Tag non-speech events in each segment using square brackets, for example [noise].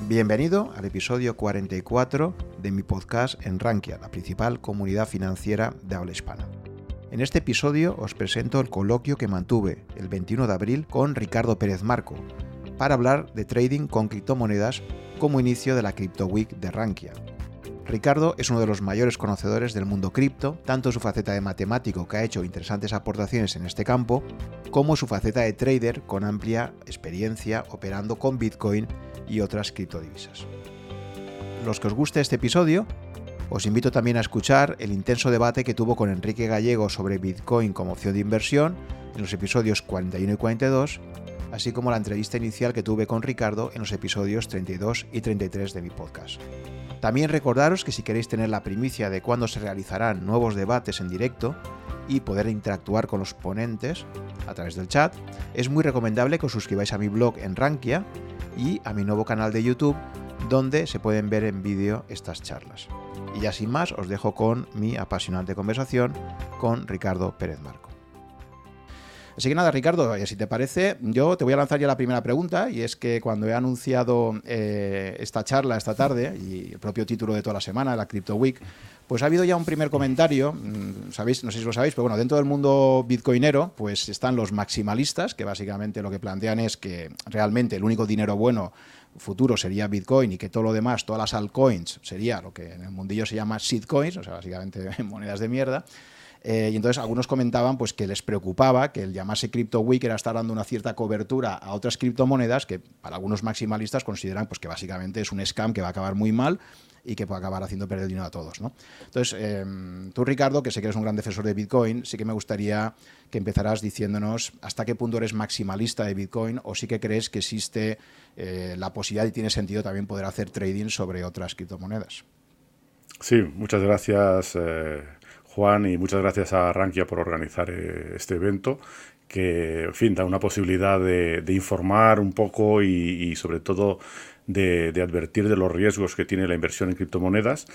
Bienvenido al episodio 44 de mi podcast en Rankia, la principal comunidad financiera de habla hispana. En este episodio os presento el coloquio que mantuve el 21 de abril con Ricardo Pérez Marco para hablar de trading con criptomonedas como inicio de la Crypto Week de Rankia. Ricardo es uno de los mayores conocedores del mundo cripto, tanto su faceta de matemático que ha hecho interesantes aportaciones en este campo, como su faceta de trader con amplia experiencia operando con Bitcoin y otras criptodivisas. Los que os guste este episodio, os invito también a escuchar el intenso debate que tuvo con Enrique Gallego sobre Bitcoin como opción de inversión en los episodios 41 y 42, así como la entrevista inicial que tuve con Ricardo en los episodios 32 y 33 de mi podcast. También recordaros que si queréis tener la primicia de cuándo se realizarán nuevos debates en directo y poder interactuar con los ponentes a través del chat, es muy recomendable que os suscribáis a mi blog en Rankia y a mi nuevo canal de YouTube donde se pueden ver en vídeo estas charlas. Y ya sin más os dejo con mi apasionante conversación con Ricardo Pérez Marco. Así que nada, Ricardo, si te parece, yo te voy a lanzar ya la primera pregunta, y es que cuando he anunciado eh, esta charla esta tarde, y el propio título de toda la semana, la Crypto Week, pues ha habido ya un primer comentario, mm, sabéis, no sé si lo sabéis, pero bueno, dentro del mundo bitcoinero, pues están los maximalistas, que básicamente lo que plantean es que realmente el único dinero bueno futuro sería Bitcoin y que todo lo demás, todas las altcoins, sería lo que en el mundillo se llama shitcoins, o sea, básicamente [laughs] monedas de mierda. Eh, y entonces algunos comentaban pues, que les preocupaba que el llamarse Crypto Week era estar dando una cierta cobertura a otras criptomonedas que para algunos maximalistas consideran pues, que básicamente es un scam que va a acabar muy mal y que puede acabar haciendo perder dinero a todos. ¿no? Entonces, em, tú Ricardo, que sé que eres un gran defensor de Bitcoin, sí que me gustaría que empezaras diciéndonos hasta qué punto eres maximalista de Bitcoin o sí que crees que existe eh, la posibilidad y tiene sentido también poder hacer trading sobre otras criptomonedas. Sí, muchas gracias. Eh, Juan, y muchas gracias a Rankia por organizar eh, este evento, que, en fin, da una posibilidad de, informar un poco y, sobre todo de, advertir de los riesgos que tiene la inversión en criptomonedas.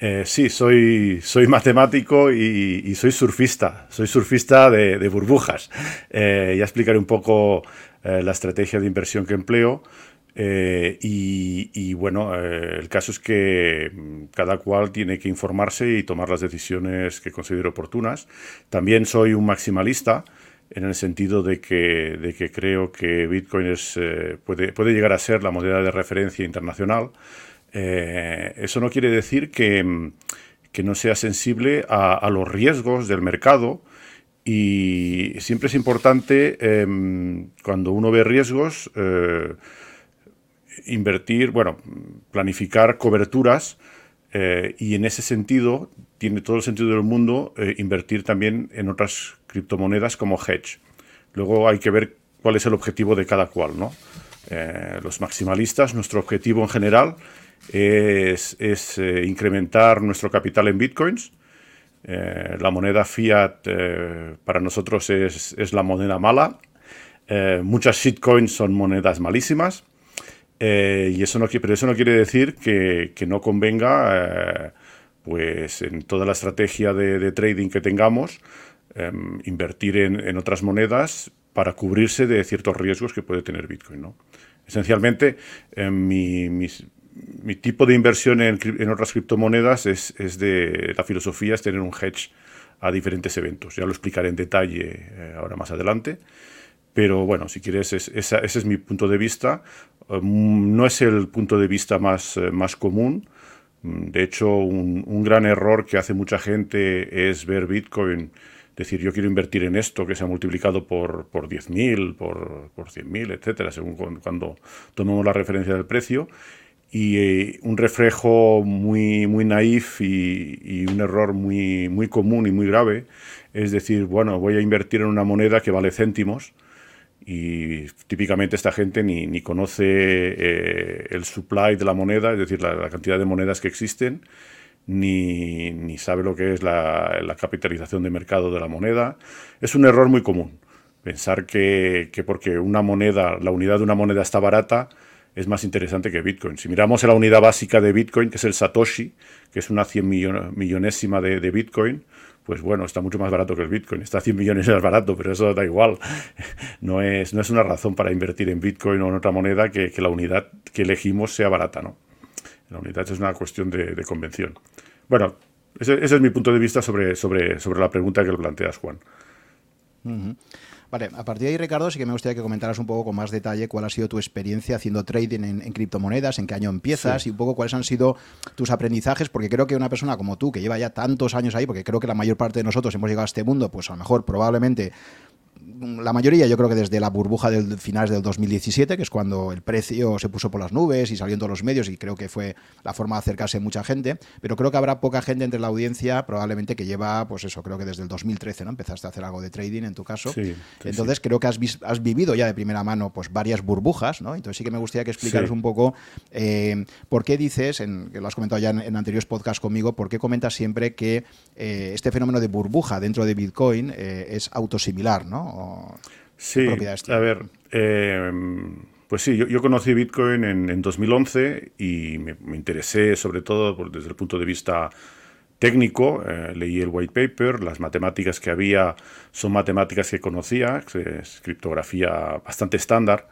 Eh, sí, soy, soy matemático y, soy surfista, soy surfista de, burbujas. Eh, ya explicaré un poco la estrategia de inversión que empleo. Eh, y, bueno, eh, el caso es que mm, cada cual tiene que informarse y tomar las decisiones que considere oportunas. También soy un maximalista en el sentido de que, de que creo que Bitcoin es, eh, puede, puede, llegar a ser la moneda de referencia internacional. eso no quiere decir que, mm, que no sea sensible a, a, los riesgos del mercado. Y siempre es importante, em, cuando uno ve riesgos, invertir, bueno, planificar coberturas eh, y en ese sentido, tiene todo el sentido del mundo eh, invertir también en otras criptomonedas como hedge. Luego hay que ver cuál es el objetivo de cada cual, ¿no? Eh, los maximalistas, nuestro objetivo en general es, incrementar nuestro capital en bitcoins. la moneda fiat para nosotros es, es, la moneda mala. muchas shitcoins son monedas malísimas. Eh, y eso no, pero eso no quiere decir que, no convenga, eh, pues en toda la estrategia de, trading que tengamos, em, invertir en, otras monedas para cubrirse de ciertos riesgos que puede tener Bitcoin. ¿no? Esencialmente, em, mi, tipo de inversión en, otras criptomonedas es, es, de la filosofía es tener un hedge a diferentes eventos. Ya lo explicaré en detalle eh, ahora más adelante. Pero bueno, si quieres, ese es mi punto de vista. Mm, no es el punto de vista más, eh, más común. Mm, de hecho, un, gran error que hace mucha gente es ver Bitcoin, decir yo quiero invertir en esto que se ha multiplicado por, por 10.000, por, por 100.000, etcétera, según cuando tomemos la referencia del precio. Y eh, un reflejo muy, muy naif y, y, un error muy, muy común y muy grave es decir, bueno, voy a invertir en una moneda que vale céntimos y típicamente esta gente ni, ni conoce eh, el supply de la moneda, es decir, la, cantidad de monedas que existen, ni, ni sabe lo que es la, capitalización de mercado de la moneda. Es un error muy común pensar que, que, porque una moneda, la unidad de una moneda está barata, es más interesante que Bitcoin. Si miramos la unidad básica de Bitcoin, que es el Satoshi, que es una cien millonésima de, de Bitcoin, pues bueno, está mucho más barato que el Bitcoin. Está 100 millones más barato, pero eso da igual. [laughs] No es, no es una razón para invertir en Bitcoin o en otra moneda que, la unidad que elegimos sea barata, ¿no? La unidad es una cuestión de, convención. Bueno, ese, es mi punto de vista sobre, sobre, sobre la pregunta que planteas, Juan. Vale, a partir de ahí, Ricardo, sí que me gustaría que comentaras un poco con más detalle cuál ha sido tu experiencia haciendo trading en, criptomonedas, en qué año empiezas y un poco cuáles han sido tus aprendizajes, porque creo que una persona como tú, que lleva ya tantos años ahí, porque creo que la mayor parte de nosotros hemos llegado a este mundo, pues a lo mejor probablemente la mayoría, yo creo que desde la burbuja del finales del 2017, que es cuando el precio se puso por las nubes y salió en todos los medios, y creo que fue la forma de acercarse mucha gente, pero creo que habrá poca gente entre la audiencia, probablemente que lleva, pues eso, creo que desde el 2013, ¿no? Empezaste a hacer algo de trading en tu caso. Entonces creo que has, has, vivido ya de primera mano pues varias burbujas, ¿no? Entonces sí que me gustaría que explicaras un poco eh, por qué dices, en, que lo has comentado ya en, anteriores podcasts conmigo, por qué comentas siempre que eh, este fenómeno de burbuja dentro de Bitcoin eh, es autosimilar, ¿no? Sí, a ver, eh, pues sí, yo, conocí Bitcoin en, 2011 y me, interesé sobre todo desde el punto de vista técnico, eh, leí el white paper, las matemáticas que había son matemáticas que conocía, es criptografía bastante estándar,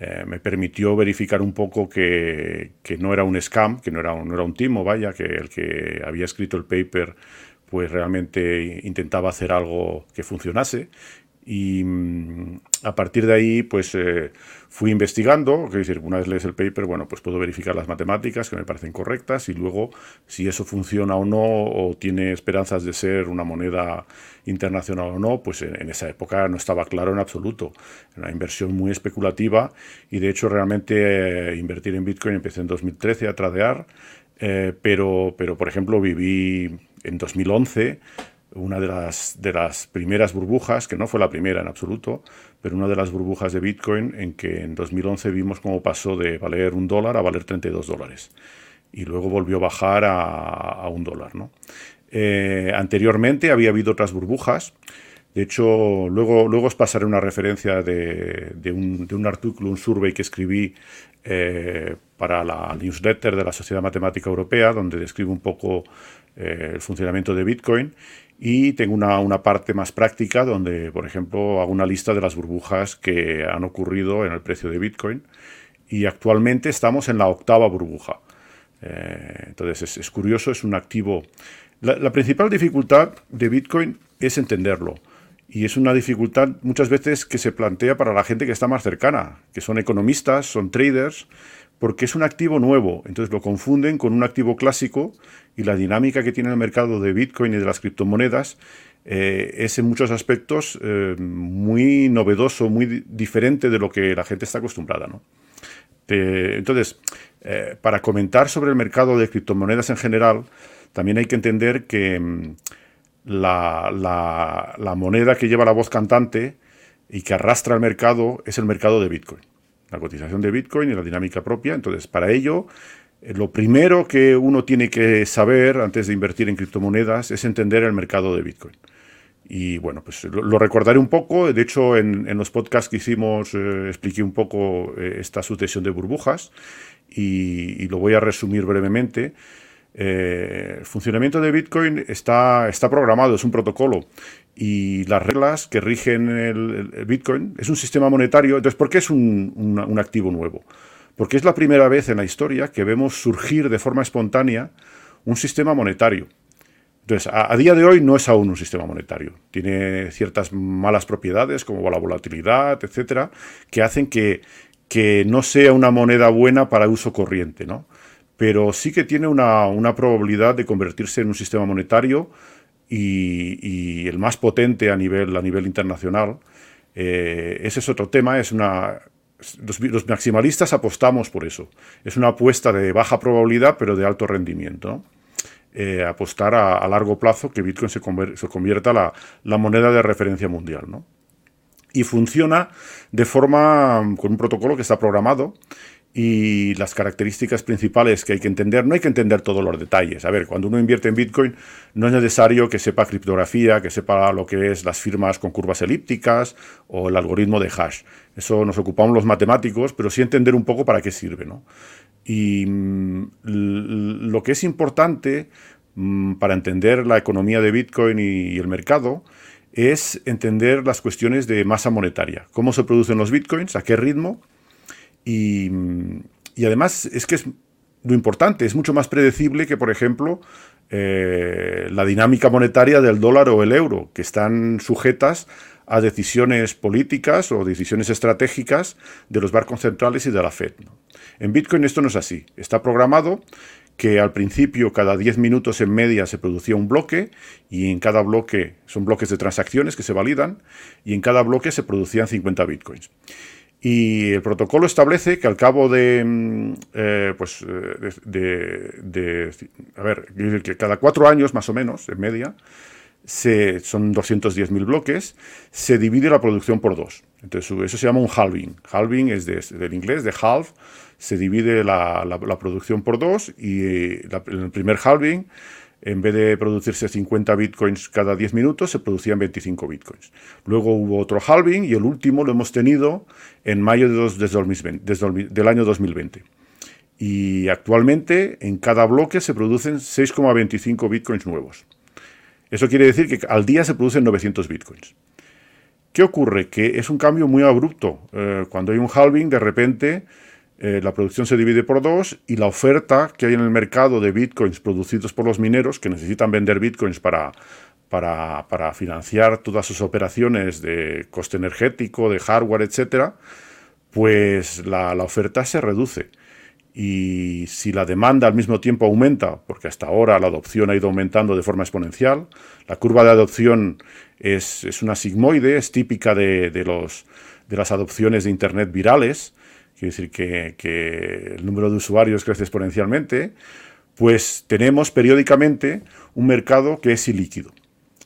eh, me permitió verificar un poco que, no era un scam, que no era un, no era un timo, vaya, que el que había escrito el paper pues realmente intentaba hacer algo que funcionase y mm, a partir de ahí, pues eh, fui investigando, es decir, una vez lees el paper, bueno, pues puedo verificar las matemáticas que me parecen correctas y luego si eso funciona o no o tiene esperanzas de ser una moneda internacional o no, pues en, esa época no estaba claro en absoluto. Era una inversión muy especulativa y de hecho realmente eh, invertir en Bitcoin empecé en 2013 a tradear, eh, pero, pero por ejemplo viví en 2011 una de las, de las primeras burbujas, que no fue la primera en absoluto, pero una de las burbujas de Bitcoin en que en 2011 vimos cómo pasó de valer un dólar a valer 32 dólares. Y luego volvió a bajar a, un dólar. ¿no? Eh, anteriormente había habido otras burbujas. De hecho, luego, luego os pasaré una referencia de, de, un, de un, artículo, un survey que escribí eh, para la newsletter de la Sociedad Matemática Europea, donde describo un poco eh, el funcionamiento de Bitcoin y tengo una, parte más práctica donde, por ejemplo, hago una lista de las burbujas que han ocurrido en el precio de Bitcoin. Y actualmente estamos en la octava burbuja. Eh, entonces es, curioso, es un activo. La, principal dificultad de Bitcoin es entenderlo. Y es una dificultad muchas veces que se plantea para la gente que está más cercana, que son economistas, son traders, porque es un activo nuevo. Entonces lo confunden con un activo clásico y la dinámica que tiene el mercado de Bitcoin y de las criptomonedas eh, es en muchos aspectos eh, muy novedoso, muy diferente de lo que la gente está acostumbrada. ¿no? entonces, eh, para comentar sobre el mercado de criptomonedas en general, también hay que entender que mm, la, la moneda que lleva la voz cantante y que arrastra el mercado es el mercado de Bitcoin la cotización de Bitcoin y la dinámica propia. Entonces, para ello, eh, lo primero que uno tiene que saber antes de invertir en criptomonedas es entender el mercado de Bitcoin. Y bueno, pues lo, recordaré un poco. De hecho, en, los podcasts que hicimos eh, expliqué un poco eh, esta sucesión de burbujas y, lo voy a resumir brevemente. el funcionamiento de Bitcoin está, está programado, es un protocolo y las reglas que rigen el, Bitcoin. Es un sistema monetario. Entonces, ¿por qué es un, activo nuevo? Porque es la primera vez en la historia que vemos surgir de forma espontánea un sistema monetario. Entonces, a, día de hoy no es aún un sistema monetario. Tiene ciertas malas propiedades, como la volatilidad, etcétera, que hacen que, que no sea una moneda buena para uso corriente, ¿no? Pero sí que tiene una, una probabilidad de convertirse en un sistema monetario y, el más potente a nivel, a nivel internacional. Eh, ese es otro tema, es una, los, maximalistas apostamos por eso. Es una apuesta de baja probabilidad, pero de alto rendimiento. Eh, apostar a, largo plazo que Bitcoin se, convierta la, la moneda de referencia mundial. ¿no? Y funciona de forma con un protocolo que está programado y las características principales que hay que entender, no hay que entender todos los detalles. A ver, cuando uno invierte en Bitcoin no es necesario que sepa criptografía, que sepa lo que es las firmas con curvas elípticas o el algoritmo de hash. Eso nos ocupamos los matemáticos, pero sí entender un poco para qué sirve. ¿no? Y mm, lo que es importante mm, para entender la economía de Bitcoin y el mercado es entender las cuestiones de masa monetaria, cómo se producen los Bitcoins, a qué ritmo y, además es que es lo importante, es mucho más predecible que, por ejemplo, eh, la dinámica monetaria del dólar o el euro, que están sujetas a decisiones políticas o decisiones estratégicas de los bancos centrales y de la Fed. En Bitcoin esto no es así. Está programado que al principio cada 10 minutos en media se producía un bloque y en cada bloque son bloques de transacciones que se validan y en cada bloque se producían 50 bitcoins. Y el protocolo establece que al cabo de, mm, eh, pues, eh, de, a ver, que cada cuatro años más o menos, en media, se, son 210.000 bloques, se divide la producción por dos. Entonces eso se llama un halving. Halving es del inglés, de half, se divide la, producción por dos y en el primer halving en vez de producirse 50 bitcoins cada 10 minutos, se producían 25 bitcoins. Luego hubo otro halving y el último lo hemos tenido en mayo de desde, el, del año 2020. Y actualmente en cada bloque se producen 6,25 bitcoins nuevos. Eso quiere decir que al día se producen 900 bitcoins. ¿Qué ocurre? Que es un cambio muy abrupto. Eh, cuando hay un halving, de repente eh, la producción se divide por dos y la oferta que hay en el mercado de bitcoins producidos por los mineros que necesitan vender bitcoins para, para, financiar todas sus operaciones de coste energético, de hardware, etcétera, pues la, la, oferta se reduce. Y si la demanda al mismo tiempo aumenta, porque hasta ahora la adopción ha ido aumentando de forma exponencial, la curva de adopción es, es una sigmoide, es típica de, de, los, de las adopciones de Internet virales, quiere decir que, el número de usuarios crece exponencialmente, pues tenemos periódicamente un mercado que es ilíquido.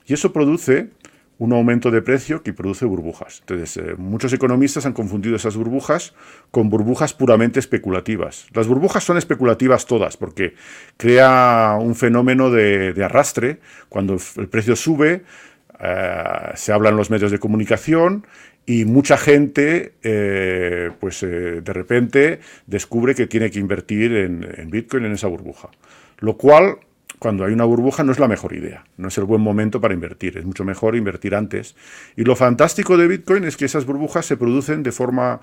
Y eso produce un aumento de precio que produce burbujas. Entonces, eh, muchos economistas han confundido esas burbujas con burbujas puramente especulativas. Las burbujas son especulativas todas, porque crea un fenómeno de, arrastre. Cuando el precio sube, eh, se habla en los medios de comunicación y mucha gente, eh, pues eh, de repente descubre que tiene que invertir en, Bitcoin en esa burbuja. Lo cual, cuando hay una burbuja, no es la mejor idea, no es el buen momento para invertir, es mucho mejor invertir antes. Y lo fantástico de Bitcoin es que esas burbujas se producen de forma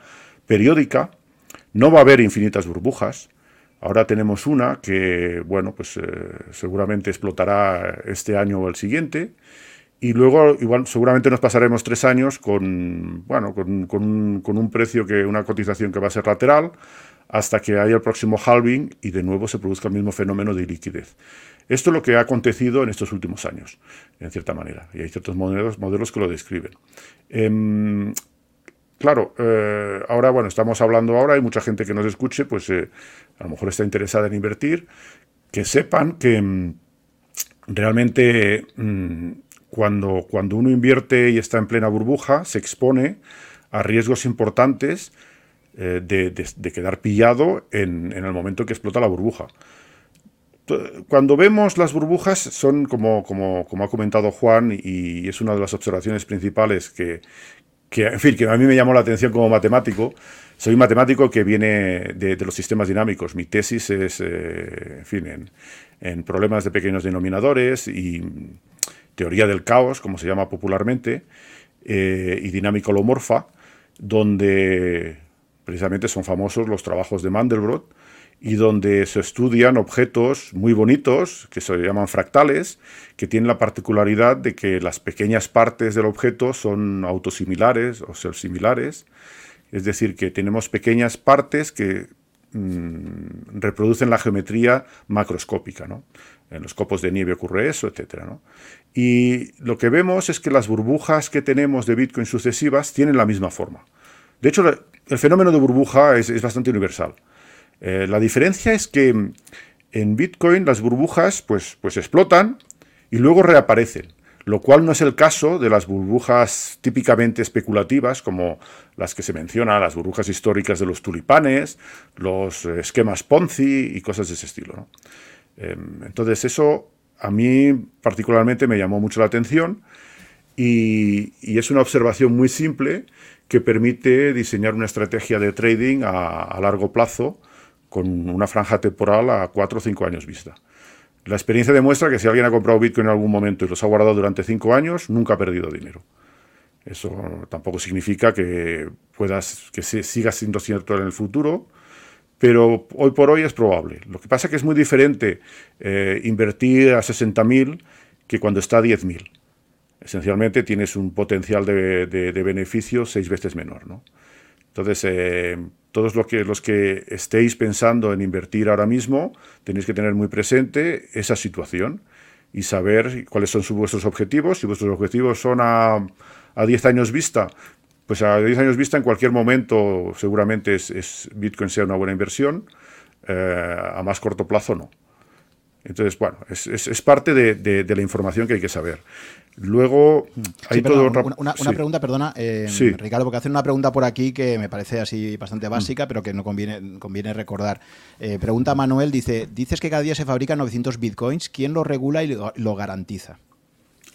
periódica, no va a haber infinitas burbujas. Ahora tenemos una que, bueno, pues seguramente explotará este año o el siguiente y luego, igual, seguramente nos pasaremos tres años con, bueno, con, con, un, precio, que una cotización que va a ser lateral, hasta que haya el próximo halving y de nuevo se produzca el mismo fenómeno de liquidez. Esto es lo que ha acontecido en estos últimos años, en cierta manera, y hay ciertos modelos, modelos que lo describen. Em, claro, eh, ahora, bueno, estamos hablando ahora, hay mucha gente que nos escuche, pues eh, a lo mejor está interesada en invertir, que sepan que mm, realmente... Cuando, cuando uno invierte y está en plena burbuja, se expone a riesgos importantes eh, de, quedar pillado en, el momento que explota la burbuja. Cuando vemos las burbujas son como, como, como, ha comentado Juan y es una de las observaciones principales que, que, en fin, que a mí me llamó la atención como matemático. Soy matemático que viene de, los sistemas dinámicos. Mi tesis es, eh, en fin, en, en, problemas de pequeños denominadores y teoría del caos, como se llama popularmente, eh, y dinámica holomorfa, donde precisamente son famosos los trabajos de Mandelbrot, y donde se estudian objetos muy bonitos, que se llaman fractales, que tienen la particularidad de que las pequeñas partes del objeto son autosimilares o similares, es decir, que tenemos pequeñas partes que mm, reproducen la geometría macroscópica. ¿no? En los copos de nieve ocurre eso, etc. Y lo que vemos es que las burbujas que tenemos de Bitcoin sucesivas tienen la misma forma. De hecho, el fenómeno de burbuja es, bastante universal. Eh, la diferencia es que en Bitcoin las burbujas pues, pues explotan y luego reaparecen, lo cual no es el caso de las burbujas típicamente especulativas como las que se mencionan, las burbujas históricas de los tulipanes, los esquemas Ponzi y cosas de ese estilo. Em, entonces eso a mí particularmente me llamó mucho la atención y, es una observación muy simple que permite diseñar una estrategia de trading a, largo plazo con una franja temporal a 4 o 5 años vista. La experiencia demuestra que si alguien ha comprado Bitcoin en algún momento y los ha guardado durante cinco años, nunca ha perdido dinero. Eso tampoco significa que puedas que siga siendo cierto en el futuro, pero hoy por hoy es probable. Lo que pasa es que es muy diferente eh, invertir a 60.000 que cuando está a 10.000. Esencialmente tienes un potencial de, beneficio seis veces menor. ¿no? Entonces, eh, todos los que, los que estéis pensando en invertir ahora mismo, tenéis que tener muy presente esa situación y saber cuáles son vuestros objetivos. Si vuestros objetivos son a, a 10 años vista, pues a 10 años vista en cualquier momento seguramente es, Bitcoin sea una buena inversión, eh, a más corto plazo no. Entonces, bueno, es, parte de, la información que hay que saber. Luego, hay todo Una, pregunta, perdona, eh, Ricardo, porque hacen una pregunta por aquí que me parece así bastante mm. básica, pero que no conviene, conviene recordar. Eh, pregunta Manuel, dice, dices que cada día se fabrican 900 bitcoins, ¿quién lo regula y lo garantiza?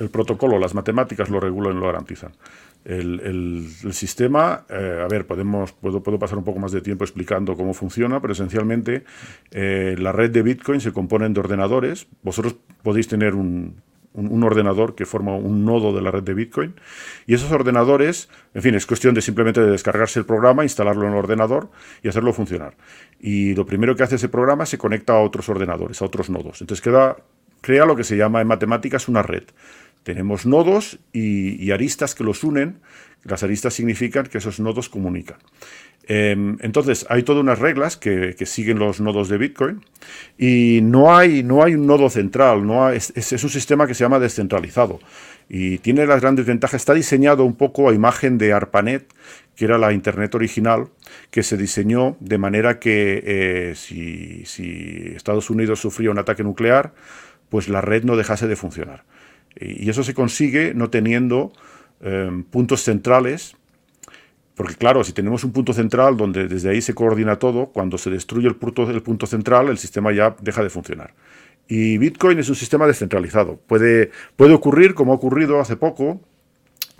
El protocolo, las matemáticas lo regulan y lo garantizan. El, sistema, eh, a ver, podemos, puedo, puedo, pasar un poco más de tiempo explicando cómo funciona, pero esencialmente eh, la red de Bitcoin se compone de ordenadores. Vosotros podéis tener un, ordenador que forma un nodo de la red de Bitcoin. Y esos ordenadores, en fin, es cuestión de simplemente de descargarse el programa, instalarlo en el ordenador y hacerlo funcionar. Y lo primero que hace ese programa se conecta a otros ordenadores, a otros nodos. Entonces queda, crea lo que se llama en matemáticas una red. Tenemos nodos y, aristas que los unen. Las aristas significan que esos nodos comunican. Em, entonces, hay todas unas reglas que, siguen los nodos de Bitcoin y no hay, no hay un nodo central, no es, un sistema que se llama descentralizado y tiene las grandes ventajas. Está diseñado un poco a imagen de ARPANET, que era la Internet original, que se diseñó de manera que eh, si, si Estados Unidos sufría un ataque nuclear, pues la red no dejase de funcionar. Y eso se consigue no teniendo em, puntos centrales, porque claro, si tenemos un punto central donde desde ahí se coordina todo, cuando se destruye el punto, central, el sistema ya deja de funcionar. Y Bitcoin es un sistema descentralizado. Puede, puede ocurrir, como ha ocurrido hace poco,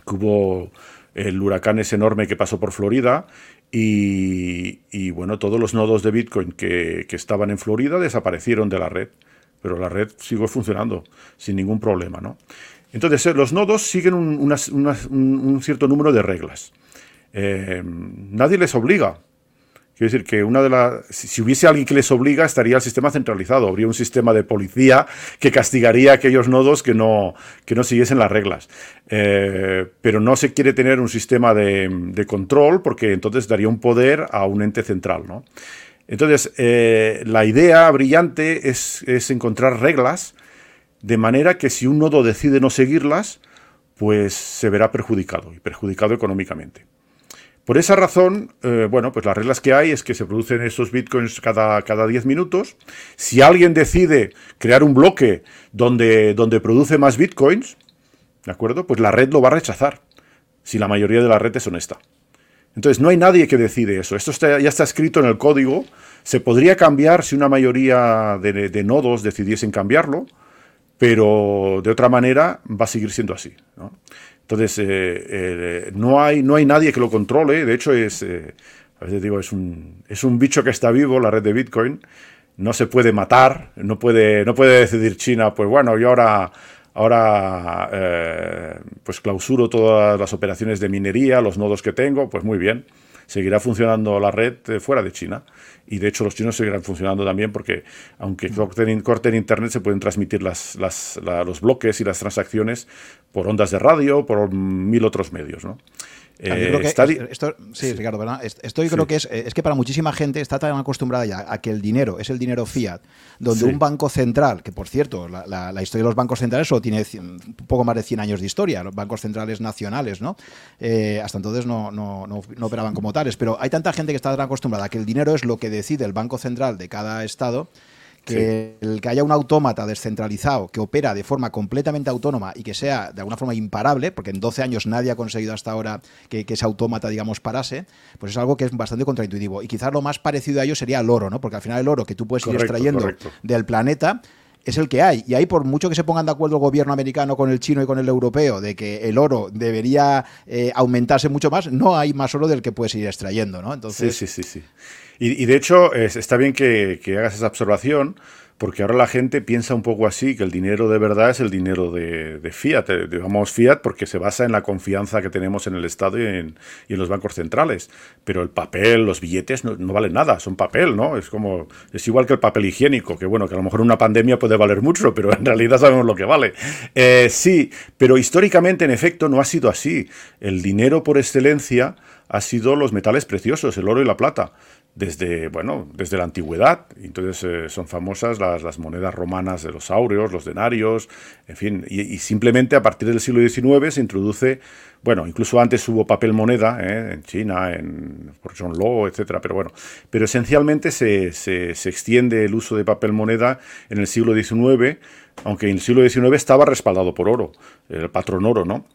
que hubo el huracán ese enorme que pasó por Florida y, bueno, todos los nodos de Bitcoin que estaban en Florida desaparecieron de la red pero la red sigue funcionando sin ningún problema. ¿no? Entonces, eh, los nodos siguen un, cierto número de reglas. Eh, nadie les obliga. Quiero decir que una de las. Si, hubiese alguien que les obliga, estaría el sistema centralizado. Habría un sistema de policía que castigaría a aquellos nodos que no, que no siguiesen las reglas. Eh, pero no se quiere tener un sistema de, de, control porque entonces daría un poder a un ente central. ¿no? Entonces, eh, la idea brillante es, encontrar reglas de manera que si un nodo decide no seguirlas, pues se verá perjudicado y perjudicado económicamente. Por esa razón, eh, bueno, pues las reglas que hay es que se producen esos bitcoins cada, cada 10 minutos. Si alguien decide crear un bloque donde, donde produce más bitcoins, ¿de acuerdo? Pues la red lo va a rechazar, si la mayoría de la red es honesta. Entonces, no hay nadie que decide eso. Esto ya está escrito en el código. Se podría cambiar si una mayoría de, nodos decidiesen cambiarlo, pero de otra manera va a seguir siendo así. Entonces, eh, eh, no, hay, no hay nadie que lo controle. De hecho, es, eh, a veces digo, es un, es un bicho que está vivo, la red de Bitcoin. No se puede matar, no puede, no puede decidir China, pues bueno, yo ahora Ahora, eh, pues clausuro todas las operaciones de minería, los nodos que tengo, pues muy bien. Seguirá funcionando la red eh, fuera de China. Y de hecho los chinos seguirán funcionando también porque aunque corten, corten Internet se pueden transmitir las, los bloques y las transacciones por ondas de radio, por mil otros medios. ¿no? Eh, esto, sí, Ricardo, ¿verdad? Esto yo creo que es, es que para muchísima gente está tan acostumbrada ya a que el dinero es el dinero fiat, donde un banco central, que por cierto, la, historia de los bancos centrales solo tiene un poco más de 100 años de historia, los bancos centrales nacionales, ¿no? Eh, hasta entonces no, no, no, no, operaban como tales, pero hay tanta gente que está tan acostumbrada a que el dinero es lo que decide el banco central de cada estado que el que haya un autómata descentralizado que opera de forma completamente autónoma y que sea de alguna forma imparable, porque en 12 años nadie ha conseguido hasta ahora que, ese autómata, digamos, parase, pues es algo que es bastante contraintuitivo. Y quizás lo más parecido a ello sería el oro, ¿no? Porque al final el oro que tú puedes ir extrayendo del planeta es el que hay. Y ahí, por mucho que se pongan de acuerdo el gobierno americano con el chino y con el europeo de que el oro debería eh, aumentarse mucho más, no hay más oro del que puedes ir extrayendo, ¿no? Entonces... Sí, sí, sí, sí. Y, de hecho, está bien que, hagas esa observación, porque ahora la gente piensa un poco así, que el dinero de verdad es el dinero de, fiat, eh, digamos fiat porque se basa en la confianza que tenemos en el Estado y en, los bancos centrales, pero el papel, los billetes no, valen nada, son papel, ¿no? Es como, es igual que el papel higiénico, que bueno, que a lo mejor una pandemia puede valer mucho, pero en realidad sabemos lo que vale. Eh, sí, pero históricamente en efecto no ha sido así. El dinero por excelencia ha sido los metales preciosos, el oro y la plata desde, bueno, desde la antigüedad. Entonces eh, son famosas las, monedas romanas de los áureos, los denarios, en fin, y, simplemente a partir del siglo XIX se introduce, bueno, incluso antes hubo papel moneda eh, en China, en por John Law, etcétera, pero bueno, pero esencialmente se, se, se, extiende el uso de papel moneda en el siglo XIX, aunque en el siglo XIX estaba respaldado por oro, el patrón oro, ¿no?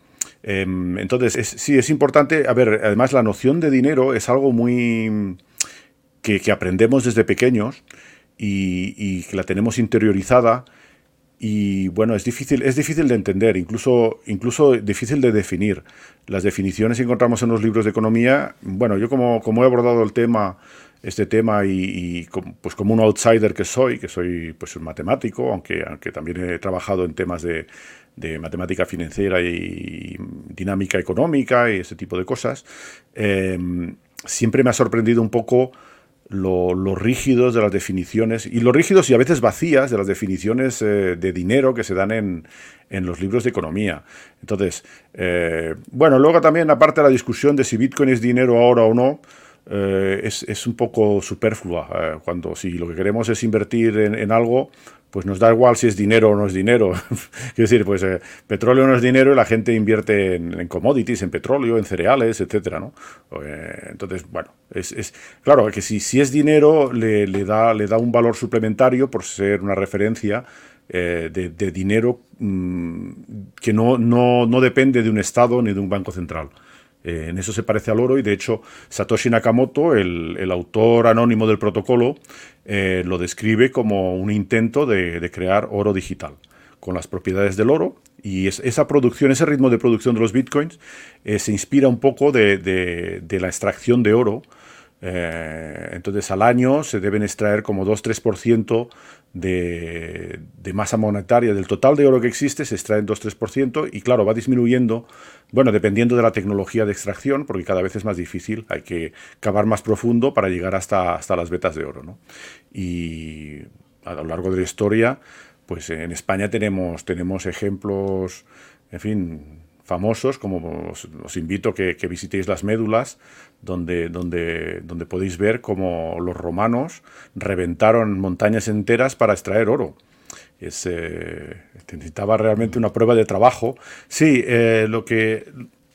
Em, entonces, sí, es importante, a ver, además la noción de dinero es algo muy que, aprendemos desde pequeños y, que la tenemos interiorizada y bueno, es difícil, es difícil de entender, incluso, incluso difícil de definir. Las definiciones que encontramos en los libros de economía, bueno, yo como, como he abordado el tema, este tema y, pues como un outsider que soy, que soy pues un matemático, aunque, aunque también he trabajado en temas de, matemática financiera y dinámica económica y ese tipo de cosas, eh, siempre me ha sorprendido un poco lo, rígidos de las definiciones y lo rígidos y a veces vacías de las definiciones eh, de dinero que se dan en, en, los libros de economía. Entonces, eh, bueno, luego también aparte de la discusión de si Bitcoin es dinero ahora o no, eh, es, es, un poco superflua. cuando si lo que queremos es invertir en, en algo, pues nos da igual si es dinero o no es dinero. [laughs] Quiero decir, pues eh, petróleo no es dinero y la gente invierte en, commodities, en petróleo, en cereales, etcétera, ¿no? Eh, entonces, bueno, es, claro que si, si es dinero le, da, le da un valor suplementario por ser una referencia eh, de, dinero mm, que no, no, no depende de un Estado ni de un banco central. Eh, en eso se parece al oro y de hecho Satoshi Nakamoto, el, autor anónimo del protocolo, eh, lo describe como un intento de, crear oro digital con las propiedades del oro. Y esa producción, ese ritmo de producción de los bitcoins eh, se inspira un poco de la extracción de oro eh, entonces al año se deben extraer como 2-3% de, de masa monetaria del total de oro que existe, se extraen 2-3% y claro, va disminuyendo, bueno, dependiendo de la tecnología de extracción, porque cada vez es más difícil, hay que cavar más profundo para llegar hasta, hasta las vetas de oro. ¿no? Y a lo largo de la historia, pues en España tenemos, tenemos ejemplos, en fin, famosos, como os, invito a que, visitéis las médulas, donde, donde, donde podéis ver cómo los romanos reventaron montañas enteras para extraer oro. Es, eh, necesitaba realmente una prueba de trabajo. Sí, eh, lo que...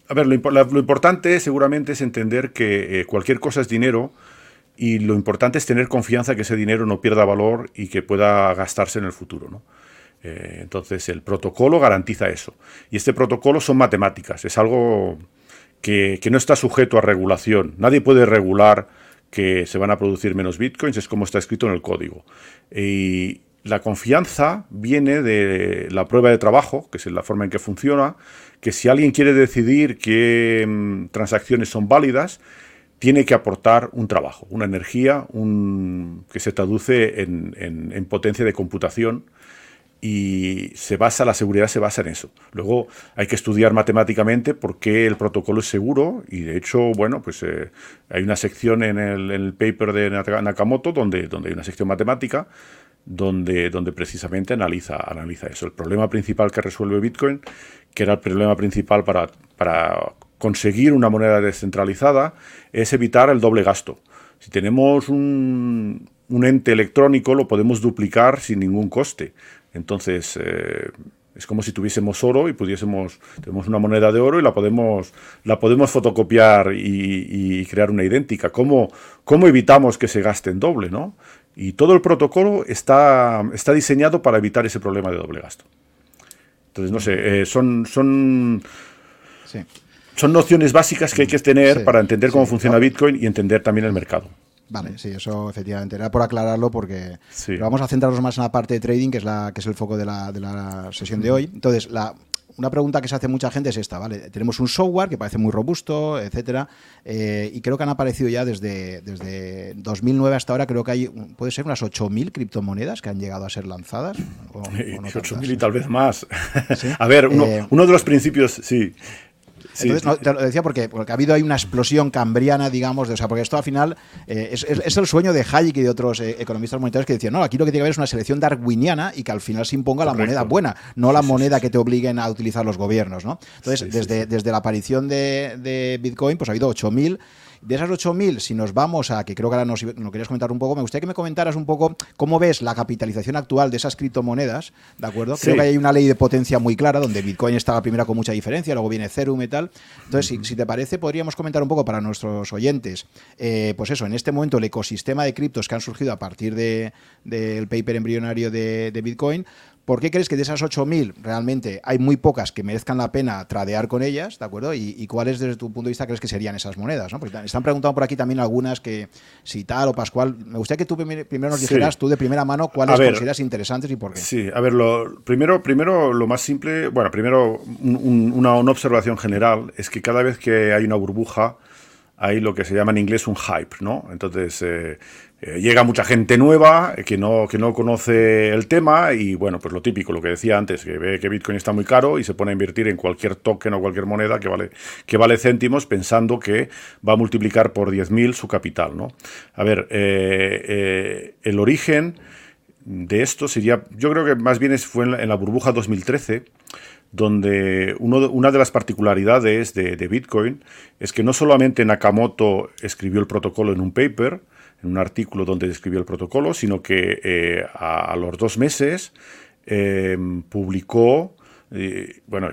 A ver, lo, importante seguramente es entender que eh, cualquier cosa es dinero y lo importante es tener confianza que ese dinero no pierda valor y que pueda gastarse en el futuro. ¿no? Eh, entonces el protocolo garantiza eso. Y este protocolo son matemáticas, es algo que, no está sujeto a regulación. Nadie puede regular que se van a producir menos bitcoins, es como está escrito en el código. Y la confianza viene de la prueba de trabajo, que es la forma en que funciona, que si alguien quiere decidir qué mm, transacciones son válidas, tiene que aportar un trabajo, una energía que se traduce en potencia de computación y se basa, la seguridad se basa en eso. Luego hay que estudiar matemáticamente por qué el protocolo es seguro y de hecho, bueno, pues eh, hay una sección en el, paper de Nakamoto donde, donde hay una sección matemática donde, donde precisamente analiza, analiza eso. El problema principal que resuelve Bitcoin, que era el problema principal para, para conseguir una moneda descentralizada, es evitar el doble gasto. Si tenemos un, un ente electrónico, lo podemos duplicar sin ningún coste. Entonces, eh, es como si tuviésemos oro y pudiésemos, tenemos una moneda de oro y la podemos, la podemos fotocopiar y, crear una idéntica. ¿Cómo, ¿Cómo, evitamos que se gaste en doble? ¿no? Y todo el protocolo está, está diseñado para evitar ese problema de doble gasto. Entonces, no sé, eh, son, son, son nociones básicas que hay que tener para entender cómo funciona Bitcoin y entender también el mercado. Vale, sí, eso efectivamente. Era por aclararlo porque vamos a centrarnos más en la parte de trading, que es, la, que es el foco de la, de la sesión de hoy. Entonces, la, una pregunta que se hace mucha gente es esta, ¿vale? Tenemos un software que parece muy robusto, etcétera, eh, y creo que han aparecido ya desde, desde 2009 hasta ahora, creo que hay, puede ser unas 8.000 criptomonedas que han llegado a ser lanzadas. O, 8.000 [laughs] y tal vez más. [laughs] a ver, uno, eh, uno de los principios, sí. Entonces, te lo decía porque, porque ha habido ahí una explosión cambriana, digamos, de, o sea, porque esto al final eh, es, el sueño de Hayek y de otros eh, economistas monetarios que decían, no, aquí lo que tiene que haber es una selección darwiniana y que al final se imponga la moneda buena, no la moneda que te obliguen a utilizar los gobiernos, ¿no? Entonces, desde, desde la aparición de, de Bitcoin, pues ha habido 8.000 de esas 8.000, si nos vamos a, que creo que ahora nos, nos, querías comentar un poco, me gustaría que me comentaras un poco cómo ves la capitalización actual de esas criptomonedas, ¿de acuerdo? Creo que hay una ley de potencia muy clara donde Bitcoin está la primera con mucha diferencia, luego viene Ethereum y tal. Entonces, si, te parece, podríamos comentar un poco para nuestros oyentes, eh, pues eso, en este momento el ecosistema de criptos que han surgido a partir del paper embrionario de, de Bitcoin, ¿Por qué crees que de esas 8.000 realmente hay muy pocas que merezcan la pena tradear con ellas, ¿de acuerdo? ¿Y, cuáles desde tu punto de vista crees que serían esas monedas? ¿no? Porque están preguntando por aquí también algunas que si tal o Pascual. Me gustaría que tú primero nos dijeras tú de primera mano cuáles consideras interesantes y por qué. Sí, a ver, lo, primero, primero lo más simple, bueno, primero una, observación general es que cada vez que hay una burbuja hay lo que se llama en inglés un hype, ¿no? Entonces, eh, eh, llega mucha gente nueva que no, que no conoce el tema y bueno, pues lo típico, lo que decía antes, que ve que Bitcoin está muy caro y se pone a invertir en cualquier token o cualquier moneda que vale, que vale céntimos pensando que va a multiplicar por 10.000 su capital, ¿no? A ver, eh, eh, el origen de esto sería, yo creo que más bien fue en la, burbuja 2013, donde uno, una de las particularidades de, de Bitcoin es que no solamente Nakamoto escribió el protocolo en un paper, en un artículo donde describió el protocolo, sino que eh, a, los dos meses eh, publicó, eh, bueno,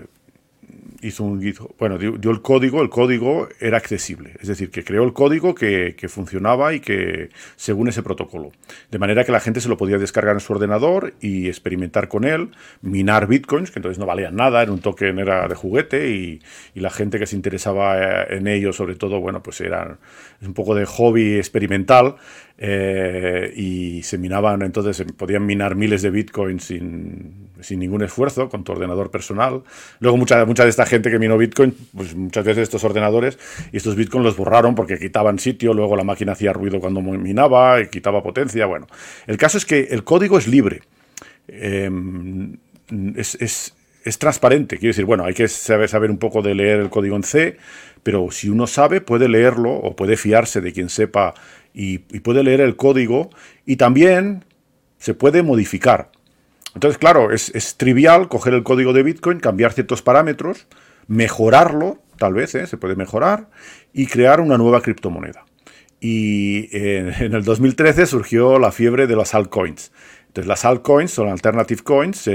hizo un bueno, dio, el código, el código era accesible, es decir, que creó el código que, funcionaba y que según ese protocolo. De manera que la gente se lo podía descargar en su ordenador y experimentar con él, minar bitcoins, que entonces no valían nada, era un token, era de juguete, y, la gente que se interesaba en ello, sobre todo, bueno, pues era un poco de hobby experimental, eh, y se minaban, entonces podían minar miles de bitcoins sin, sin, ningún esfuerzo con tu ordenador personal. Luego mucha, de esta gente que minó bitcoin, pues muchas veces estos ordenadores y estos bitcoins los borraron porque quitaban sitio, luego la máquina hacía ruido cuando minaba, y quitaba potencia, bueno. El caso es que el código es libre. Em, es, es, es, transparente, quiere decir, bueno, hay que saber, saber un poco de leer el código en C, pero si uno sabe, puede leerlo o puede fiarse de quien sepa y, puede leer el código y también se puede modificar. Entonces, claro, es, trivial coger el código de Bitcoin, cambiar ciertos parámetros, mejorarlo, tal vez, ¿eh? se puede mejorar, y crear una nueva criptomoneda. Y [laughs] en, el 2013 surgió la fiebre de las altcoins. Entonces, las altcoins son alternative coins,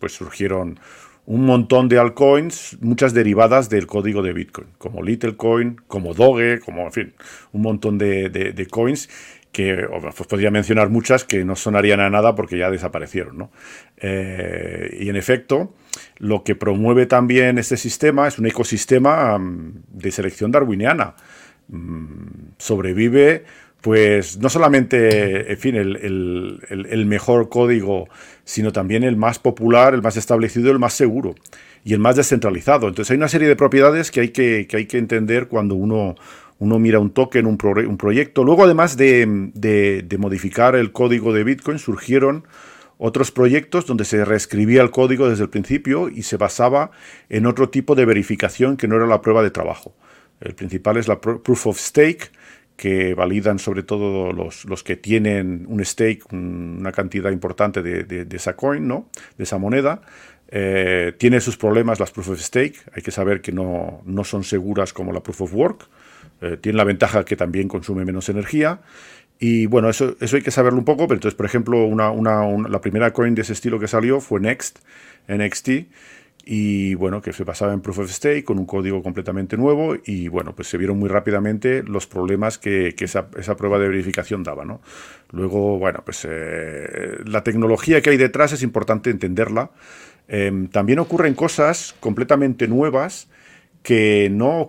pues surgieron un montón de altcoins, muchas derivadas del código de Bitcoin, como Littlecoin, como Doge, como, en fin, un montón de, coins que os podría mencionar muchas que no sonarían a nada porque ya desaparecieron. ¿no? Eh, y en efecto, lo que promueve también este sistema es un ecosistema mm, de selección darwiniana. Mm, sobrevive pues no solamente, en fin, el, mejor código, sino también el más popular, el más establecido, el más seguro y el más descentralizado. Entonces hay una serie de propiedades que hay que, hay que entender cuando uno, uno mira un token, un, un proyecto. Luego, además de, de, modificar el código de Bitcoin, surgieron otros proyectos donde se reescribía el código desde el principio y se basaba en otro tipo de verificación que no era la prueba de trabajo. El principal es la proof of stake, que validan sobre todo los, que tienen un stake, una cantidad importante de, esa coin, ¿no? de esa moneda. Eh, tiene sus problemas las proof of stake, hay que saber que no, son seguras como la proof of work, eh, tiene la ventaja que también consume menos energía. Y bueno, eso, eso hay que saberlo un poco, pero entonces, por ejemplo, una, la primera coin de ese estilo que salió fue Next, NXT, y bueno, que se basaba en Proof of Stake con un código completamente nuevo y bueno, pues se vieron muy rápidamente los problemas que, esa, prueba de verificación daba, ¿no? Luego, bueno, pues eh, la tecnología que hay detrás es importante entenderla. Em, también ocurren cosas completamente nuevas que no,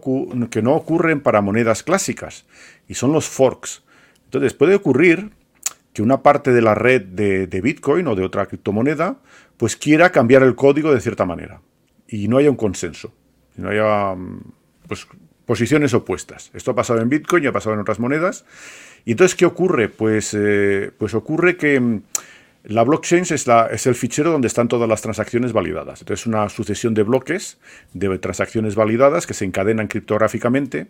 que no ocurren para monedas clásicas y son los forks. Entonces puede ocurrir que una parte de la red de, Bitcoin o de otra criptomoneda pues quiera cambiar el código de cierta manera. y no haya un consenso, no haya pues, posiciones opuestas. Esto ha pasado en Bitcoin y ha pasado en otras monedas. Y entonces, ¿qué ocurre? Pues, eh, pues ocurre que mm, la blockchain es, el fichero donde están todas las transacciones validadas. Entonces, una sucesión de bloques de transacciones validadas que se encadenan criptográficamente.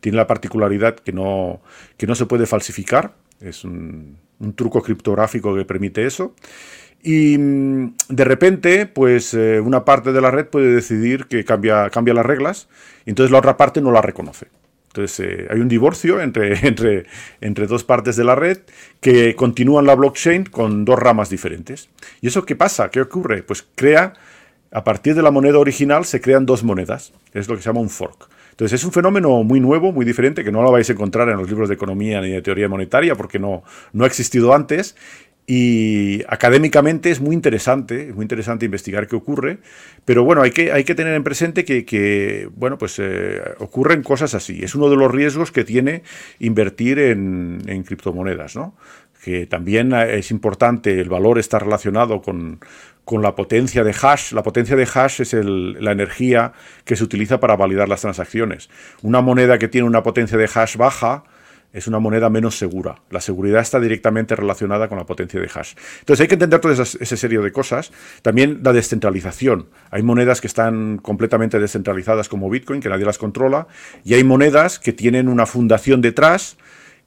Tiene la particularidad que no, que no se puede falsificar. Es un, truco criptográfico que permite eso. Y mm, de repente, pues eh, una parte de la red puede decidir que cambia, cambia las reglas, y entonces la otra parte no la reconoce. Entonces eh, hay un divorcio entre, [laughs] entre, entre dos partes de la red que continúan la blockchain con dos ramas diferentes. ¿Y eso qué pasa? ¿Qué ocurre? Pues crea, a partir de la moneda original se crean dos monedas. Es lo que se llama un fork. Entonces es un fenómeno muy nuevo, muy diferente, que no lo vais a encontrar en los libros de economía ni de teoría monetaria porque no, no ha existido antes y académicamente es muy interesante, es muy interesante investigar qué ocurre, pero bueno, hay que, hay que tener en presente que, bueno, pues eh, ocurren cosas así. Es uno de los riesgos que tiene invertir en, criptomonedas, ¿no? Que también es importante, el valor está relacionado con, la potencia de hash. La potencia de hash es la energía que se utiliza para validar las transacciones. Una moneda que tiene una potencia de hash baja, es una moneda menos segura. La seguridad está directamente relacionada con la potencia de hash. Entonces hay que entender toda esa, serie de cosas. También la descentralización. Hay monedas que están completamente descentralizadas como Bitcoin, que nadie las controla, y hay monedas que tienen una fundación detrás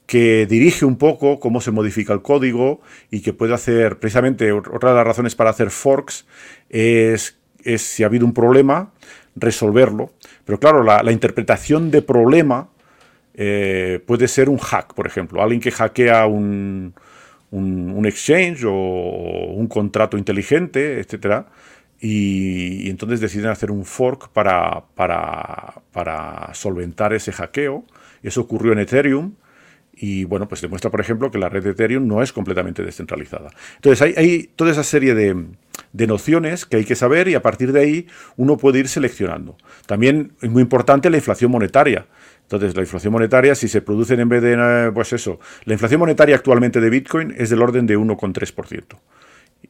que dirige un poco cómo se modifica el código y que puede hacer, precisamente, otra de las razones para hacer forks es, es si ha habido un problema, resolverlo. Pero claro, la interpretación de problema eh, puede ser un hack, por ejemplo, alguien que hackea un, un, exchange o un contrato inteligente, etc. Y, entonces deciden hacer un fork para, para, para solventar ese hackeo. Eso ocurrió en Ethereum. Y bueno, pues demuestra, por ejemplo, que la red de Ethereum no es completamente descentralizada. Entonces hay, hay toda esa serie de, de, nociones que hay que saber y a partir de ahí uno puede ir seleccionando. También es muy importante la inflación monetaria. Entonces, la inflación monetaria, si se producen en vez de, eh, pues eso, la inflación monetaria actualmente de Bitcoin es del orden de 1,3%.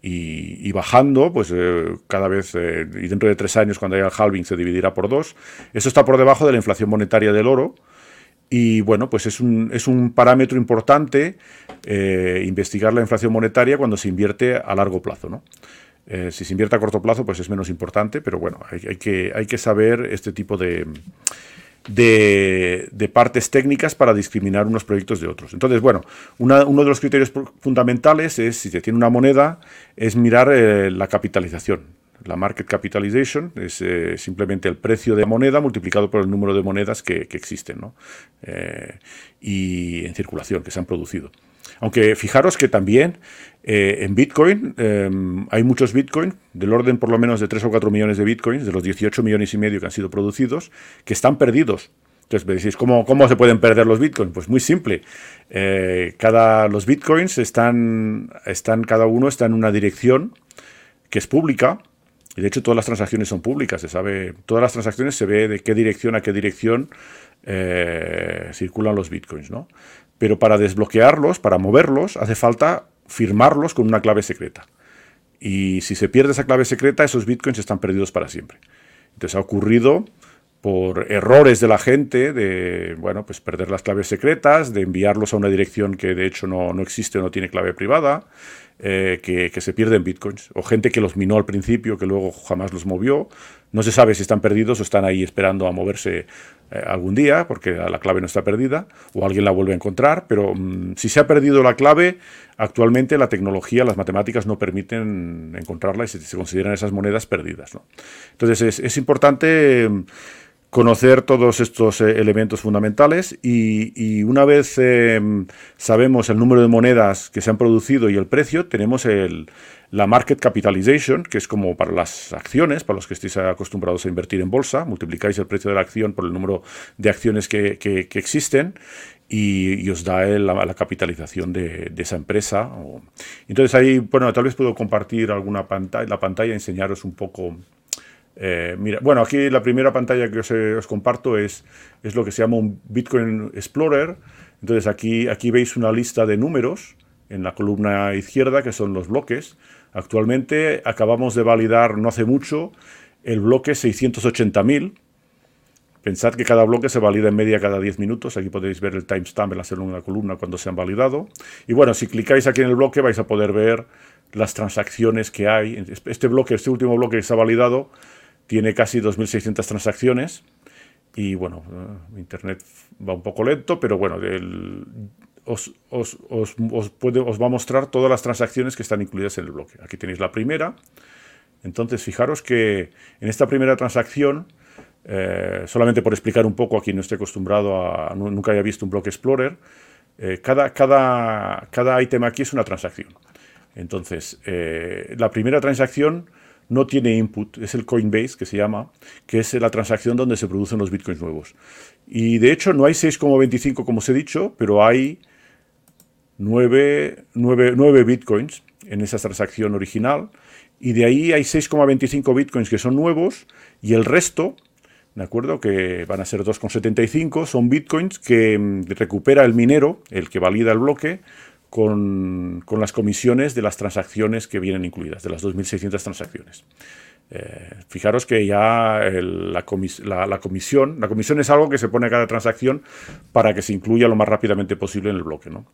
Y, y, bajando, pues eh, cada vez, eh, y dentro de tres años, cuando haya el halving, se dividirá por dos. Eso está por debajo de la inflación monetaria del oro. Y bueno, pues es un, es un parámetro importante investigar la inflación monetaria cuando se invierte a largo plazo. ¿no? si se invierte a corto plazo, pues es menos importante, pero bueno, hay, que, hay que saber este tipo de, de, partes técnicas para discriminar unos proyectos de otros. Entonces, bueno, uno de los criterios fundamentales es, si se tiene una moneda, es mirar eh, la capitalización. La market capitalization es eh, simplemente el precio de la moneda multiplicado por el número de monedas que, existen ¿no? Eh, y en circulación, que se han producido. Aunque fijaros que también eh, en Bitcoin em, hay muchos Bitcoin, del orden por lo menos de 3 o 4 millones de Bitcoins, de los 18 millones y medio que han sido producidos, que están perdidos. Entonces me decís, ¿cómo, ¿cómo, se pueden perder los bitcoins? Pues muy simple. cada, los bitcoins están, están, cada uno está en una dirección que es pública, y de hecho todas las transacciones son públicas, se sabe, todas las transacciones se ve de qué dirección a qué dirección eh, circulan los bitcoins, ¿no? Pero para desbloquearlos, para moverlos, hace falta firmarlos con una clave secreta. Y si se pierde esa clave secreta, esos bitcoins están perdidos para siempre. Entonces ha ocurrido por errores de la gente, de bueno, pues perder las claves secretas, de enviarlos a una dirección que de hecho no, no existe o no tiene clave privada, eh, que, se pierden bitcoins, o gente que los minó al principio, que luego jamás los movió. No se sabe si están perdidos o están ahí esperando a moverse eh, algún día, porque la clave no está perdida, o alguien la vuelve a encontrar, pero mm, si se ha perdido la clave, actualmente la tecnología, las matemáticas no permiten encontrarla y se, consideran esas monedas perdidas. Entonces es, importante conocer todos estos eh, elementos fundamentales y, una vez em, sabemos el número de monedas que se han producido y el precio, tenemos el, la market capitalization, que es como para las acciones, para los que estéis acostumbrados a invertir en bolsa, multiplicáis el precio de la acción por el número de acciones que, existen y, os da la, capitalización de, esa empresa. Entonces ahí, bueno, tal vez puedo compartir alguna pantalla, la pantalla, enseñaros un poco eh, mira, bueno, aquí la primera pantalla que os, comparto es, es, lo que se llama un Bitcoin Explorer. Entonces aquí, aquí veis una lista de números en la columna izquierda, que son los bloques. Actualmente acabamos de validar no hace mucho el bloque 680.000. Pensad que cada bloque se valida en media cada 10 minutos. Aquí podéis ver el timestamp en la columna cuando se han validado. Y bueno, si clicáis aquí en el bloque vais a poder ver las transacciones que hay. Este bloque, este último bloque que se ha validado, tiene casi 2.600 transacciones. Y bueno, eh, Internet va un poco lento, pero bueno, os, os, va a mostrar todas las transacciones que están incluidas en el bloque. Aquí tenéis la primera. Entonces, fijaros que en esta primera transacción, eh, solamente por explicar un poco a quien no esté acostumbrado a, nunca haya visto un bloque Explorer, eh, cada, cada, cada ítem aquí es una transacción. Entonces, eh, la primera transacción no tiene input, es el Coinbase que se llama, que es la transacción donde se producen los bitcoins nuevos. Y de hecho no hay 6,25 como os he dicho, pero hay 9, 9 bitcoins en esa transacción original. Y de ahí hay 6,25 bitcoins que son nuevos y el resto, ¿de acuerdo? Que van a ser 2,75, son bitcoins que mm, recupera el minero, el que valida el bloque, con, las comisiones de las transacciones que vienen incluidas, de las 2.600 transacciones. Eh, fijaros que ya la, comisión, la comisión es algo que se pone a cada transacción para que se incluya lo más rápidamente posible en el bloque. ¿no?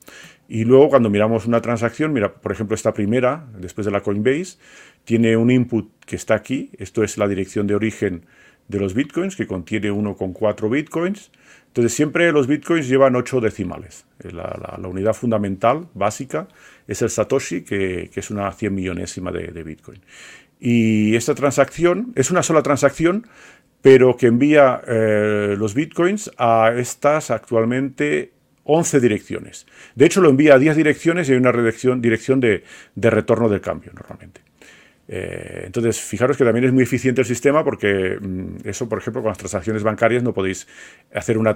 Y luego cuando miramos una transacción, mira, por ejemplo, esta primera, después de la Coinbase, tiene un input que está aquí, esto es la dirección de origen de los bitcoins, que contiene 1,4 bitcoins. Entonces siempre los bitcoins llevan 8 decimales. Eh, la, unidad fundamental, básica, es el Satoshi, que, es una 100 millonésima de, bitcoin. Y esta transacción es una sola transacción, pero que envía eh, los bitcoins a estas actualmente 11 direcciones. De hecho, lo envía a 10 direcciones y hay una dirección, de, de retorno del cambio normalmente. Eh, entonces, fijaros que también es muy eficiente el sistema porque mm, eso, por ejemplo, con las transacciones bancarias no podéis hacer una,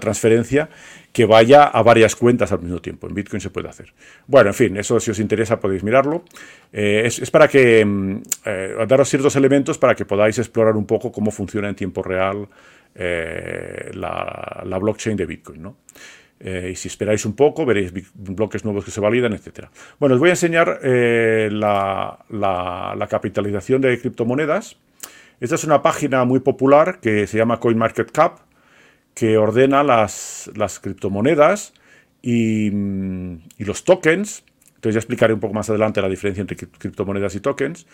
transferencia que vaya a varias cuentas al mismo tiempo. En Bitcoin se puede hacer. Bueno, en fin, eso si os interesa podéis mirarlo. Eh, es, para que mm, eh, daros ciertos elementos para que podáis explorar un poco cómo funciona en tiempo real la, la, blockchain de Bitcoin. ¿no? Eh, y si esperáis un poco, veréis bloques nuevos que se validan, etc. Bueno, os voy a enseñar eh, la, capitalización de criptomonedas. Esta es una página muy popular que se llama CoinMarketCap, que ordena las, criptomonedas y, los tokens. Entonces ya explicaré un poco más adelante la diferencia entre criptomonedas y tokens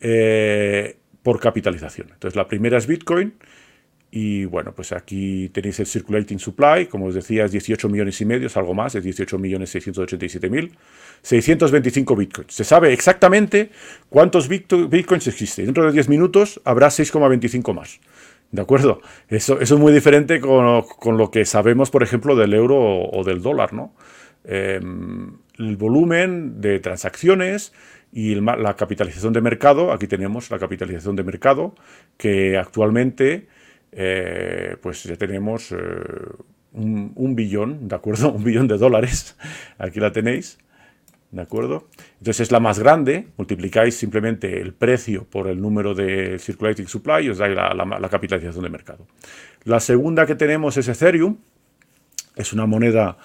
eh, por capitalización. Entonces la primera es Bitcoin, y bueno, pues aquí tenéis el Circulating Supply, como os decía, es 18 millones y medio, es algo más, es 18 millones 687 mil. 625 bitcoins. Se sabe exactamente cuántos bitcoins existen. Dentro de 10 minutos habrá 6,25 más. ¿De acuerdo? Eso, es muy diferente con, con, lo que sabemos, por ejemplo, del euro o, del dólar, ¿no? Em, el volumen de transacciones y la capitalización de mercado, aquí tenemos la capitalización de mercado, que actualmente eh, pues ya tenemos eh, un, billón, ¿de acuerdo? [laughs] Un billón de dólares. Aquí la tenéis. ¿De acuerdo? Entonces es la más grande, multiplicáis simplemente el precio por el número de circulating supply y os da la, capitalización de mercado. La segunda que tenemos es Ethereum, es una moneda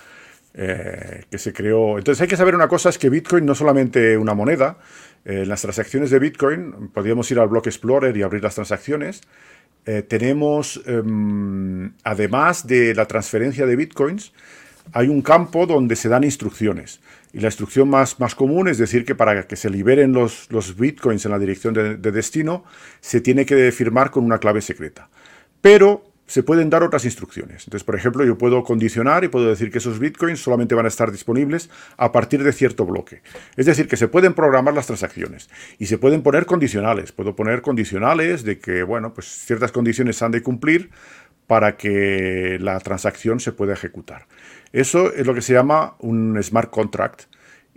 eh, que se creó. Entonces hay que saber una cosa: es que Bitcoin no solamente una moneda. en las transacciones de Bitcoin, podríamos ir al Block Explorer y abrir las transacciones. Eh, tenemos, em, además de la transferencia de bitcoins, hay un campo donde se dan instrucciones. Y la instrucción más, más común es decir que para que se liberen los, los bitcoins en la dirección de, de destino, se tiene que firmar con una clave secreta. Pero se pueden dar otras instrucciones. Entonces, por ejemplo, yo puedo condicionar y puedo decir que esos bitcoins solamente van a estar disponibles a partir de cierto bloque. Es decir, que se pueden programar las transacciones y se pueden poner condicionales. Puedo poner condicionales de que, bueno, pues ciertas condiciones han de cumplir para que la transacción se pueda ejecutar. Eso es lo que se llama un smart contract.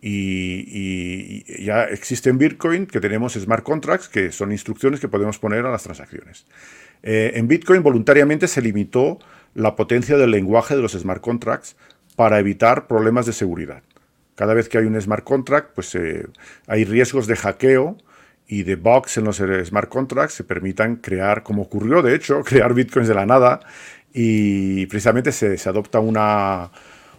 Y, ya existen Bitcoin que tenemos smart contracts, que son instrucciones que podemos poner a las transacciones. Eh, en Bitcoin voluntariamente se limitó la potencia del lenguaje de los smart contracts para evitar problemas de seguridad. Cada vez que hay un smart contract, pues eh, hay riesgos de hackeo y de bugs en los smart contracts se permitan crear, como ocurrió de hecho, [laughs] crear bitcoins de la nada y precisamente se, adopta una,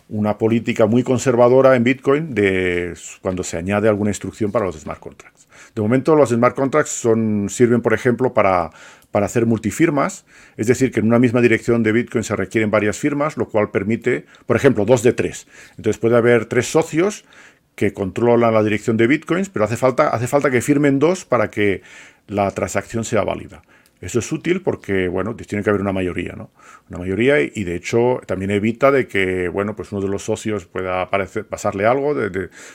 una política muy conservadora en Bitcoin de cuando se añade alguna instrucción para los smart contracts. De momento los smart contracts son, sirven, por ejemplo, para, para hacer multifirmas, es decir, que en una misma dirección de Bitcoin se requieren varias firmas, lo cual permite, por ejemplo, dos de tres. Entonces puede haber tres socios que controlan la dirección de Bitcoins, pero hace falta, hace falta que firmen dos para que la transacción sea válida. Eso es útil porque, bueno, tiene que haber una mayoría, ¿no? Una mayoría y, de hecho también evita de que, bueno, pues uno de los socios pueda pasarle algo,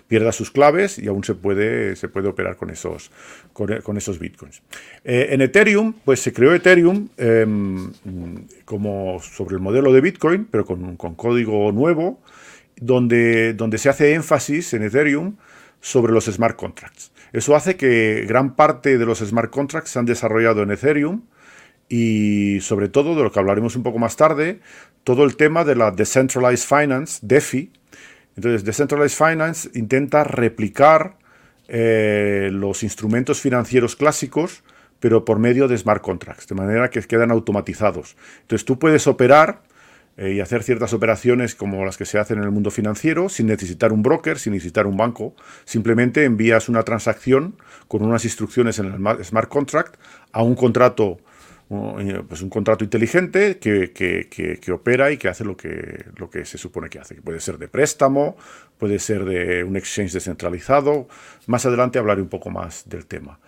pierda sus claves y aún se puede, se puede operar con esos, con, esos bitcoins. Eh, en Ethereum, pues se creó Ethereum em, como sobre el modelo de Bitcoin, pero con, con código nuevo, donde, donde se hace énfasis en Ethereum sobre los smart contracts. Eso hace que gran parte de los smart contracts se han desarrollado en Ethereum y sobre todo, de lo que hablaremos un poco más tarde, todo el tema de la Decentralized Finance, DeFi. Entonces, Decentralized Finance intenta replicar eh, los instrumentos financieros clásicos, pero por medio de smart contracts, de manera que quedan automatizados. Entonces, tú puedes operar eh, y hacer ciertas operaciones como las que se hacen en el mundo financiero sin necesitar un broker, sin necesitar un banco. Simplemente envías una transacción con unas instrucciones en el smart contract a un contrato, pues un contrato inteligente que, que, opera y que hace lo que, lo que se supone que hace. Puede ser de préstamo, puede ser de un exchange descentralizado. Más adelante hablaré un poco más del tema.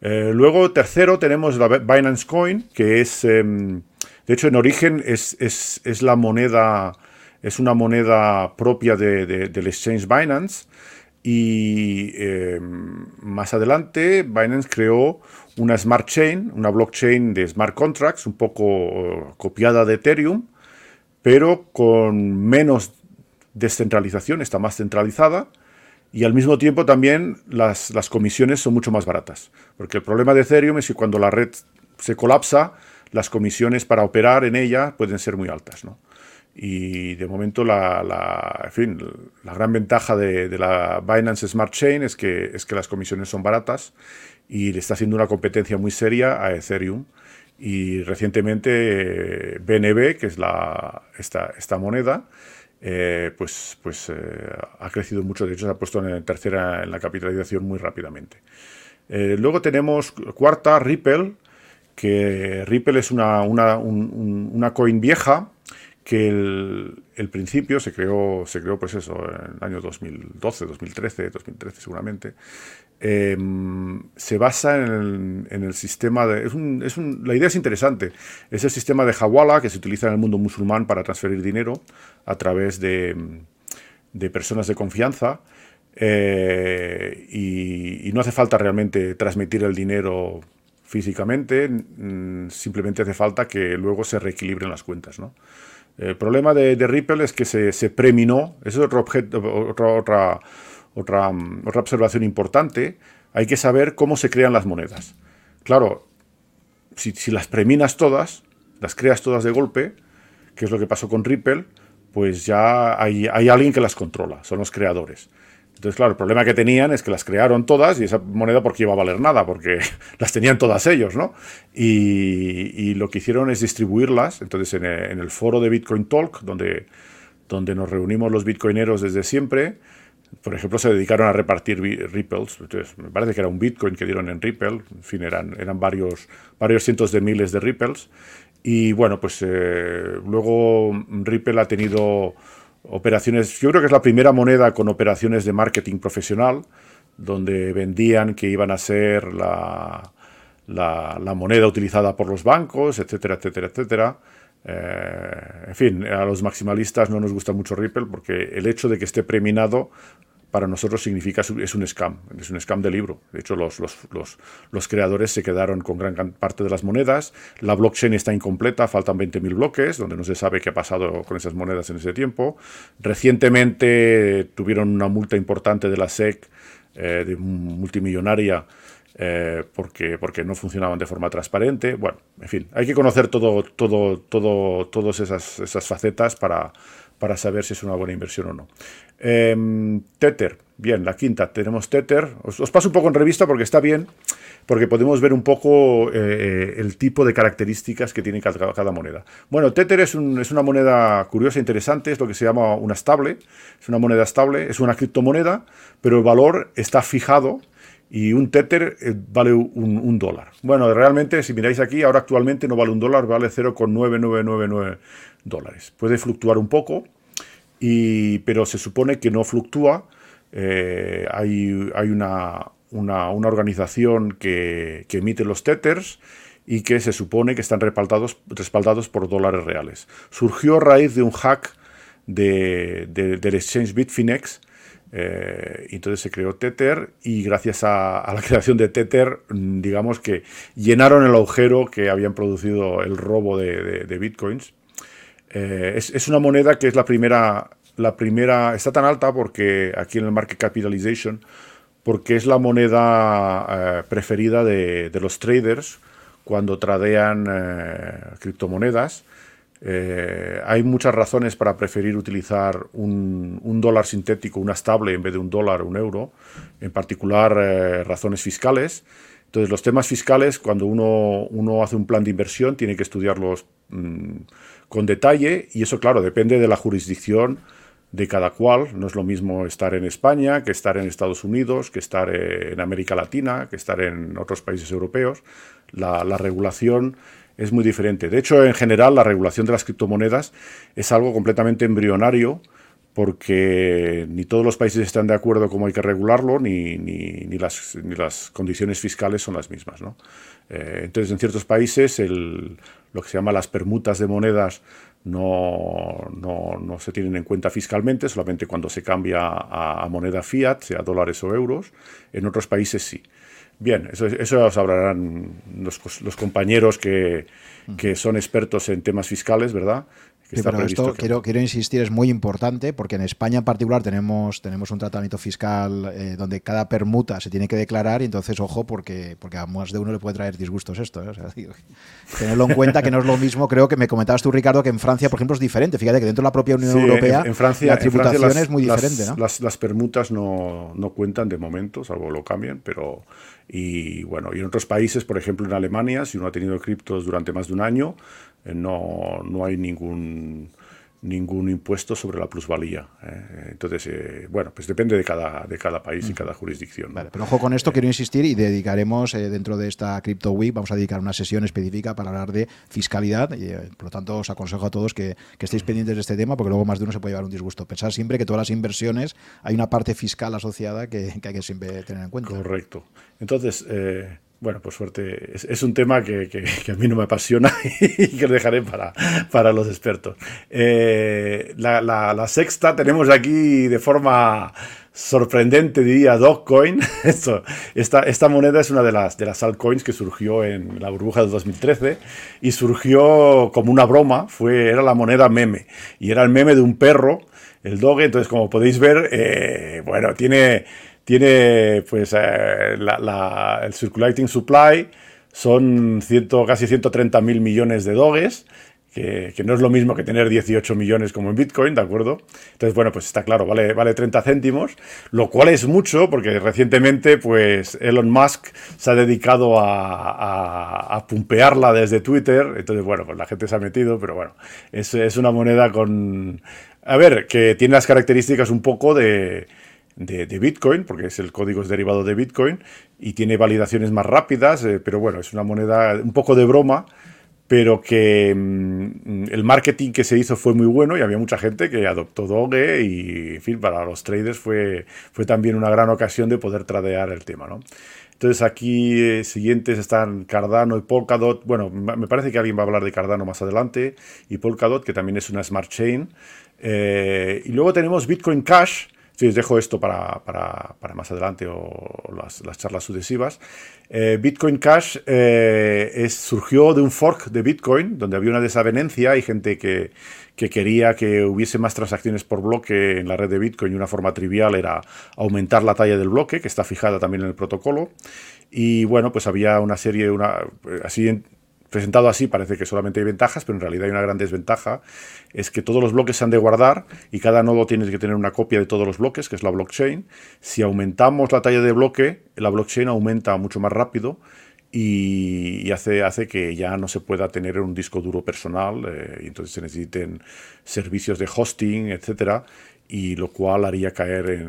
Eh, luego, tercero, tenemos la Binance Coin, que es... Em, de hecho, en origen es, la moneda, es una moneda propia del exchange Binance. Y em, más adelante, Binance creó una smart chain, una blockchain de smart contracts, un poco eh, copiada de Ethereum, pero con menos descentralización, está más centralizada. Y al mismo tiempo también las, las comisiones son mucho más baratas. Porque el problema de Ethereum es que cuando la red se colapsa, las comisiones para operar en ella pueden ser muy altas. ¿no? Y de momento la, la, fin, la gran ventaja de, la Binance Smart Chain es que, es que las comisiones son baratas y le está haciendo una competencia muy seria a Ethereum. Y recientemente BNB, que es la, esta, esta moneda, eh, pues, pues eh, ha crecido mucho. De hecho, se ha puesto en tercera en la capitalización muy rápidamente. Eh, luego tenemos cuarta, Ripple, que Ripple es una, una, coin vieja que el, principio se creó, se creó pues eso, en el año 2012, 2013, 2013 seguramente, em, se basa en el, sistema de... Es la idea es interesante, es el sistema de Hawala que se utiliza en el mundo musulmán para transferir dinero a través de, personas de confianza eh, y no hace falta realmente transmitir el dinero físicamente, simplemente hace falta que luego se reequilibren las cuentas. ¿no? El problema de, Ripple es que se, preminó, eso es otro objeto, otra, mm, otra observación importante, hay que saber cómo se crean las monedas. Claro, si, las preminas todas, las creas todas de golpe, que es lo que pasó con Ripple, pues ya hay alguien que las controla, son los creadores. Entonces, claro, el problema que tenían es que las crearon todas y esa moneda porque iba a valer nada, porque [laughs] las tenían todas ellos, ¿no? Y, lo que hicieron es distribuirlas. Entonces, en el, foro de Bitcoin Talk, donde, donde nos reunimos los bitcoineros desde siempre, por ejemplo, se dedicaron a repartir Ripples. Entonces, me parece que era un Bitcoin que dieron en Ripple. En fin, eran, eran varios, varios cientos de miles de Ripples. Y bueno, pues eh, luego Ripple ha tenido operaciones, yo creo que es la primera moneda con operaciones de marketing profesional, donde vendían que iban a ser la, la, moneda utilizada por los bancos, etcétera, etcétera, etcétera. Eh, en fin, a los maximalistas no nos gusta mucho Ripple porque el hecho de que esté preminado para nosotros significa es un scam, es un scam de libro. De hecho, los, los, los, creadores se quedaron con gran parte de las monedas. La blockchain está incompleta, faltan 20.000 bloques, donde no se sabe qué ha pasado con esas monedas en ese tiempo. Recientemente tuvieron una multa importante de la SEC, eh, de multimillonaria, eh, porque, porque no funcionaban de forma transparente. Bueno, en fin, hay que conocer todo, todo, todo, todas esas, esas facetas para para saber si es una buena inversión o no. Em, Tether, bien, la quinta, tenemos Tether. Os, paso un poco en revista porque está bien, porque podemos ver un poco eh, el tipo de características que tiene cada, moneda. Bueno, Tether es, es, una moneda curiosa, interesante, es lo que se llama una estable, es una moneda estable, es una criptomoneda, pero el valor está fijado y un Tether eh, vale un, dólar. Bueno, realmente, si miráis aquí, ahora actualmente no vale un dólar, vale 0,9999 dólares. Puede fluctuar un poco, y, pero se supone que no fluctúa. Eh, hay, una, organización que, emite los Tethers y que se supone que están respaldados, por dólares reales. Surgió a raíz de un hack de, del exchange Bitfinex, eh, entonces se creó Tether y gracias a, la [laughs] creación de Tether, digamos que llenaron el agujero que habían producido el robo de, bitcoins. Eh, es, una moneda que es la primera, la primera, está tan alta porque aquí en el market capitalization, porque es la moneda eh, preferida de, los traders cuando tradean criptomonedas eh, hay muchas razones para preferir utilizar un, dólar sintético, una estable, en vez de un dólar o un euro, en particular eh, razones fiscales. Entonces, los temas fiscales, cuando uno, uno, hace un plan de inversión, tiene que estudiarlos mm, con detalle y eso, claro, depende de la jurisdicción de cada cual. No es lo mismo estar en España que estar en Estados Unidos, que estar en América Latina, que estar en otros países europeos. La, la regulación es muy diferente. De hecho, en general, la regulación de las criptomonedas es algo completamente embrionario porque ni todos los países están de acuerdo cómo hay que regularlo, ni, ni, las, ni las, condiciones fiscales son las mismas. ¿no? Eh, entonces, en ciertos países, el, lo que se llama las permutas de monedas no, no, no, se tienen en cuenta fiscalmente, solamente cuando se cambia a, moneda fiat, sea dólares o euros. En otros países sí. Bien, eso, eso lo hablarán los, compañeros que, que, son expertos en temas fiscales, ¿verdad? Pero esto quiero, quiero insistir, es muy importante porque en España en particular tenemos, tenemos un tratamiento fiscal eh, donde cada permuta se tiene que declarar y entonces, ojo, porque, porque a más de uno le puede traer disgustos esto. ¿eh? [laughs] tenerlo en cuenta que no es lo mismo, creo que me comentabas tú, Ricardo, que en Francia, por ejemplo, es diferente. Fíjate que dentro de la propia Unión Europea en, Francia, la tributación es muy diferente. Las, las, permutas no, no, cuentan de momento, salvo lo cambien, pero... Y bueno, y en otros países, por ejemplo en Alemania, si uno ha tenido criptos durante más de un año, eh, no, no hay ningún ningún impuesto sobre la plusvalía. ¿eh? Entonces, eh, bueno, pues depende de cada, de cada país y cada jurisdicción. Vale, pero ojo con esto, quiero insistir y dedicaremos dentro de esta Crypto Week, vamos a dedicar una sesión específica para hablar de fiscalidad y por lo tanto os aconsejo a todos que, que, estéis pendientes de este tema porque luego más de uno se puede llevar un disgusto. Pensar siempre que todas las inversiones hay una parte fiscal asociada que, que hay que siempre tener en cuenta. Correcto. Entonces, bueno, por suerte, es, un tema que, a mí no me apasiona [laughs] y que lo dejaré para, para los expertos. Eh, la, sexta tenemos aquí de forma sorprendente, diría, Dogcoin. [laughs] Esto, esta, esta moneda es una de las, de las altcoins que surgió en la burbuja de 2013 y surgió como una broma, fue, era la moneda meme y era el meme de un perro, el Doge. Entonces, como podéis ver, eh, bueno, tiene tiene pues eh, el circulating supply, son casi 130 mil millones de doges, que, no es lo mismo que tener 18 millones como en Bitcoin, ¿de acuerdo? Entonces, bueno, pues está claro, vale, vale 30 céntimos, lo cual es mucho porque recientemente pues Elon Musk se ha dedicado a, a, pumpearla desde Twitter, entonces, bueno, pues la gente se ha metido, pero bueno, es, es una moneda con... A ver, que tiene las características un poco de de, Bitcoin, porque es el código es derivado de Bitcoin y tiene validaciones más rápidas, eh, pero bueno, es una moneda un poco de broma, pero que mm, el marketing que se hizo fue muy bueno y había mucha gente que adoptó Doge y, en fin, para los traders fue, fue también una gran ocasión de poder tradear el tema, ¿no? Entonces aquí eh, siguientes están Cardano y Polkadot. Bueno, me parece que alguien va a hablar de Cardano más adelante y Polkadot, que también es una smart chain. Eh, y luego tenemos Bitcoin Cash, Sí, os dejo esto para, más adelante o las, charlas sucesivas. Eh, Bitcoin Cash eh, surgió de un fork de Bitcoin, donde había una desavenencia y gente que, quería que hubiese más transacciones por bloque en la red de Bitcoin y una forma trivial era aumentar la talla del bloque, que está fijada también en el protocolo. Y bueno, pues había una serie, una, así presentado así parece que solamente hay ventajas, pero en realidad hay una gran desventaja, es que todos los bloques se han de guardar y cada nodo tiene que tener una copia de todos los bloques, que es la blockchain. Si aumentamos la talla de bloque, la blockchain aumenta mucho más rápido y, hace, hace que ya no se pueda tener un disco duro personal, eh, y entonces se necesiten servicios de hosting, etcétera, y lo cual haría caer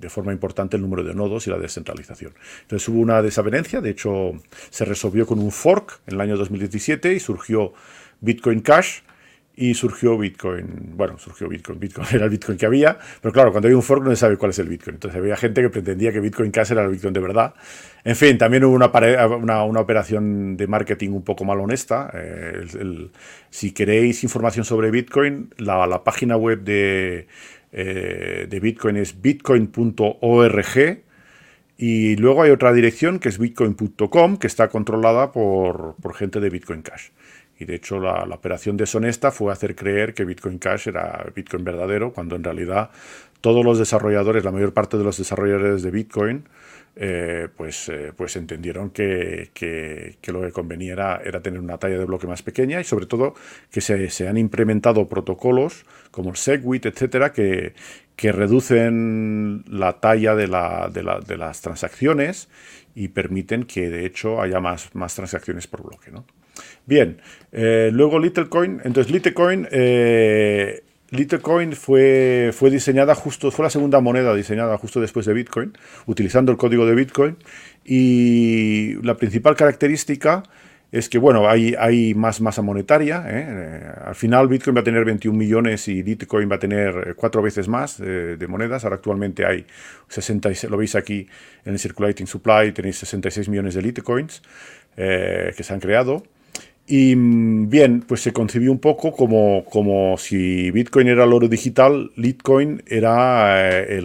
de forma importante el número de nodos y la descentralización. Entonces hubo una desavenencia, de hecho se resolvió con un fork en el año 2017 y surgió Bitcoin Cash, y surgió Bitcoin. Bueno, surgió Bitcoin. Bitcoin [laughs] era el Bitcoin que había, pero claro, cuando hay un fork no se sabe cuál es el Bitcoin. Entonces había gente que pretendía que Bitcoin Cash era el Bitcoin de verdad. En fin, también hubo una, una, operación de marketing un poco mal honesta. Eh, si queréis información sobre Bitcoin, la, página web de, eh, de Bitcoin es bitcoin.org. Y luego hay otra dirección que es bitcoin.com, que está controlada por, por gente de Bitcoin Cash. Y de hecho la, operación deshonesta fue hacer creer que Bitcoin Cash era Bitcoin verdadero, cuando en realidad todos los desarrolladores, la mayor parte de los desarrolladores de Bitcoin, eh, pues, eh, pues entendieron que, lo que convenía era, tener una talla de bloque más pequeña y sobre todo que se, han implementado protocolos como el SegWit, etcétera, que, que reducen la talla de, de, las transacciones y permiten que de hecho haya más, más transacciones por bloque. ¿no? Bien, eh, luego Littlecoin. Entonces, Littlecoin, eh, fue, fue diseñada justo, fue la segunda moneda diseñada justo después de Bitcoin, utilizando el código de Bitcoin. Y la principal característica es que, bueno, hay, hay más masa monetaria. ¿eh? Al final Bitcoin va a tener 21 millones y Litecoin va a tener cuatro veces más de monedas. Ahora actualmente hay 66, lo veis aquí en el Circulating Supply, tenéis 66 millones de Litecoins que se han creado. Y mm, bien, pues se concibió un poco como, como si Bitcoin era el oro digital, Litecoin era eh,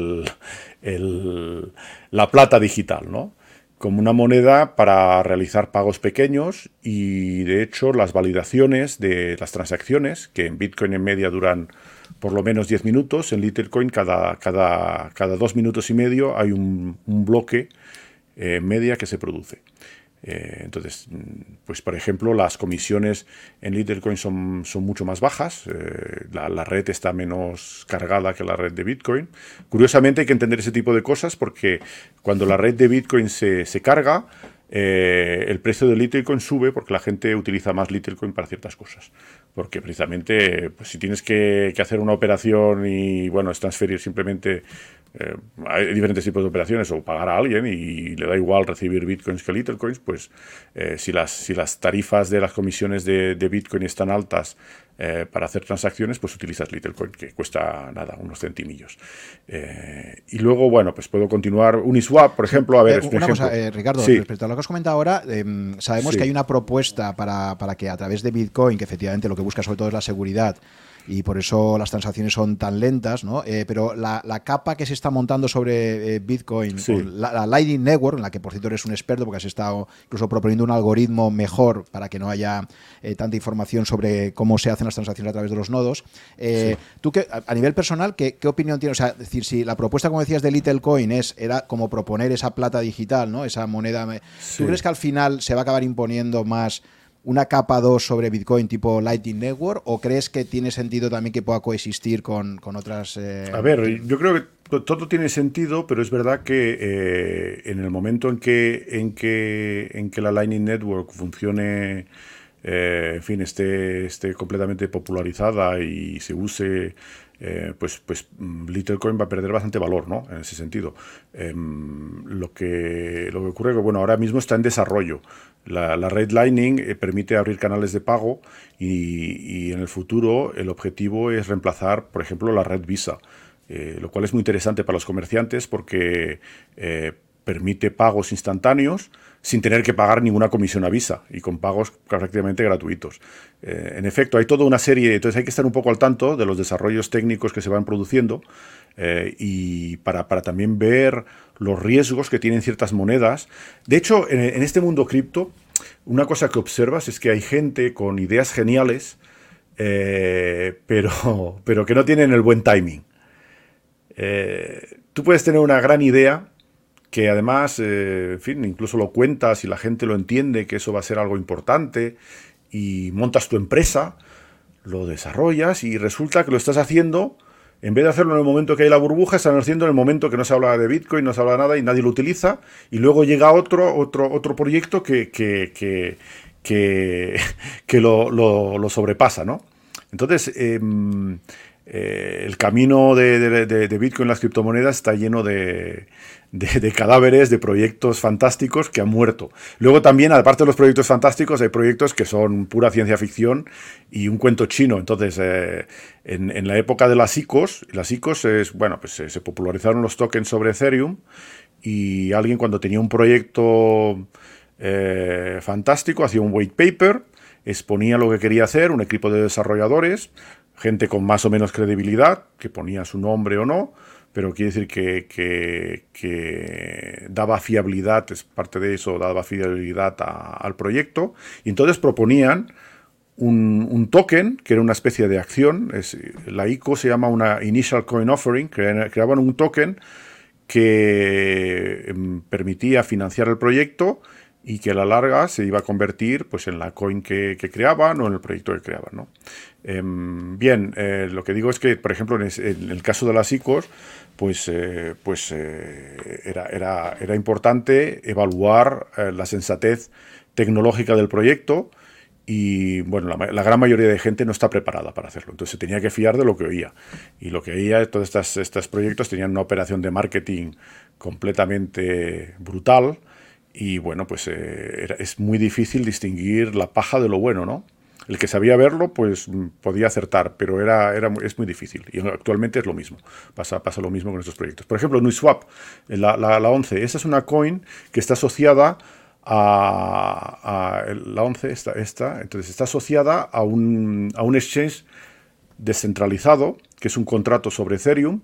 el, la plata digital, ¿no? Como una moneda para realizar pagos pequeños y de hecho las validaciones de las transacciones, que en Bitcoin en media duran por lo menos 10 minutos, en Litecoin cada, cada, cada dos minutos y medio hay un, bloque eh, media que se produce. Eh, entonces, pues por ejemplo, las comisiones en Litecoin son, son mucho más bajas, eh, la, red está menos cargada que la red de Bitcoin. Curiosamente hay que entender ese tipo de cosas porque cuando la red de Bitcoin se, se carga, eh, el precio de Litecoin sube porque la gente utiliza más Litecoin para ciertas cosas. Porque precisamente, pues, si tienes que, que, hacer una operación y, bueno, es transferir simplemente eh, hay diferentes tipos de operaciones o pagar a alguien y le da igual recibir bitcoins que litecoins, pues eh, si, las, si las tarifas de las comisiones de, bitcoin están altas eh, para hacer transacciones, pues utilizas Littlecoin, que cuesta nada, unos centimillos. y luego, bueno, pues puedo continuar. Uniswap, por ejemplo, a ver. una cosa, Ricardo, respecto a lo que has comentado ahora, em, sabemos que hay una propuesta para, para que a través de Bitcoin, que efectivamente lo que busca sobre todo es la seguridad, y por eso las transacciones son tan lentas, ¿no? Eh, pero la, capa que se está montando sobre eh, Bitcoin, la, Lightning Network, en la que por cierto eres un experto porque has estado incluso proponiendo un algoritmo mejor para que no haya eh, tanta información sobre cómo se hacen las transacciones a través de los nodos. Tú, que, a, nivel personal, ¿qué, opinión tienes? O sea, decir, si la propuesta, como decías, de Littlecoin es, era como proponer esa plata digital, ¿no? Esa moneda. ¿Tú crees que al final se va a acabar imponiendo más una capa 2 sobre Bitcoin tipo Lightning Network o crees que tiene sentido también que pueda coexistir con, otras... Eh, a ver, yo creo que todo tiene sentido, pero es verdad que eh, en el momento en que, en, que, en que la Lightning Network funcione, eh, en fin, esté, esté completamente popularizada y se use pues, pues mm, va a perder bastante valor, ¿no? En ese sentido. Em, lo, que, lo que ocurre es que, bueno, ahora mismo está en desarrollo. La, red Lightning eh, permite abrir canales de pago y, en el futuro el objetivo es reemplazar, por ejemplo, la red Visa. Eh, lo cual es muy interesante para los comerciantes porque permite pagos instantáneos sin tener que pagar ninguna comisión a Visa y con pagos prácticamente gratuitos. Eh, en efecto, hay toda una serie, entonces hay que estar un poco al tanto de los desarrollos técnicos que se van produciendo eh, y para, también ver los riesgos que tienen ciertas monedas. De hecho, en, este mundo cripto, una cosa que observas es que hay gente con ideas geniales, eh, pero, pero que no tienen el buen timing. tú puedes tener una gran idea, que además, eh, en fin, incluso lo cuentas y la gente lo entiende que eso va a ser algo importante y montas tu empresa, lo desarrollas y resulta que lo estás haciendo, en vez de hacerlo en el momento que hay la burbuja, están haciendo en el momento que no se habla de Bitcoin, no se habla nada y nadie lo utiliza y luego llega otro, otro, otro proyecto que, que, que, que, [laughs] lo, lo, sobrepasa, ¿no? Entonces, em, eh, el camino de, de, Bitcoin, las criptomonedas, está lleno de, de, cadáveres, de proyectos fantásticos que han muerto. Luego también, aparte de los proyectos fantásticos, hay proyectos que son pura ciencia ficción y un cuento chino. Entonces, eh, en, la época de las ICOs, las ICOs es, bueno, pues se, popularizaron los tokens sobre Ethereum y alguien cuando tenía un proyecto eh, fantástico hacía un white paper, exponía lo que quería hacer, un equipo de desarrolladores, gente con más o menos credibilidad, que ponía su nombre o no, pero quiere decir que, daba fiabilidad, es parte de eso, daba fiabilidad al proyecto. Y entonces proponían un, token, que era una especie de acción, la ICO se llama una Initial Coin Offering, creaban un token que em, permitía financiar el proyecto y que a la larga se iba a convertir pues, en la coin que, creaban o en el proyecto que creaban. ¿no? Em, bien, eh, lo que digo es que, por ejemplo, en, el caso de las ICOs, pues, eh, pues eh, era, era, era, importante evaluar la sensatez tecnológica del proyecto y bueno, la, gran mayoría de gente no está preparada para hacerlo. Entonces se tenía que fiar de lo que oía. Y lo que oía, todos estos proyectos tenían una operación de marketing completamente brutal y bueno, pues eh, es muy difícil distinguir la paja de lo bueno, ¿no? El que sabía verlo, pues mm, podía acertar, pero era, era, es muy difícil. Y actualmente es lo mismo. Pasa, pasa lo mismo con estos proyectos. Por ejemplo, NuiSwap, la, la, la 11, esa es una coin que está asociada a, la 11, esta, esta, entonces está asociada a un, a un exchange descentralizado, que es un contrato sobre Ethereum,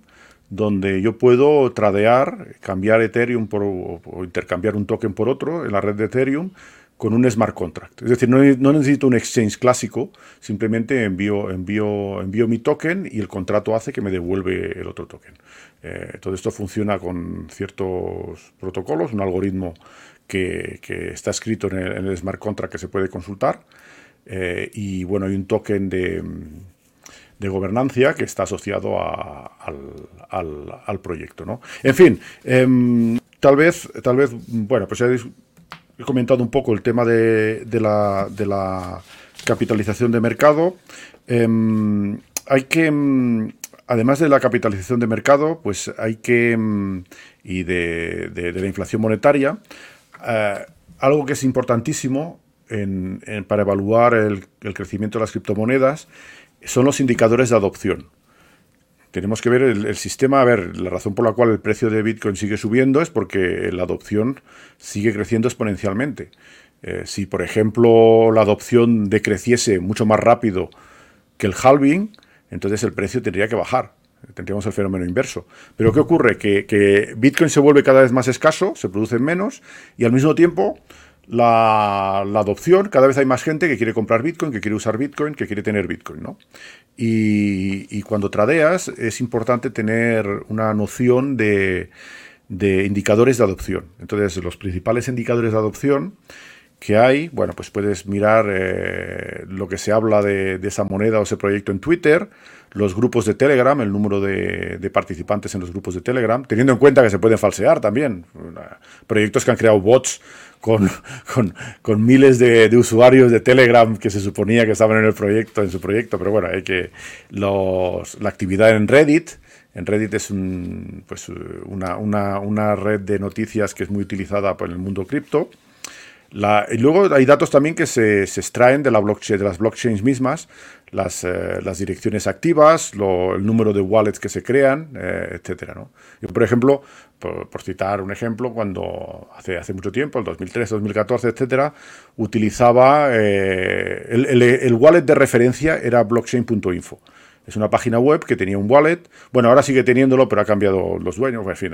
donde yo puedo tradear, cambiar Ethereum o, intercambiar un token por otro en la red de Ethereum con un smart contract. Es decir, no, necesito un exchange clásico, simplemente envío, envío, envío mi token y el contrato hace que me devuelve el otro token. Eh, todo esto funciona con ciertos protocolos, un algoritmo que, está escrito en el, smart contract que se puede consultar. Eh, y bueno, hay un token de, de gobernancia que está asociado al, proyecto. ¿no? En fin, em, tal vez, tal vez, bueno, pues he, comentado un poco el tema de, la, capitalización de mercado. Em, hay que, em, además de la capitalización de mercado, pues hay que, y de, la inflación monetaria, eh, algo que es importantísimo para evaluar el, crecimiento de las criptomonedas son los indicadores de adopción. Tenemos que ver el, sistema, a ver, la razón por la cual el precio de Bitcoin sigue subiendo es porque la adopción sigue creciendo exponencialmente. Eh, si, por ejemplo, la adopción decreciese mucho más rápido que el halving, entonces el precio tendría que bajar. Tendríamos el fenómeno inverso. Pero ¿qué ocurre? Que, que Bitcoin se vuelve cada vez más escaso, se producen menos, y al mismo tiempo la, adopción, cada vez hay más gente que quiere comprar Bitcoin, que quiere usar Bitcoin, que quiere tener Bitcoin, ¿no? Y, cuando tradeas es importante tener una noción de, indicadores de adopción. Entonces, los principales indicadores de adopción que hay, bueno, pues puedes mirar eh, lo que se habla de, esa moneda o ese proyecto en Twitter, los grupos de Telegram, el número de, de, participantes en los grupos de Telegram, teniendo en cuenta que se pueden falsear también. Proyectos que han creado bots con, con, miles de, usuarios de Telegram que se suponía que estaban en el proyecto, en su proyecto, pero bueno, hay que los, la actividad en Reddit, en Reddit es un, pues una, una, una, red de noticias que es muy utilizada por el mundo cripto. y luego hay datos también que se, se, extraen de, la blockchain, de las blockchains mismas, las, eh, las direcciones activas, el número de wallets que se crean, eh, etcétera. ¿no? Yo, por ejemplo, por, citar un ejemplo, cuando hace, hace mucho tiempo, el 2013, 2014, etcétera, utilizaba eh, el, el, wallet de referencia era blockchain.info. Es una página web que tenía un wallet. Bueno, ahora sigue teniéndolo, pero ha cambiado los dueños. En fin,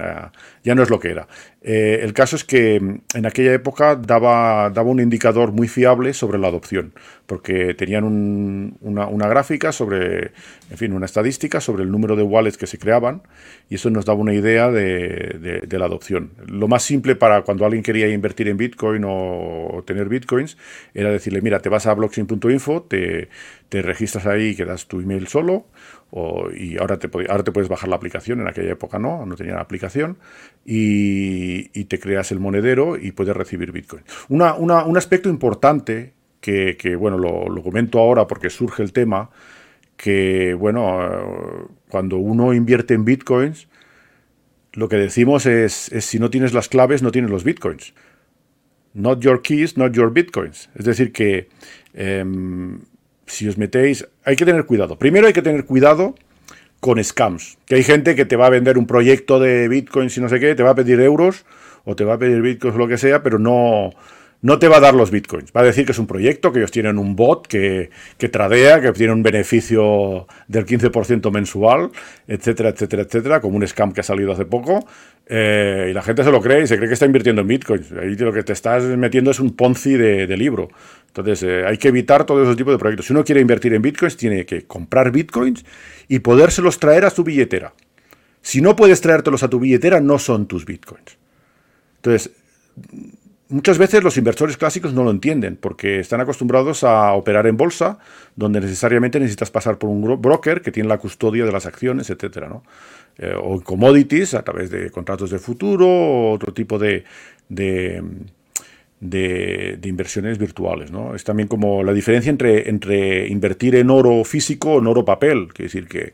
ya no es lo que era. Eh, el caso es que mm, en aquella época daba, daba un indicador muy fiable sobre la adopción, porque tenían una, gráfica sobre, en fin, una estadística sobre el número de wallets que se creaban y eso nos daba una idea de, la adopción. Lo más simple para cuando alguien quería invertir en Bitcoin o, tener Bitcoins era decirle, mira, te vas a blockchain.info, te, registras ahí y quedas tu email solo y ahora te, ahora te puedes bajar la aplicación, en aquella época no, no tenía la aplicación, y, te creas el monedero y puedes recibir Bitcoin. un aspecto importante que, bueno, lo, comento ahora porque surge el tema, que bueno, cuando uno invierte en Bitcoins, lo que decimos es, si no tienes las claves, no tienes los Bitcoins. Not your keys, not your Bitcoins. Es decir, que em, si os metéis, hay que tener cuidado. Primero hay que tener cuidado con scams, que hay gente que te va a vender un proyecto de bitcoins y no sé qué, te va a pedir euros o te va a pedir bitcoins o lo que sea, pero no, no te va a dar los bitcoins. Va a decir que es un proyecto, que ellos tienen un bot que, que tradea, que tiene un beneficio del 15% mensual, etcétera, etcétera, etcétera, como un scam que ha salido hace poco. Eh, y la gente se lo cree y se cree que está invirtiendo en bitcoins. Ahí lo que te estás metiendo es un Ponzi de, libro. Entonces eh, hay que evitar todo ese tipo de proyectos. Si uno quiere invertir en bitcoins, tiene que comprar bitcoins y podérselos traer a su billetera. Si no puedes traértelos a tu billetera, no son tus bitcoins. Entonces, Muchas veces los inversores clásicos no lo entienden porque están acostumbrados a operar en bolsa, donde necesariamente necesitas pasar por un broker que tiene la custodia de las acciones, etcétera, ¿no? Eh, o en commodities a través de contratos de futuro o otro tipo de, de, inversiones virtuales. ¿no? Es también como la diferencia entre, entre invertir en oro físico o en oro papel. Quiere decir que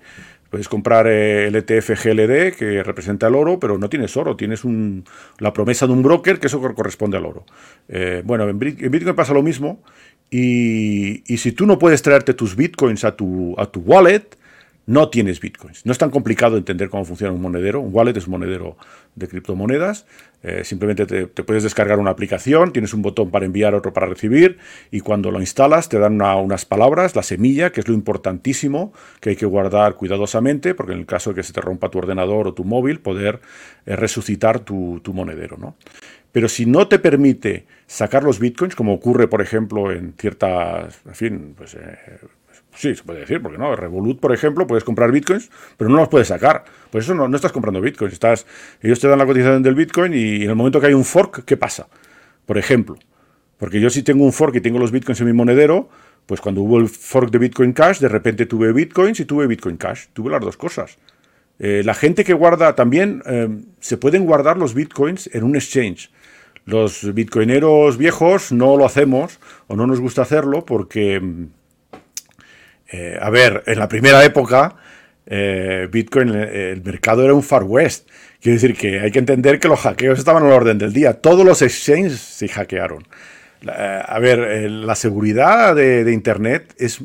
Puedes comprar eh, el ETF GLD, que representa el oro, pero no tienes oro, tienes un, la promesa de un broker que eso corresponde al oro. Eh, bueno, en, Bitcoin pasa lo mismo, y, si tú no puedes traerte tus Bitcoins a tu, a tu wallet, no tienes bitcoins. No es tan complicado entender cómo funciona un monedero. Un wallet es un monedero de criptomonedas. Eh, simplemente te, puedes descargar una aplicación, tienes un botón para enviar, otro para recibir, y cuando lo instalas te dan unas palabras, la semilla, que es lo importantísimo que hay que guardar cuidadosamente, porque en el caso de que se te rompa tu ordenador o tu móvil, poder eh, resucitar tu, monedero. ¿no? Pero si no te permite sacar los bitcoins, como ocurre, por ejemplo, en ciertas, fin, pues, eh, Sí, se puede decir, porque no. Revolut, por ejemplo, puedes comprar bitcoins, pero no los puedes sacar. Por eso no, estás comprando bitcoins. Estás, ellos te dan la cotización del bitcoin y en el momento que hay un fork, ¿qué pasa? Por ejemplo, porque yo si tengo un fork y tengo los bitcoins en mi monedero, pues cuando hubo el fork de Bitcoin Cash, de repente tuve bitcoins y tuve Bitcoin Cash. Tuve las dos cosas. Eh, la gente que guarda también, eh, se pueden guardar los bitcoins en un exchange. Los bitcoineros viejos no lo hacemos o no nos gusta hacerlo porque eh, a ver, en la primera época, eh, Bitcoin, eh, el mercado era un Far West. Quiere decir que hay que entender que los hackeos estaban en orden del día. Todos los exchanges se hackearon. a ver, la seguridad de, Internet es,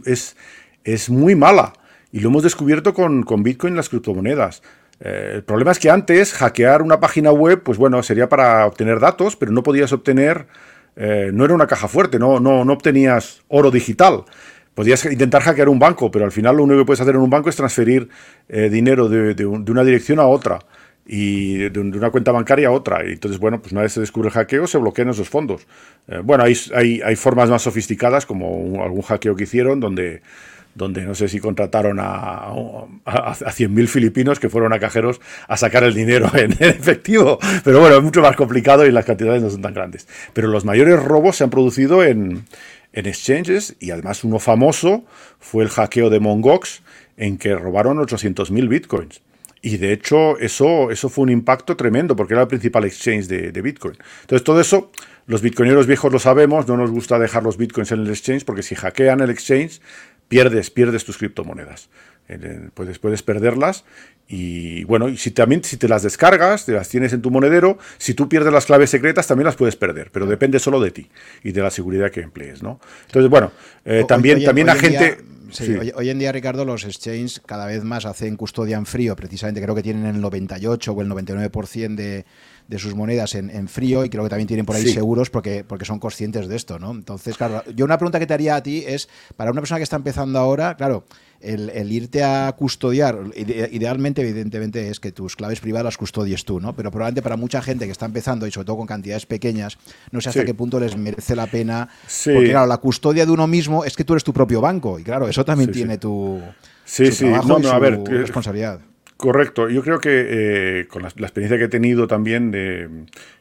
es, muy mala. Y lo hemos descubierto con, Bitcoin y las criptomonedas. el problema es que antes hackear una página web, pues bueno, sería para obtener datos, pero no podías obtener, no era una caja fuerte, no, no, no obtenías oro digital. Podrías intentar hackear un banco, pero al final lo único que puedes hacer en un banco es transferir eh, dinero de, una dirección a otra y de, una cuenta bancaria a otra. Y entonces, bueno, pues una vez se descubre el hackeo, se bloquean esos fondos. Eh, bueno, hay, hay, formas más sofisticadas, como algún hackeo que hicieron, donde, donde no sé si contrataron a, a, 100.000 filipinos que fueron a cajeros a sacar el dinero [laughs] en, efectivo. Pero bueno, es mucho más complicado y las cantidades no son tan grandes. Pero los mayores robos se han producido en, en exchanges y además uno famoso fue el hackeo de Mongox en que robaron 800.000 bitcoins. Y de hecho eso, eso fue un impacto tremendo porque era el principal exchange de, Bitcoin. Entonces todo eso, los bitcoineros viejos lo sabemos, no nos gusta dejar los bitcoins en el exchange porque si hackean el exchange, pierdes, pierdes tus criptomonedas. Puedes, puedes perderlas y bueno, y si también si te las descargas, te las tienes en tu monedero, si tú pierdes las claves secretas también las puedes perder, pero depende solo de ti y de la seguridad que emplees, ¿no? Entonces, bueno, eh, también, también la gente... Sí, Hoy, en día, Ricardo, los exchanges cada vez más hacen custodia en frío, precisamente creo que tienen el 98 o el 99% de, de sus monedas en, frío y creo que también tienen por ahí seguros porque, porque son conscientes de esto, ¿no? Entonces, claro, yo una pregunta que te haría a ti es, para una persona que está empezando ahora, claro, el, irte a custodiar, idealmente, evidentemente, es que tus claves privadas las custodies tú, ¿no? Pero probablemente para mucha gente que está empezando y sobre todo con cantidades pequeñas, no sé hasta qué punto les merece la pena. Porque, claro, la custodia de uno mismo es que tú eres tu propio banco y, claro, eso también tiene tu. Sí, sí, no, no, a ver, responsabilidad. Correcto. Yo creo que eh, con la, experiencia que he tenido también de,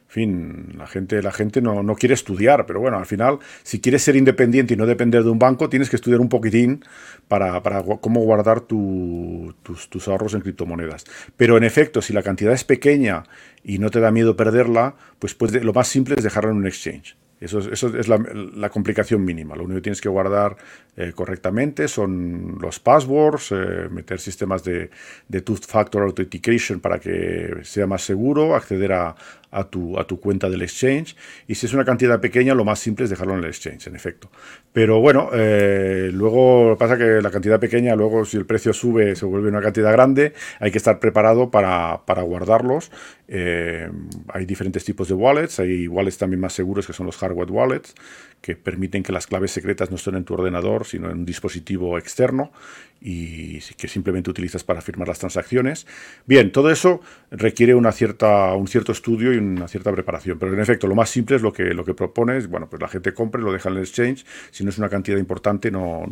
fin, la gente, la gente no, no, quiere estudiar, pero bueno, al final, si quieres ser independiente y no depender de un banco, tienes que estudiar un poquitín para, para cómo guardar tus, tus, ahorros en criptomonedas. Pero en efecto, si la cantidad es pequeña y no te da miedo perderla, pues, pues lo más simple es dejarla en un exchange. Eso es, la, complicación mínima. Lo único que tienes que guardar eh, correctamente son los passwords, eh, meter sistemas de, de two-factor authentication para que sea más seguro, acceder a, a tu, a tu cuenta del exchange. Y si es una cantidad pequeña, lo más simple es dejarlo en el exchange, en efecto. Pero bueno, eh, luego pasa que la cantidad pequeña, luego si el precio sube, se vuelve una cantidad grande, hay que estar preparado para, para guardarlos. Eh, hay diferentes tipos de wallets, hay wallets también más seguros que son los hardware wallets, que permiten que las claves secretas no estén en tu ordenador, sino en un dispositivo externo y que simplemente utilizas para firmar las transacciones. Bien, todo eso requiere una cierta, un cierto estudio y una cierta preparación, pero en efecto lo más simple es lo que, lo que propones, bueno, pues la gente compre, lo deja en el exchange, si no es una cantidad importante no,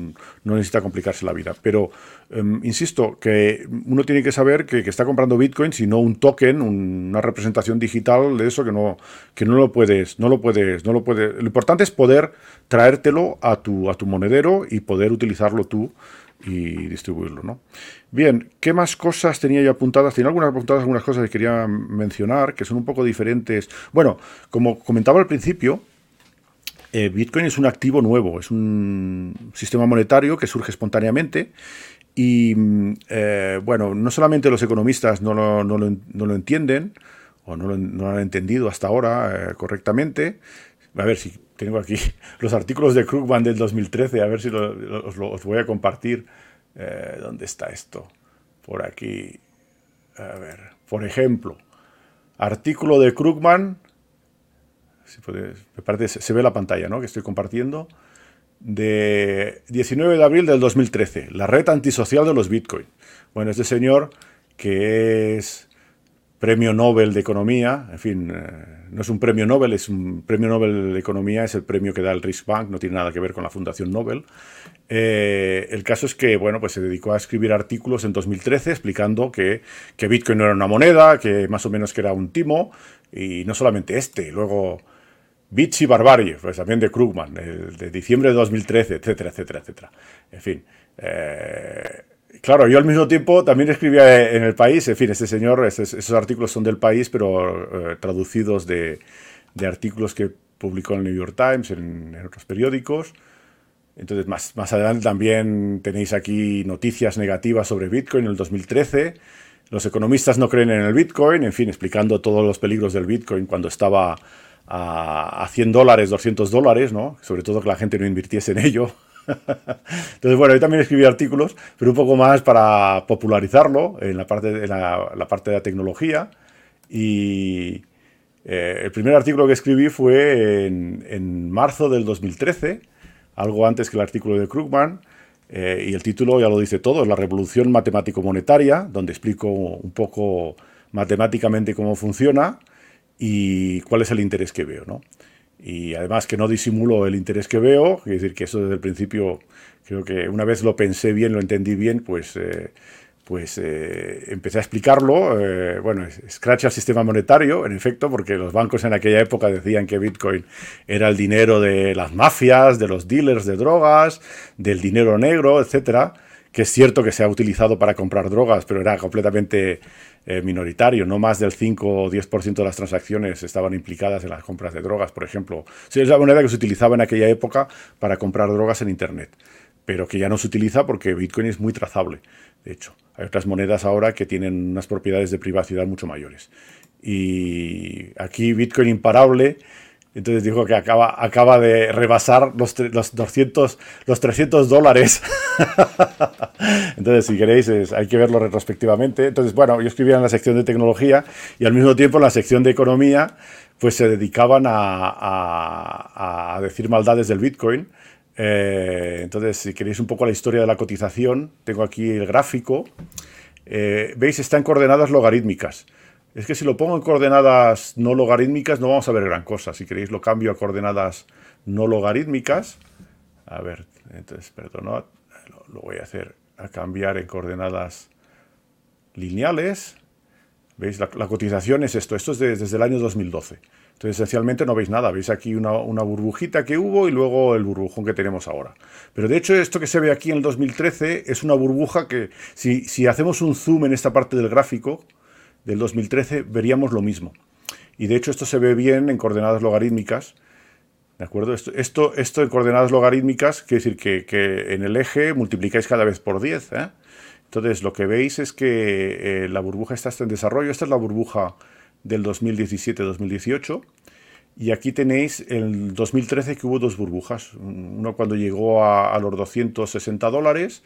no necesita complicarse la vida. Pero, em, insisto, que uno tiene que saber que, que, está comprando Bitcoin, y no un token, una representación digital de eso que no, que no lo puedes, no lo puedes, no lo puedes. Lo importante es poder traértelo a tu, a tu monedero y poder utilizarlo tú y distribuirlo, ¿no? Bien, ¿qué más cosas tenía yo apuntadas? Tenía algunas apuntadas, algunas cosas que quería mencionar, que son un poco diferentes. Bueno, como comentaba al principio, eh, Bitcoin es un activo nuevo, es un sistema monetario que surge espontáneamente y, eh, bueno, no solamente los economistas no lo, no lo, entienden, o no lo, han entendido hasta ahora eh, correctamente, a ver si tengo aquí [laughs] los artículos de Krugman del 2013, a ver si os, voy a compartir. Eh, ¿Dónde está esto? Por aquí. A ver, por ejemplo, artículo de Krugman, se ve la pantalla ¿no? que estoy compartiendo, de 19 de abril del 2013, la red antisocial de los Bitcoin. Bueno, este señor que es premio Nobel de Economía, en fin, eh, no es un premio Nobel, es un premio Nobel de Economía, es el premio que da el Bank, no tiene nada que ver con la Fundación Nobel. Eh, el caso es que, bueno, pues se dedicó a escribir artículos en 2013 explicando que, que, Bitcoin no era una moneda, que más o menos que era un timo, y no solamente este, luego Bits y Barbarie, pues también de Krugman, de diciembre de 2013, etcétera, etcétera, etcétera. En fin. Eh, Claro, yo al mismo tiempo también escribía en el país, en fin, este señor, esos artículos son del país, pero eh, traducidos de, artículos que publicó en el New York Times, en, otros periódicos. Entonces, más, más adelante también tenéis aquí noticias negativas sobre Bitcoin en el 2013. Los economistas no creen en el Bitcoin, en fin, explicando todos los peligros del Bitcoin cuando estaba a, a 100 dólares, 200 dólares, ¿no? Sobre todo que la gente no invirtiese en ello. Entonces, bueno, yo también escribí artículos, pero un poco más para popularizarlo en la parte de la, parte de la tecnología. Y eh, el primer artículo que escribí fue en, marzo del 2013, algo antes que el artículo de Krugman. Eh, y el título ya lo dice todo, es la revolución matemático-monetaria, donde explico un poco matemáticamente cómo funciona y cuál es el interés que veo. ¿no? Y además que no disimulo el interés que veo, es decir, que eso desde el principio creo que una vez lo pensé bien, lo entendí bien, pues, eh, pues eh, empecé a explicarlo. Eh, bueno, scratch al sistema monetario, en efecto, porque los bancos en aquella época decían que Bitcoin era el dinero de las mafias, de los dealers de drogas, del dinero negro, etcétera que es cierto que se ha utilizado para comprar drogas, pero era completamente eh, minoritario, no más del 5 o 10% de las transacciones estaban implicadas en las compras de drogas, por ejemplo. Sí, es la moneda que se utilizaba en aquella época para comprar drogas en Internet, pero que ya no se utiliza porque Bitcoin es muy trazable, de hecho. Hay otras monedas ahora que tienen unas propiedades de privacidad mucho mayores. Y aquí Bitcoin imparable Entonces dijo que acaba, acaba de rebasar los, los 200, los 300 dólares. [laughs] Entonces, si queréis, hay que verlo retrospectivamente. Entonces, bueno, yo escribía en la sección de tecnología y al mismo tiempo en la sección de economía, pues se dedicaban a, a, decir maldades del Bitcoin. Eh, entonces, si queréis un poco la historia de la cotización, tengo aquí el gráfico. Eh, Veis, está en coordenadas logarítmicas. Es que si lo pongo en coordenadas no logarítmicas no vamos a ver gran cosa. Si queréis lo cambio a coordenadas no logarítmicas. A ver, entonces, perdón, lo, voy a hacer a cambiar en coordenadas lineales. ¿Veis? La, cotización es esto. Esto es desde el año 2012. Entonces, esencialmente no veis nada. Veis aquí una, burbujita que hubo y luego el burbujón que tenemos ahora. Pero de hecho, esto que se ve aquí en el 2013 es una burbuja que, si, si hacemos un zoom en esta parte del gráfico, del 2013 veríamos lo mismo. Y de hecho esto se ve bien en coordenadas logarítmicas. ¿De acuerdo? Esto, esto, esto en coordenadas logarítmicas quiere decir que, en el eje multiplicáis cada vez por 10. ¿eh? Entonces lo que veis es que eh, la burbuja está en desarrollo. Esta es la burbuja del 2017-2018. Y aquí tenéis el 2013 que hubo dos burbujas. Uno cuando llegó a, los 260 dólares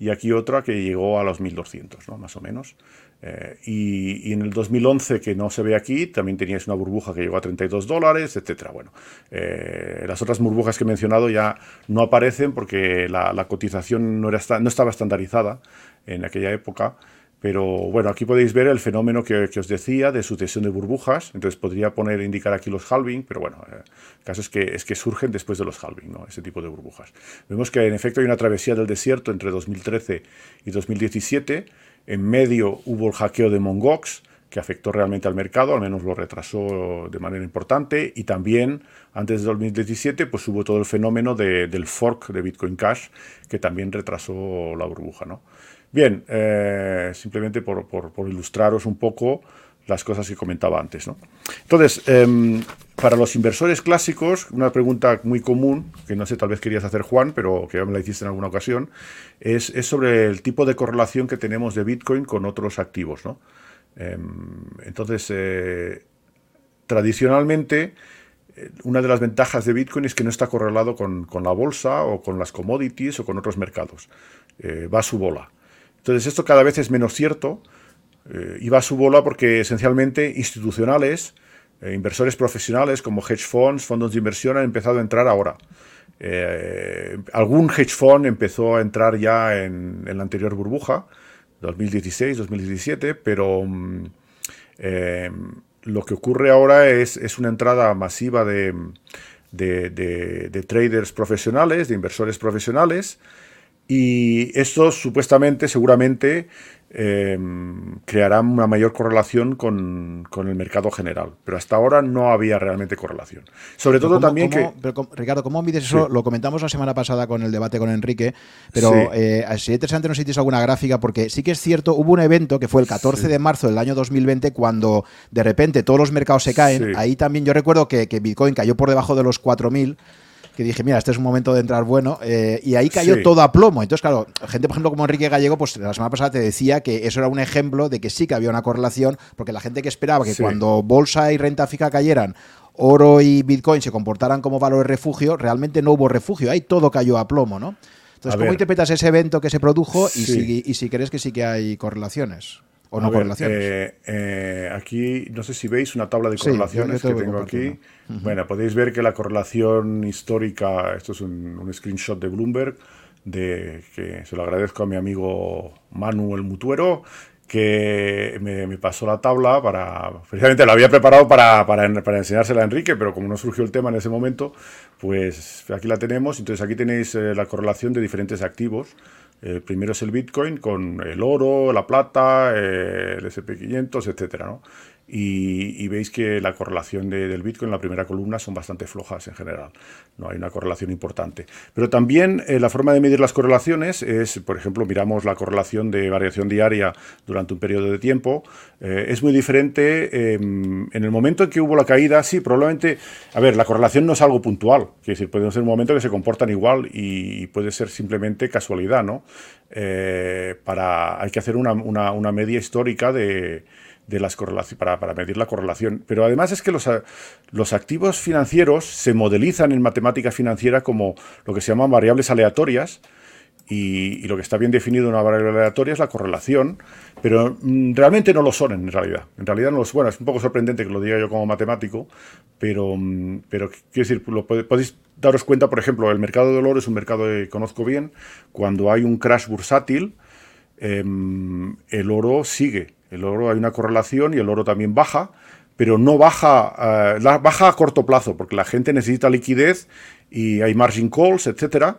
y aquí otra que llegó a los 1200, ¿no? más o menos. Eh, y, en el 2011, que no se ve aquí, también teníais una burbuja que llegó a 32 dólares, etc. Bueno, eh, las otras burbujas que he mencionado ya no aparecen porque la, cotización no, era, no estaba estandarizada en aquella época. Pero bueno, aquí podéis ver el fenómeno que, os decía de sucesión de burbujas. Entonces podría poner, indicar aquí los halving, pero bueno, eh, caso es que surgen después de los halving, ¿no? Ese tipo de burbujas. Vemos que en efecto hay una travesía del desierto entre 2013 y 2017 en medio hubo el hackeo de Mongox, que afectó realmente al mercado, al menos lo retrasó de manera importante, y también antes de 2017 pues hubo todo el fenómeno del fork de Bitcoin Cash, que también retrasó la burbuja. ¿no? Bien, eh, simplemente por, ilustraros un poco las cosas que comentaba antes. ¿no? Entonces, em, para los inversores clásicos, una pregunta muy común, que no sé, tal vez querías hacer Juan, pero que ya me la hiciste en alguna ocasión, es, sobre el tipo de correlación que tenemos de Bitcoin con otros activos. ¿no? Em, entonces, eh, tradicionalmente, eh, una de las ventajas de Bitcoin es que no está correlado con, la bolsa o con las commodities o con otros mercados. Va a su bola. Entonces, esto cada vez es menos cierto y va a su bola porque esencialmente institucionales eh, inversores profesionales como hedge funds, fondos de inversión han empezado a entrar ahora. Eh, algún hedge fund empezó a entrar ya en, la anterior burbuja, 2016, 2017, pero mm, eh, lo que ocurre ahora es, una entrada masiva de, de, traders profesionales, de inversores profesionales, y esto supuestamente, seguramente, eh, crearán una mayor correlación con, el mercado general. Pero hasta ahora no había realmente correlación. Sobre todo también que... Ricardo, ¿cómo mides eso? Lo comentamos la semana pasada con el debate con Enrique, pero eh, sería interesante no si tienes alguna gráfica, porque sí que es cierto, hubo un evento que fue el 14 de marzo del año 2020, cuando de repente todos los mercados se caen. Ahí también yo recuerdo que, que Bitcoin cayó por debajo de los 4.000 que dije, mira, este es un momento de entrar bueno, eh, y ahí cayó todo a plomo. Entonces, claro, gente, por ejemplo, como Enrique Gallego, pues la semana pasada te decía que eso era un ejemplo de que sí que había una correlación, porque la gente que esperaba que cuando bolsa y renta fija cayeran, oro y Bitcoin se comportaran como valor de refugio, realmente no hubo refugio, ahí todo cayó a plomo, ¿no? Entonces, ¿cómo interpretas ese evento que se produjo y, si, y si crees que sí que hay correlaciones? ¿O no correlaciones? Eh, eh, aquí, no sé si veis una tabla de correlaciones que tengo aquí. Bueno, podéis ver que la correlación histórica, esto es un, screenshot de Bloomberg, de que se lo agradezco a mi amigo Manu el Mutuero, que me, pasó la tabla para. Precisamente la había preparado para, para, enseñársela a Enrique, pero como no surgió el tema en ese momento, pues aquí la tenemos. Entonces aquí tenéis eh, la correlación de diferentes activos. El primero es el Bitcoin con el oro, la plata, eh, el SP500, etcétera, ¿no? Y, veis que la correlación del Bitcoin en la primera columna son bastante flojas en general. No hay una correlación importante. Pero también eh, la forma de medir las correlaciones es, por ejemplo, miramos la correlación de variación diaria durante un periodo de tiempo. Eh, es muy diferente em, en el momento en que hubo la caída. Sí, probablemente, a ver, la correlación no es algo puntual. Quiere decir, puede ser un momento que se comportan igual y, puede ser simplemente casualidad, ¿no? Eh, para, hay que hacer una media histórica de de las para, para, medir la correlación. Pero además es que los, los activos financieros se modelizan en matemática financiera como lo que se llaman variables aleatorias, y, lo que está bien definido en una variable aleatoria es la correlación, pero mm, realmente no lo son en realidad. En realidad no lo son. Bueno, es un poco sorprendente que lo diga yo como matemático, pero, mm, pero quiero decir, lo podéis daros cuenta, por ejemplo, el mercado del oro es un mercado que conozco bien. Cuando hay un crash bursátil, em, el oro sigue. El oro hay una correlación y el oro también baja, pero no baja, eh, baja a corto plazo, porque la gente necesita liquidez y hay margin calls, etcétera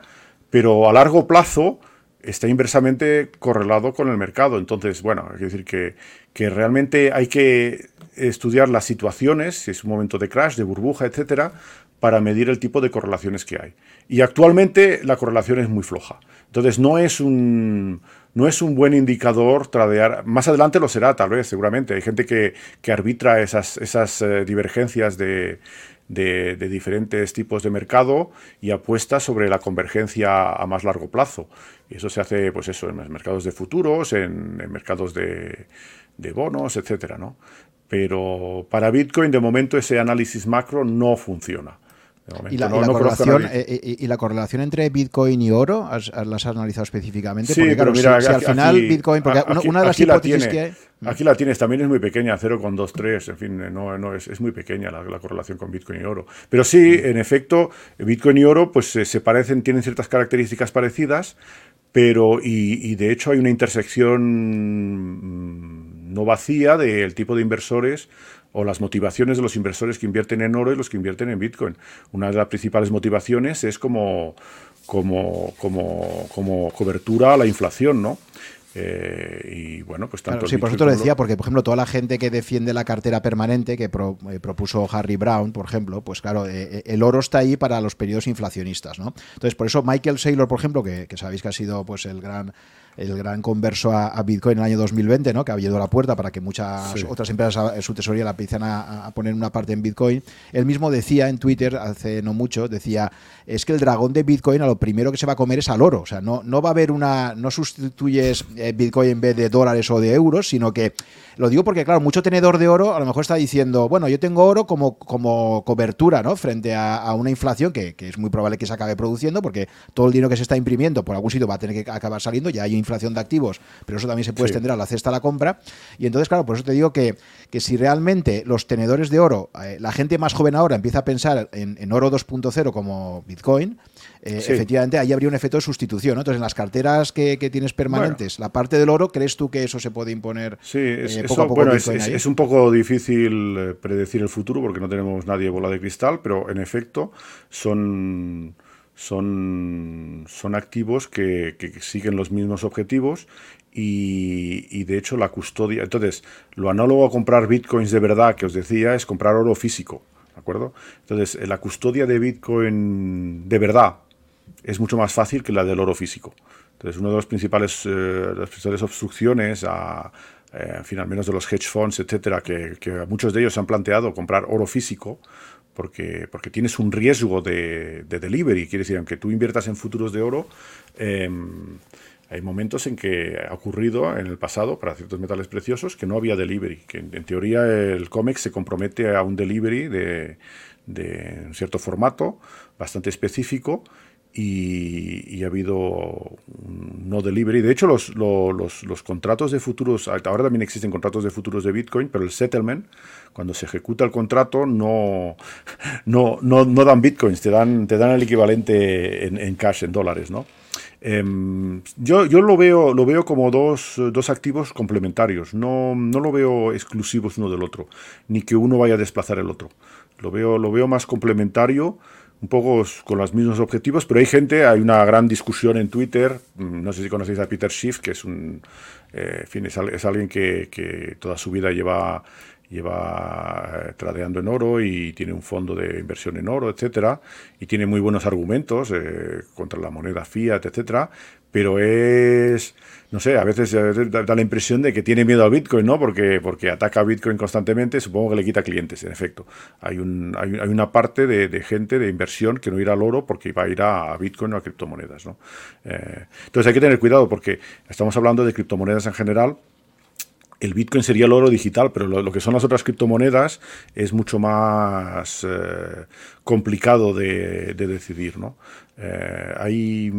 pero a largo plazo está inversamente correlado con el mercado. Entonces, bueno, hay que decir que, que realmente hay que estudiar las situaciones, si es un momento de crash, de burbuja, etcétera, para medir el tipo de correlaciones que hay. Y actualmente la correlación es muy floja. Entonces, no es un, no es un buen indicador tradear. Más adelante lo será, tal vez, seguramente. Hay gente que, que arbitra esas, esas eh, divergencias de, de, diferentes tipos de mercado y apuesta sobre la convergencia a más largo plazo. Y eso se hace, pues eso, en mercados de futuros, en, mercados de, bonos, etcétera, ¿no? Pero para Bitcoin, de momento, ese análisis macro no funciona. ¿Y la, correlación, eh, eh, y, la, correlación, entre Bitcoin y oro las has analizado específicamente? Sí, porque, claro, mira, si, al final Bitcoin, porque una de las hipótesis que hay... Aquí la tienes, también es muy pequeña, 0,23, en fin, no, no es, es, muy pequeña la, correlación con Bitcoin y oro. Pero sí, en efecto, Bitcoin y oro pues se parecen, tienen ciertas características parecidas, pero y, de hecho hay una intersección mm, no vacía del tipo de inversores o las motivaciones de los inversores que invierten en oro y los que invierten en Bitcoin. Una de las principales motivaciones es como, como, como, como cobertura a la inflación, ¿no? Eh, y bueno, pues tanto. sí, por eso te lo decía, porque por ejemplo, toda la gente que defiende la cartera permanente que eh, propuso Harry Brown, por ejemplo, pues claro, eh, el oro está ahí para los periodos inflacionistas, ¿no? Entonces, por eso Michael Saylor, por ejemplo, que, que sabéis que ha sido pues el gran el gran converso a, Bitcoin en el año 2020, ¿no? que ha abierto la puerta para que muchas otras empresas su tesorería la empiecen a, poner una parte en Bitcoin. Él mismo decía en Twitter, hace no mucho, decía, es que el dragón de Bitcoin a lo primero que se va a comer es al oro. O sea, no, no va a haber una, no sustituyes eh, Bitcoin en vez de dólares o de euros, sino que lo digo porque, claro, mucho tenedor de oro a lo mejor está diciendo, bueno, yo tengo oro como, como cobertura, ¿no? Frente a, una inflación que, es muy probable que se acabe produciendo, porque todo el dinero que se está imprimiendo por algún sitio va a tener que acabar saliendo, ya hay inflación de activos, pero eso también se puede extender a la cesta de la compra. Y entonces, claro, por eso te digo que, que si realmente los tenedores de oro, eh, la gente más joven ahora empieza a pensar en, en oro 2.0 como Bitcoin, eh, efectivamente ahí habría un efecto de sustitución. Entonces, en las carteras que, tienes permanentes, la parte del oro, ¿crees tú que eso se puede imponer sí, es, eh, poco a poco? Bueno, es, un poco difícil predecir el futuro porque no tenemos nadie bola de cristal, pero en efecto son, son, son activos que, siguen los mismos objetivos y, de hecho la custodia. Entonces, lo análogo a comprar bitcoins de verdad que os decía es comprar oro físico. ¿De acuerdo? Entonces, la custodia de Bitcoin de verdad, es mucho más fácil que la del oro físico. Entonces, una de las principales, eh, las principales obstrucciones a, eh, fin, al menos de los hedge funds, etcétera, que, muchos de ellos han planteado comprar oro físico, porque, porque tienes un riesgo de, delivery. Quiere decir, aunque tú inviertas en futuros de oro, em, hay momentos en que ha ocurrido en el pasado para ciertos metales preciosos que no había delivery, que en, teoría el COMEX se compromete a un delivery de, de un cierto formato bastante específico y, ha habido no delivery. De hecho, los, los, contratos de futuros, ahora también existen contratos de futuros de Bitcoin, pero el settlement, cuando se ejecuta el contrato, no, no, no, no dan Bitcoins, te dan, te dan el equivalente en, en cash, en dólares, ¿no? Em, yo, yo lo, veo, lo veo como dos, dos activos complementarios, no, no, lo veo exclusivos uno del otro, ni que uno vaya a desplazar el otro. Lo veo, lo veo más complementario un poco con los mismos objetivos, pero hay gente, hay una gran discusión en Twitter, mm, no sé si conocéis a Peter Schiff, que es un, eh, fin, es, alguien que, que, toda su vida lleva, lleva eh, tradeando en oro y tiene un fondo de inversión en oro, etcétera, y tiene muy buenos argumentos eh, contra la moneda fiat, etcétera, pero es no sé, a veces da la impresión de que tiene miedo a Bitcoin, ¿no? Porque, porque ataca a Bitcoin constantemente, supongo que le quita clientes, en efecto. Hay, un, hay, una parte de, gente, de inversión, que no irá al oro porque va a ir a, Bitcoin o a criptomonedas, ¿no? Eh, entonces hay que tener cuidado porque estamos hablando de criptomonedas en general, el Bitcoin sería el oro digital, pero lo, que son las otras criptomonedas es mucho más eh, complicado de, decidir, ¿no? Eh,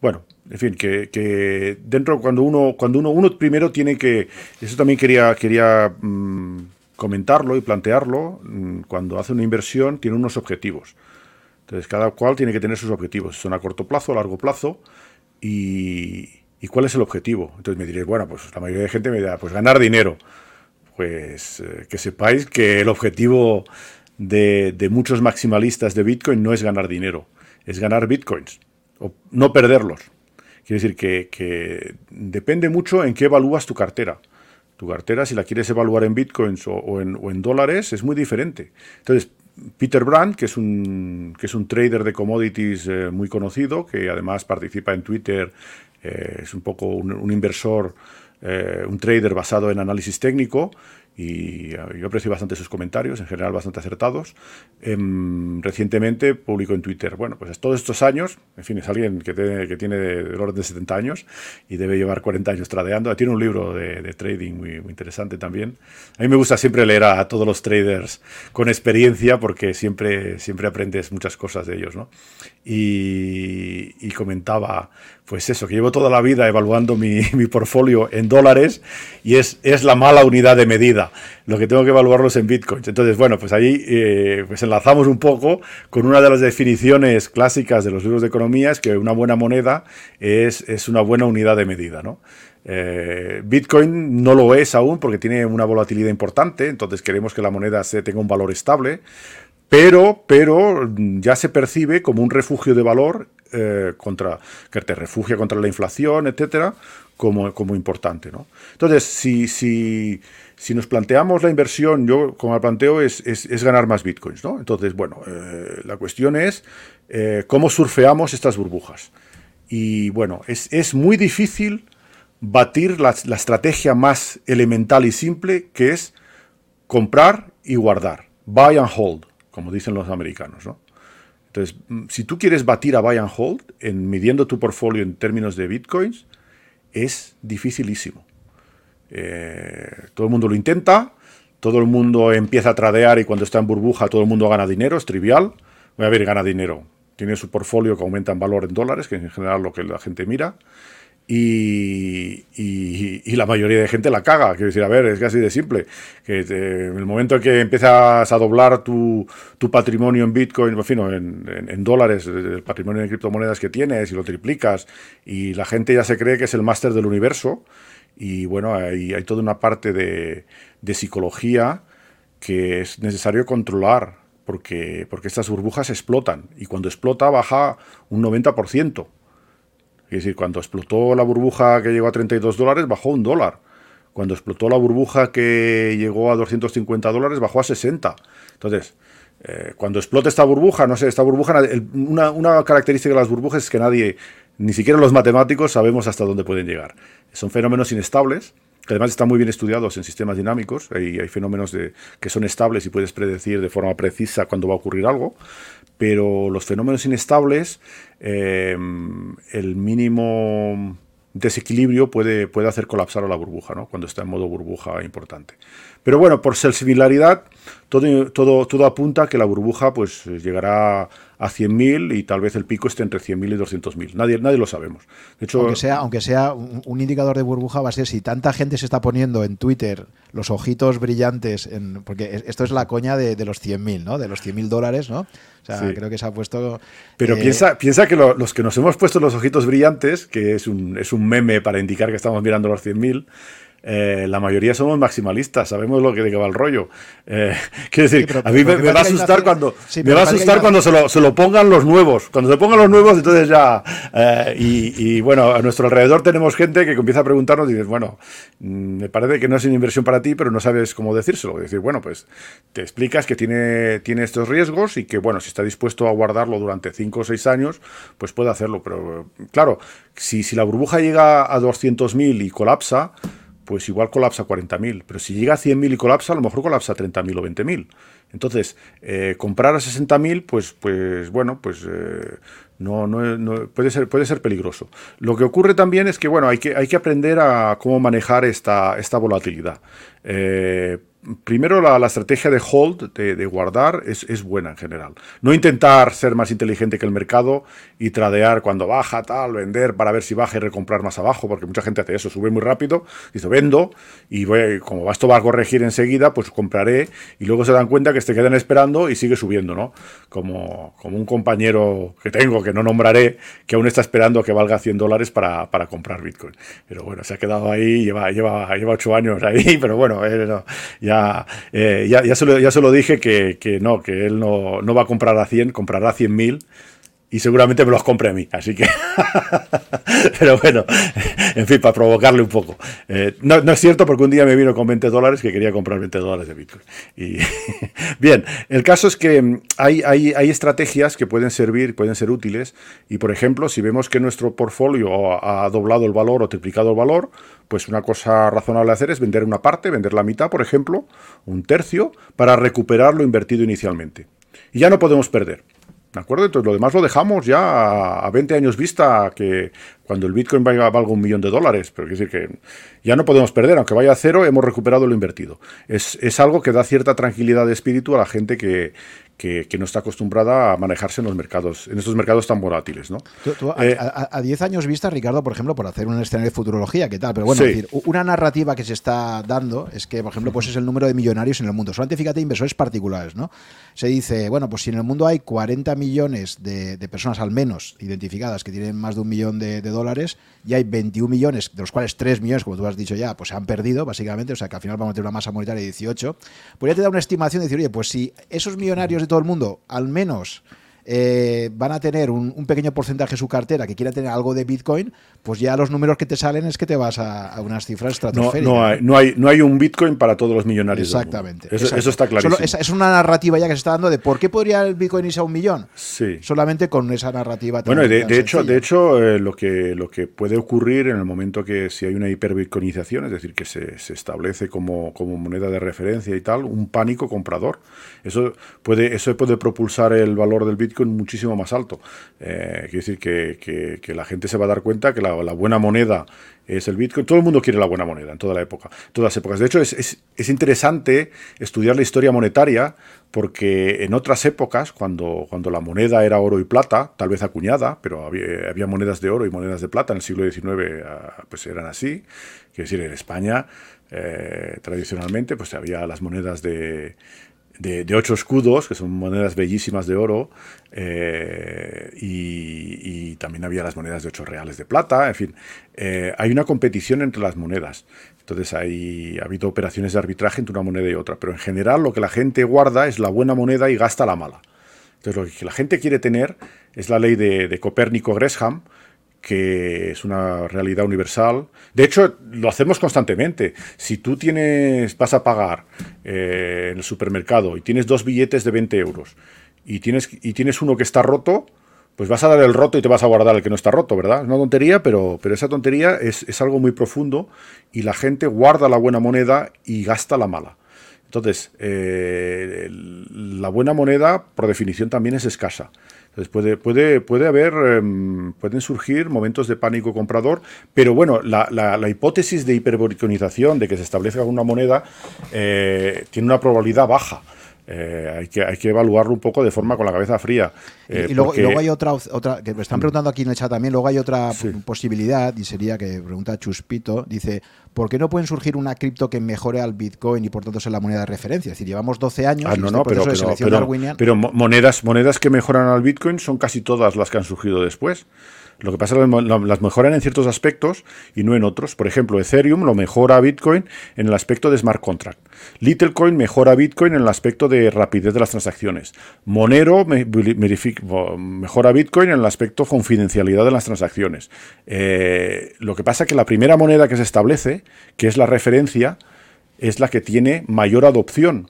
bueno, en fin, que, dentro cuando uno, cuando uno, uno primero tiene que, eso también quería, quería mm, comentarlo y plantearlo, mm, cuando hace una inversión tiene unos objetivos. Entonces cada cual tiene que tener sus objetivos, son a corto plazo, a largo plazo y ¿Y cuál es el objetivo? Entonces me diréis, bueno, pues la mayoría de gente me dirá, pues ganar dinero. Pues eh, que sepáis que el objetivo de, muchos maximalistas de Bitcoin no es ganar dinero, es ganar Bitcoins, o no perderlos. Quiere decir que, depende mucho en qué evalúas tu cartera. Tu cartera, si la quieres evaluar en bitcoins o, en, dólares, es muy diferente. Entonces, Peter Brand, que es un, que es un trader de commodities eh, muy conocido, que además participa en Twitter eh, es un poco un, inversor, eh, un trader basado en análisis técnico y eh, yo aprecio bastante sus comentarios, en general bastante acertados. Em, recientemente publicó en Twitter, bueno, pues todos estos años, en fin, es alguien que, que tiene el orden de 70 años y debe llevar 40 años tradeando. Tiene un libro de, trading muy, muy, interesante también. A mí me gusta siempre leer a, todos los traders con experiencia porque siempre, siempre aprendes muchas cosas de ellos, ¿no? Y, y comentaba, pues eso, que llevo toda la vida evaluando [laughs] mi, portfolio en dólares y es, es, la mala unidad de medida, lo que tengo que evaluarlos en bitcoins. Entonces, bueno, pues ahí eh, pues enlazamos un poco con una de las definiciones clásicas de los libros de economía, es que una buena moneda es, es una buena unidad de medida, ¿no? Eh, Bitcoin no lo es aún porque tiene una volatilidad importante, entonces queremos que la moneda se tenga un valor estable, pero, pero ya se percibe como un refugio de valor eh, contra, que te refugia contra la inflación, etcétera, como, como importante. ¿no? Entonces, si, si, si, nos planteamos la inversión, yo como la planteo es, es, ganar más bitcoins. ¿no? Entonces, bueno, eh, la cuestión es eh, cómo surfeamos estas burbujas. Y bueno, es, es muy difícil batir la, la estrategia más elemental y simple que es comprar y guardar. Buy and hold, como dicen los americanos. ¿no? Entonces, mm, si tú quieres batir a buy and hold en midiendo tu portfolio en términos de bitcoins, es dificilísimo. Eh, todo el mundo lo intenta, todo el mundo empieza a tradear y cuando está en burbuja todo el mundo gana dinero, es trivial. Voy a ver, gana dinero. Tiene su portfolio que aumenta en valor en dólares, que es en general lo que la gente mira y, la mayoría de gente la caga. Quiero decir, a ver, es casi de simple. Que en el momento en que empiezas a doblar tu, patrimonio en Bitcoin, en, en, dólares, el patrimonio de criptomonedas que tienes y lo triplicas, y la gente ya se cree que es el máster del universo, y bueno, hay, hay toda una parte de, de, psicología que es necesario controlar, porque, porque estas burbujas explotan, y cuando explota baja un 90%. Es decir, cuando explotó la burbuja que llegó a 32 dólares, bajó un dólar. Cuando explotó la burbuja que llegó a 250 dólares, bajó a 60. Entonces, eh, cuando explote esta burbuja, no sé, esta burbuja, una, característica de las burbujas es que nadie, ni siquiera los matemáticos, sabemos hasta dónde pueden llegar. Son fenómenos inestables, que además están muy bien estudiados en sistemas dinámicos. Hay, fenómenos que son estables y puedes predecir de forma precisa cuándo va a ocurrir algo pero los fenómenos inestables, eh, el mínimo desequilibrio puede, puede hacer colapsar a la burbuja, ¿no? cuando está en modo burbuja importante. Pero bueno, por ser similaridad, todo, todo, todo apunta a que la burbuja pues, llegará a 100.000 y tal vez el pico esté entre 100.000 y 200.000. Nadie, nadie lo sabemos. De hecho, aunque sea, aunque sea un, indicador de burbuja, va a ser si tanta gente se está poniendo en Twitter los ojitos brillantes, en, porque esto es la coña de, de los 100.000, ¿no? De los 100.000 dólares, ¿no? O sea, creo que se ha puesto... Pero eh, piensa, piensa que los que nos hemos puesto los ojitos brillantes, que es un, es un meme para indicar que estamos mirando los 100.000, eh, la mayoría somos maximalistas, sabemos lo que de qué va el rollo. Eh, [laughs] quiero decir, a mí me, va a asustar cuando me va a asustar cuando se lo, se lo, pongan los nuevos. Cuando se pongan los nuevos, entonces ya. Eh, y, bueno, a nuestro alrededor tenemos gente que empieza a preguntarnos y dices, bueno, mm, me parece que no es una inversión para ti, pero no sabes cómo decírselo. Es decir, bueno, pues te explicas que tiene, tiene estos riesgos y que, bueno, si está dispuesto a guardarlo durante 5 o 6 años, pues puede hacerlo. Pero claro, si, si la burbuja llega a 200.000 y colapsa, pues igual colapsa 40.000. Pero si llega a 100.000 y colapsa, a lo mejor colapsa 30.000 o 20.000. Entonces, eh, comprar a 60.000, pues, pues bueno, pues eh, no, no, puede, ser, puede ser peligroso. Lo que ocurre también es que, bueno, hay que, hay que aprender a cómo manejar esta, esta volatilidad. Eh, primero la, estrategia de hold, de, guardar, es, buena en general. No intentar ser más inteligente que el mercado y tradear cuando baja, tal, vender para ver si baja y recomprar más abajo, porque mucha gente hace eso, sube muy rápido, dice vendo y voy, como esto va a corregir enseguida, pues compraré y luego se dan cuenta que se quedan esperando y sigue subiendo, ¿no? Como, como un compañero que tengo, que no nombraré, que aún está esperando que valga 100 dólares para, comprar Bitcoin. Pero bueno, se ha quedado ahí, lleva, lleva, lleva 8 años ahí, [laughs] pero bueno, eh, ya eh, ya, ya, se lo, ya se lo dije que, que no, que él no, no, va a comprar a 100, comprará a 100.000 y seguramente me los compre a mí. Así que, [laughs] pero bueno, en fin, para provocarle un poco. Eh, no, no, es cierto porque un día me vino con 20 dólares que quería comprar 20 dólares de Bitcoin. Y [laughs] bien, el caso es que hay, hay, hay, estrategias que pueden servir, pueden ser útiles. Y por ejemplo, si vemos que nuestro portfolio ha doblado el valor o triplicado el valor, pues una cosa razonable hacer es vender una parte, vender la mitad, por ejemplo, un tercio, para recuperar lo invertido inicialmente. Y ya no podemos perder. ¿De acuerdo? Entonces lo demás lo dejamos ya a 20 años vista, que cuando el Bitcoin valga, valga un millón de dólares. Pero quiere decir que ya no podemos perder, aunque vaya a cero, hemos recuperado lo invertido. Es, es algo que da cierta tranquilidad de espíritu a la gente que, que, no está acostumbrada a manejarse en los mercados, en estos mercados tan volátiles, ¿no? Eh, a 10 años vista, Ricardo, por ejemplo, por hacer un escenario de futurología, ¿qué tal? Pero bueno, decir, una narrativa que se está dando es que, por ejemplo, pues es el número de millonarios en el mundo. Solamente fíjate, inversores particulares, ¿no? Se dice, bueno, pues si en el mundo hay 40 millones de, personas al menos identificadas que tienen más de un millón de, dólares, y hay 21 millones, de los cuales 3 millones, como tú has dicho ya, pues se han perdido, básicamente, o sea que al final vamos a tener una masa monetaria de 18, pues ya te da una estimación de decir, oye, pues si esos millonarios de todo el mundo, al menos eh, van a tener un, pequeño porcentaje de su cartera que quiera tener algo de Bitcoin, pues ya los números que te salen es que te vas a, unas cifras estratosféricas. No, no, hay, no, hay, un Bitcoin para todos los millonarios. Exactamente. Eso, está clarísimo. es, una narrativa ya que se está dando de por qué podría el Bitcoin irse a un millón. Sí. Solamente con esa narrativa. bueno, de, hecho, de hecho eh, lo, que, lo que puede ocurrir en el momento que si hay una hiperbitcoinización, es decir, que se, se establece como, como moneda de referencia y tal, un pánico comprador. Eso puede, eso puede propulsar el valor del Bitcoin muchísimo más alto. Eh, quiere decir que, la gente se va a dar cuenta que la, buena moneda es el Bitcoin. Todo el mundo quiere la buena moneda en toda la época, todas las épocas. De hecho, es, es, es interesante estudiar la historia monetaria porque en otras épocas, cuando, cuando la moneda era oro y plata, tal vez acuñada, pero había, monedas de oro y monedas de plata en el siglo XIX, ah, pues eran así. Quiere decir, en España, eh, tradicionalmente, pues había las monedas de, de, ocho escudos, que son monedas bellísimas de oro, eh, y, también había las monedas de ocho reales de plata, en fin, eh, hay una competición entre las monedas. Entonces hay, ha habido operaciones de arbitraje entre una moneda y otra, pero en general lo que la gente guarda es la buena moneda y gasta la mala. Entonces lo que la gente quiere tener es la ley de, de Copérnico-Gresham, que es una realidad universal. De hecho, lo hacemos constantemente. Si tú tienes, vas a pagar eh, en el supermercado y tienes dos billetes de 20 euros y tienes, y tienes uno que está roto, pues vas a dar el roto y te vas a guardar el que no está roto, ¿verdad? Es una tontería, pero, pero esa tontería es, es algo muy profundo y la gente guarda la buena moneda y gasta la mala. Entonces, eh, la buena moneda, por definición, también es escasa. Entonces puede, puede, puede haber, em, pueden surgir momentos de pánico comprador, pero bueno, la, la, hipótesis de hiperborionización, de que se establezca una moneda, eh, tiene una probabilidad baja. Eh, hay, que, hay que evaluarlo un poco de forma con la cabeza fría. y, eh, luego, hay otra, otra, que me están preguntando aquí en el chat también, luego hay otra posibilidad, y sería que pregunta Chuspito, dice, ¿por qué no pueden surgir una cripto que mejore al Bitcoin y por tanto sea la moneda de referencia? Es decir, llevamos 12 años ah, no, no, pero, pero, monedas, monedas que mejoran al Bitcoin son casi todas las que han surgido después. Lo que pasa es que las mejoran en ciertos aspectos y no en otros. Por ejemplo, Ethereum lo mejora Bitcoin en el aspecto de smart contract. Littlecoin mejora Bitcoin en el aspecto de rapidez de las transacciones. Monero mejora Bitcoin en el aspecto confidencialidad de las transacciones. Eh, lo que pasa es que la primera moneda que se establece, que es la referencia, es la que tiene mayor adopción.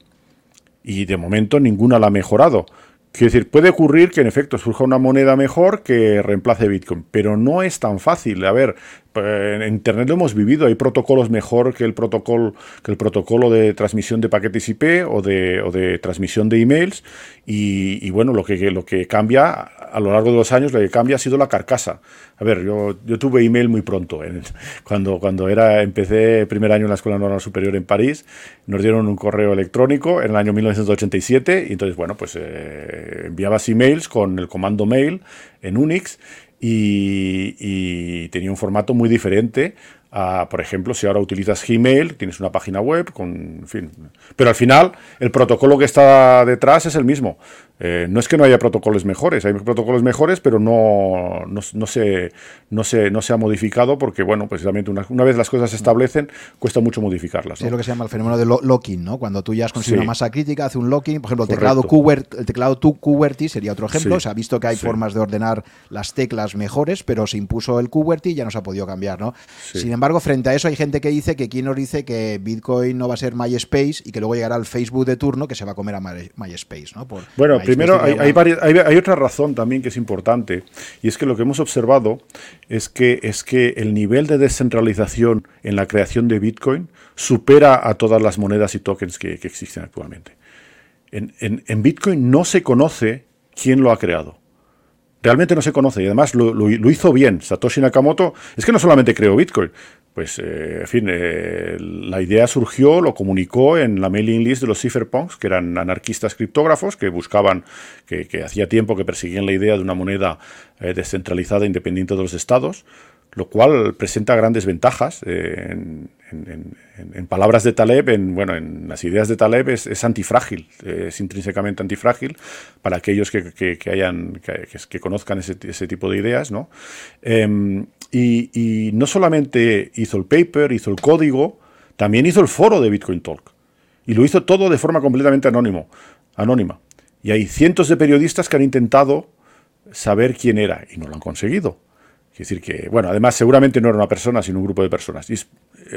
Y de momento ninguna la ha mejorado Quiero decir, puede ocurrir que en efecto surja una moneda mejor que reemplace Bitcoin, pero no es tan fácil. A ver, eh, en Internet lo hemos vivido, hay protocolos mejor que el protocolo, que el protocolo de transmisión de paquetes IP o de, o de transmisión de emails, y, bueno, lo que, lo que cambia a lo largo de los años, lo que cambia ha sido la carcasa. A ver, yo, tuve email muy pronto, [laughs] cuando, cuando era, empecé primer año en la Escuela Normal Superior en París, nos dieron un correo electrónico en el año 1987, y entonces, bueno, pues... Eh, enviabas emails con el comando mail en Unix y, tenía un formato muy diferente a, por ejemplo, si ahora utilizas Gmail, tienes una página web con, fin. Pero al final, el protocolo que está detrás es el mismo. Eh, no es que no haya protocolos mejores, hay protocolos mejores, pero no, no, se, no, se, no se ha modificado porque, bueno, precisamente una, una vez las cosas se establecen, cuesta mucho modificarlas. Es lo que se llama el fenómeno de locking, ¿no? Cuando tú ya has conseguido una masa crítica, hace un locking, por ejemplo, el teclado, QWERTY, el teclado QWERTY sería otro ejemplo, se ha visto que hay formas de ordenar las teclas mejores, pero se impuso el QWERTY y ya no se ha podido cambiar, ¿no? Sin embargo, frente a eso hay gente que dice que quién nos dice que Bitcoin no va a ser MySpace y que luego llegará al Facebook de turno que se va a comer a MySpace, ¿no? Por bueno, primero hay, hay, otra razón también que es importante, y es que lo que hemos observado es que, es que el nivel de descentralización en la creación de Bitcoin supera a todas las monedas y tokens que, existen actualmente. En, Bitcoin no se conoce quién lo ha creado. Realmente no se conoce y además lo, hizo bien. Satoshi Nakamoto es que no solamente creó Bitcoin, pues, eh, en fin, eh, la idea surgió, lo comunicó en la mailing list de los cypherpunks, que eran anarquistas criptógrafos que buscaban, que, hacía tiempo que perseguían la idea de una moneda eh, descentralizada independiente de los estados, lo cual presenta grandes ventajas. en, palabras de Taleb, en, bueno, en las ideas de Taleb es, antifrágil, es intrínsecamente antifrágil para aquellos que, hayan, que, conozcan ese, ese, tipo de ideas, ¿no? Em, y, no solamente hizo el paper, hizo el código, también hizo el foro de Bitcoin Talk. Y lo hizo todo de forma completamente anónimo, anónima. Y hay cientos de periodistas que han intentado saber quién era y no lo han conseguido. Es decir, que, bueno, además seguramente no era una persona, sino un grupo de personas. Eh,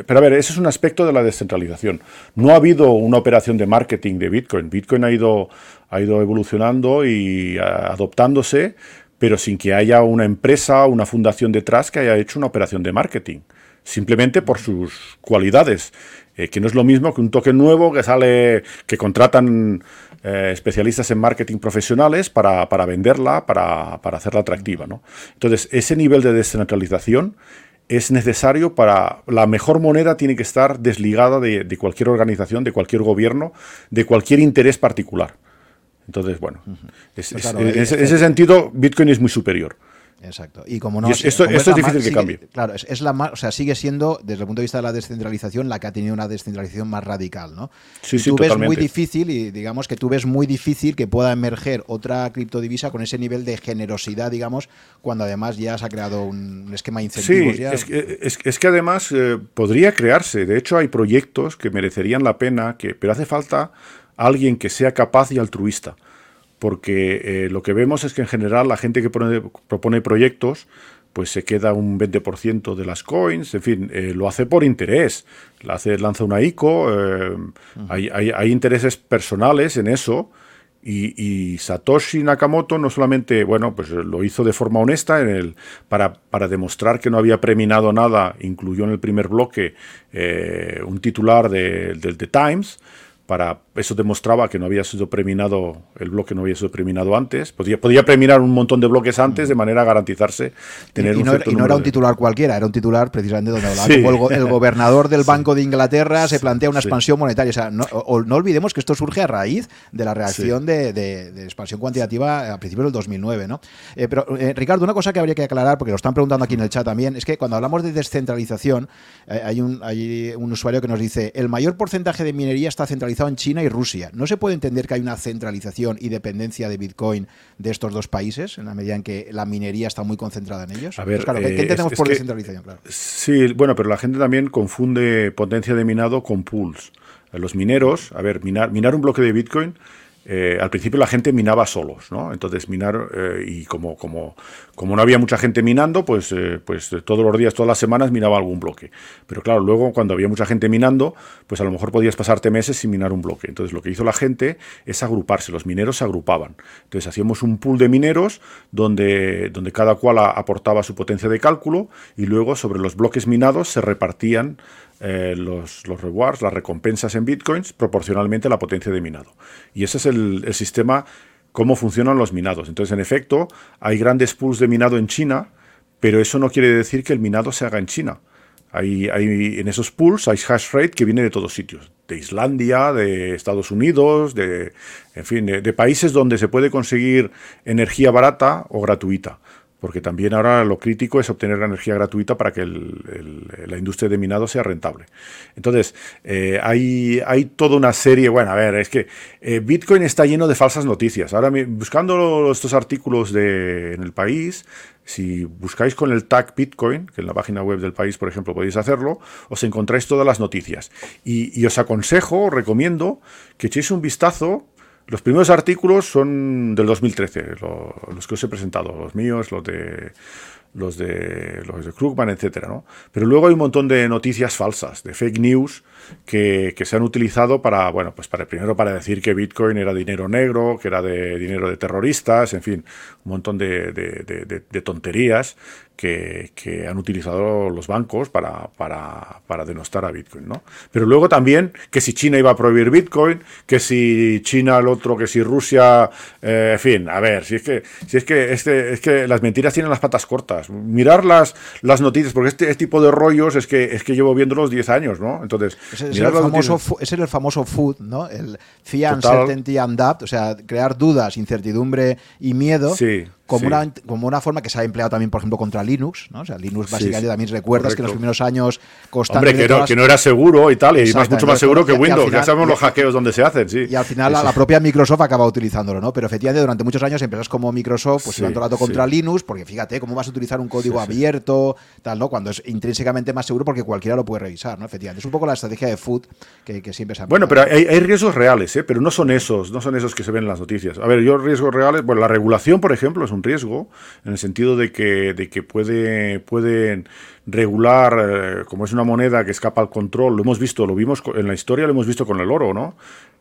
pero a ver, ese es un aspecto de la descentralización. No ha habido una operación de marketing de Bitcoin. Bitcoin ha ido, ha ido evolucionando y adoptándose pero sin que haya una empresa o una fundación detrás que haya hecho una operación de marketing, simplemente por sus cualidades, eh, que no es lo mismo que un token nuevo que sale, que contratan eh, especialistas en marketing profesionales para, venderla, para, hacerla atractiva. ¿no? Entonces, ese nivel de descentralización es necesario para... La mejor moneda tiene que estar desligada de cualquier organización, de cualquier gobierno, de cualquier interés particular. Entonces, bueno, pues en ese, sentido, Bitcoin es muy superior. Exacto. Y como no. esto, es, difícil que cambie. Claro, es, la más. O sea, sigue siendo, desde el punto de vista de la descentralización, la que ha tenido una descentralización más radical, ¿no? Sí, sí, tú ves muy difícil, y digamos que tú ves muy difícil que pueda emerger otra criptodivisa con ese nivel de generosidad, digamos, cuando además ya se ha creado un esquema de incentivos. Sí, Es, que, es, que además eh, podría crearse. De hecho, hay proyectos que merecerían la pena, que, pero hace falta alguien que sea capaz y altruista. Porque eh, lo que vemos es que en general la gente que propone proyectos pues se queda un 20% de las coins, en fin, eh, lo hace por interés, hace, lanza una ICO, eh, hay, intereses personales en eso, y, Satoshi Nakamoto no solamente, bueno, pues lo hizo de forma honesta en el, para, para demostrar que no había preminado nada, incluyó en el primer bloque un titular del de, The Times, para eso demostraba que no había sido preminado el bloque no había sido preminado antes. Podía, podía preminar un montón de bloques antes de manera a garantizar tener y, un no, y no era un titular cualquiera era un titular precisamente donde hablaba el, gobernador del [laughs] Banco de Inglaterra se plantea una expansión monetaria. O sea no, olvidemos que esto surge a raíz de la reacción de, expansión cuantitativa a principios del 2009 ¿no? Eh, pero eh, Ricardo una cosa que habría que aclarar porque lo están preguntando aquí en el chat también es que cuando hablamos de descentralización eh, hay, un, hay un usuario que nos dice el mayor porcentaje de minería está centralizado en China y Rusia. ¿No se puede entender que hay una centralización y dependencia de Bitcoin de estos dos países, en la medida en que la minería está muy concentrada en ellos? A ver, pues ¿qué, eh, entendemos por descentralización? Sí, bueno, pero la gente también confunde potencia de minado con pools. Los mineros, a ver, minar, minar un bloque de Bitcoin eh, al principio la gente minaba solos, ¿no? Entonces minar, eh, y como, como, como no había mucha gente minando, pues, eh, pues todos los días, todas las semanas minaba algún bloque. Pero claro, luego cuando había mucha gente minando, pues a lo mejor podías pasarte meses sin minar un bloque. Entonces lo que hizo la gente es agruparse, los mineros se agrupaban. Entonces hacíamos un pool de mineros donde, donde cada cual aportaba su potencia de cálculo y luego sobre los bloques minados se repartían eh, los, rewards, las recompensas en bitcoins proporcionalmente a la potencia de minado. Y ese es el, sistema, cómo funcionan los minados. Entonces, en efecto, hay grandes pools de minado en China, pero eso no quiere decir que el minado se haga en China. Hay, hay, en esos pools hay hash rate que viene de todos sitios, de Islandia, de Estados Unidos, de, en fin, de países donde se puede conseguir energía barata o gratuita porque también ahora lo crítico es obtener la energía gratuita para que la industria de minado sea rentable. Entonces, eh, hay, hay, toda una serie, bueno, a ver, es que eh, Bitcoin está lleno de falsas noticias. Ahora, buscando estos artículos de, en el país, si buscáis con el tag Bitcoin, que en la página web del país, por ejemplo, podéis hacerlo, os encontráis todas las noticias. Y, y os aconsejo, os recomiendo que echéis un vistazo los primeros artículos son del 2013, los que os he presentado, los míos, los de los de los de Krugman, etcétera, ¿no? Pero luego hay un montón de noticias falsas, de fake news que, se han utilizado para, bueno, pues para primero para decir que Bitcoin era dinero negro, que era de dinero de terroristas, en fin, un montón de, tonterías que, han utilizado los bancos para, para, denostar a Bitcoin. ¿no? Pero luego también que si China iba a prohibir Bitcoin, que si China el otro, que si Rusia, eh, en fin, a ver, si es que, si es que, este, es que las mentiras tienen las patas cortas. Mirar las, las noticias, porque este, este tipo de rollos es que, es que llevo viéndolos 10 años, ¿no? Entonces, ese es, el famoso, ese es el famoso food, ¿no? El fear, uncertainty and doubt, o sea, crear dudas, incertidumbre y miedo. Sí como, una, como una forma que se ha empleado también, por ejemplo, contra Linux. ¿no? O sea, Linux básicamente también recuerdas que en los primeros años Hombre, que no, que no, era seguro y tal, y más, mucho más seguro que Windows. ya sabemos los hackeos donde se hacen, sí. Y al final la, propia Microsoft acaba utilizándolo, ¿no? Pero efectivamente durante muchos años empresas como Microsoft pues se han tocado contra Linux, porque fíjate, ¿cómo vas a utilizar un código abierto, tal, ¿no? Cuando es intrínsecamente más seguro porque cualquiera lo puede revisar, ¿no? Efectivamente. Es un poco la estrategia de food que, siempre se ha Bueno, pero hay, hay, riesgos reales, ¿eh? Pero no son esos, no son esos que se ven en las noticias. A ver, yo riesgos reales, bueno, la regulación, por ejemplo, es un riesgo en el sentido de que, de que puede, pueden regular, eh, como es una moneda que escapa al control, lo hemos visto, lo vimos en la historia, lo hemos visto con el oro, ¿no?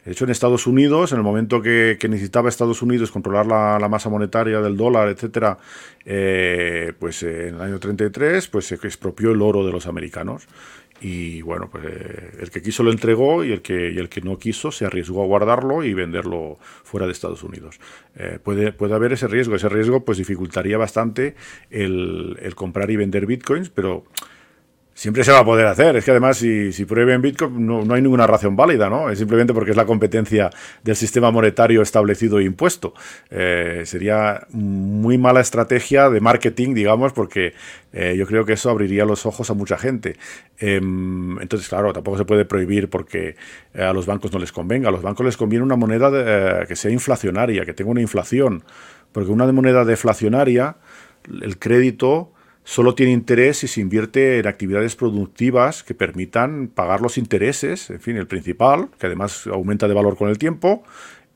De hecho, en Estados Unidos, en el momento que, necesitaba Estados Unidos controlar la, masa monetaria del dólar, etcétera, eh, pues en el año 33, pues se expropió el oro de los americanos y bueno, pues eh, el que quiso lo entregó y el que, y el que no quiso se arriesgó a guardarlo y venderlo fuera de Estados Unidos. Eh, puede, puede haber ese riesgo, ese riesgo pues dificultaría bastante el, el comprar y vender bitcoins, pero siempre se va a poder hacer. Es que además, si, si prueben Bitcoin, no, no, hay ninguna razón válida, ¿no? Es simplemente porque es la competencia del sistema monetario establecido e impuesto. Eh, sería muy mala estrategia de marketing, digamos, porque eh, yo creo que eso abriría los ojos a mucha gente. Em, entonces, claro, tampoco se puede prohibir porque eh, a los bancos no les convenga. A los bancos les conviene una moneda que sea inflacionaria, que tenga una inflación. Porque una moneda deflacionaria, el crédito solo tiene interés si se invierte en actividades productivas que permitan pagar los intereses, en fin, el principal, que además aumenta de valor con el tiempo,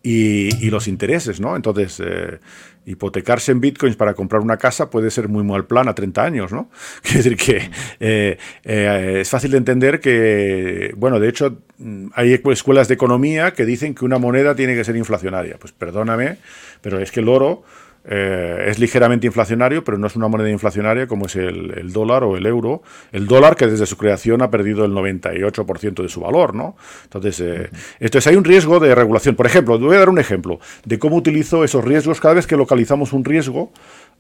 y, los intereses, ¿no? Entonces, eh, hipotecarse en bitcoins para comprar una casa puede ser muy mal plan a 30 años, ¿no? [laughs] Quiere decir que eh, eh, es fácil de entender que, bueno, de hecho, hay escuelas de economía que dicen que una moneda tiene que ser inflacionaria. Pues perdóname, pero es que el oro eh, es ligeramente inflacionario, pero no es una moneda inflacionaria como es el, dólar o el euro. El dólar que desde su creación ha perdido el 98% de su valor, ¿no? Entonces, eh, entonces hay un riesgo de regulación. Por ejemplo, voy a dar un ejemplo de cómo utilizo esos riesgos. Cada vez que localizamos un riesgo,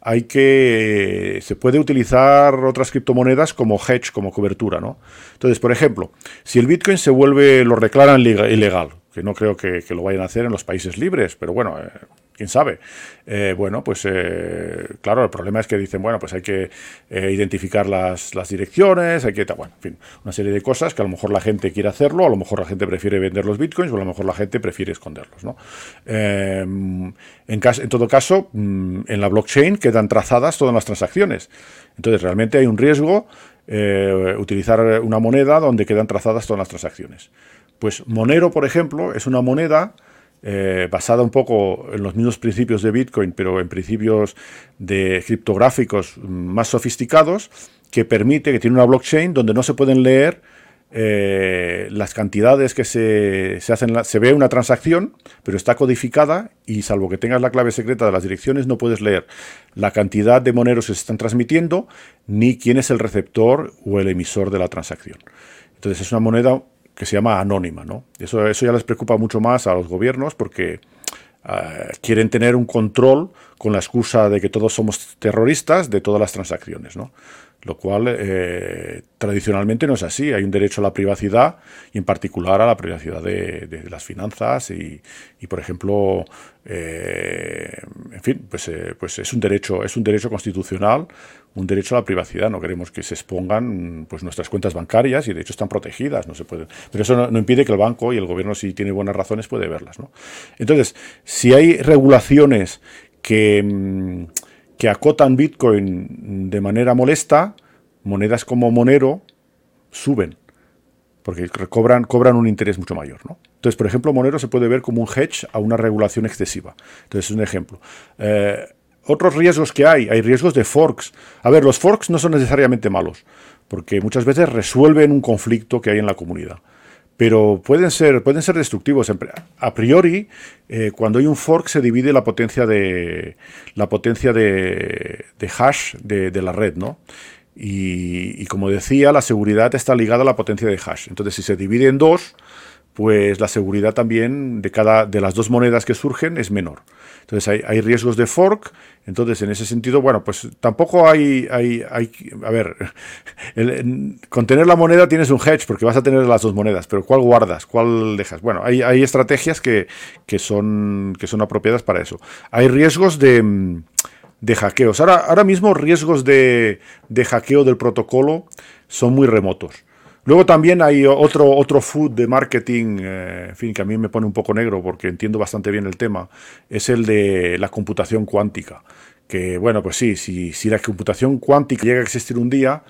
hay que se puede utilizar otras criptomonedas como hedge, como cobertura, ¿no? Entonces, por ejemplo, si el Bitcoin se vuelve, lo declaran ilegal, que no creo que, lo vayan a hacer en los países libres, pero bueno, eh, quién sabe. Eh, bueno, pues eh, claro, el problema es que dicen, bueno, pues hay que eh, identificar las, direcciones, hay que, bueno, en fin, una serie de cosas que a lo mejor la gente quiere hacerlo, a lo mejor la gente prefiere vender los bitcoins o a lo mejor la gente prefiere esconderlos, ¿no? en, en todo caso, mm, en la blockchain quedan trazadas todas las transacciones. Entonces, realmente hay un riesgo utilizar una moneda donde quedan trazadas todas las transacciones. Pues Monero, por ejemplo, es una moneda eh, basada un poco en los mismos principios de Bitcoin, pero en principios de criptográficos más sofisticados, que permite, que tiene una blockchain donde no se pueden leer eh, las cantidades que se, se hacen, se ve una transacción, pero está codificada y salvo que tengas la clave secreta de las direcciones no puedes leer la cantidad de moneros que se están transmitiendo ni quién es el receptor o el emisor de la transacción. Entonces es una moneda que se llama anónima, ¿no? Eso, eso ya les preocupa mucho más a los gobiernos porque ah, quieren tener un control con la excusa de que todos somos terroristas de todas las transacciones, ¿no? Lo cual eh, tradicionalmente no es así. Hay un derecho a la privacidad y en particular a la privacidad de, las finanzas y, por ejemplo, eh, en fin, pues, eh, pues es un derecho, es un derecho constitucional, un derecho a la privacidad. No queremos que se expongan pues nuestras cuentas bancarias y de hecho están protegidas, no se pueden. Pero eso no, impide que el banco y el gobierno, si tiene buenas razones, puede verlas. ¿no? Entonces, si hay regulaciones que mm, que acotan Bitcoin de manera molesta, monedas como Monero suben, porque cobran, cobran un interés mucho mayor. ¿no? Entonces, por ejemplo, Monero se puede ver como un hedge a una regulación excesiva. Entonces, es un ejemplo. Eh, otros riesgos que hay, hay riesgos de forks. A ver, los forks no son necesariamente malos, porque muchas veces resuelven un conflicto que hay en la comunidad pero pueden ser, pueden ser destructivos. A priori, eh, cuando hay un fork se divide la potencia de, la potencia de, hash de, la red, ¿no? Y, como decía, la seguridad está ligada a la potencia de hash. Entonces, si se divide en dos, pues la seguridad también de cada de las dos monedas que surgen es menor. Entonces hay, riesgos de fork. Entonces, en ese sentido, bueno, pues tampoco hay, hay, hay a ver, [laughs] con tener la moneda tienes un hedge porque vas a tener las dos monedas, pero ¿cuál guardas? ¿Cuál dejas? Bueno, hay, hay estrategias que, son, que son apropiadas para eso. Hay riesgos de, de hackeos. Ahora, ahora mismo riesgos de, de hackeo del protocolo son muy remotos. Luego también hay otro, otro food de marketing, eh, que a mí me pone un poco negro porque entiendo bastante bien el tema, es el de la computación cuántica. Que bueno, pues sí, si, si la computación cuántica llega a existir un día,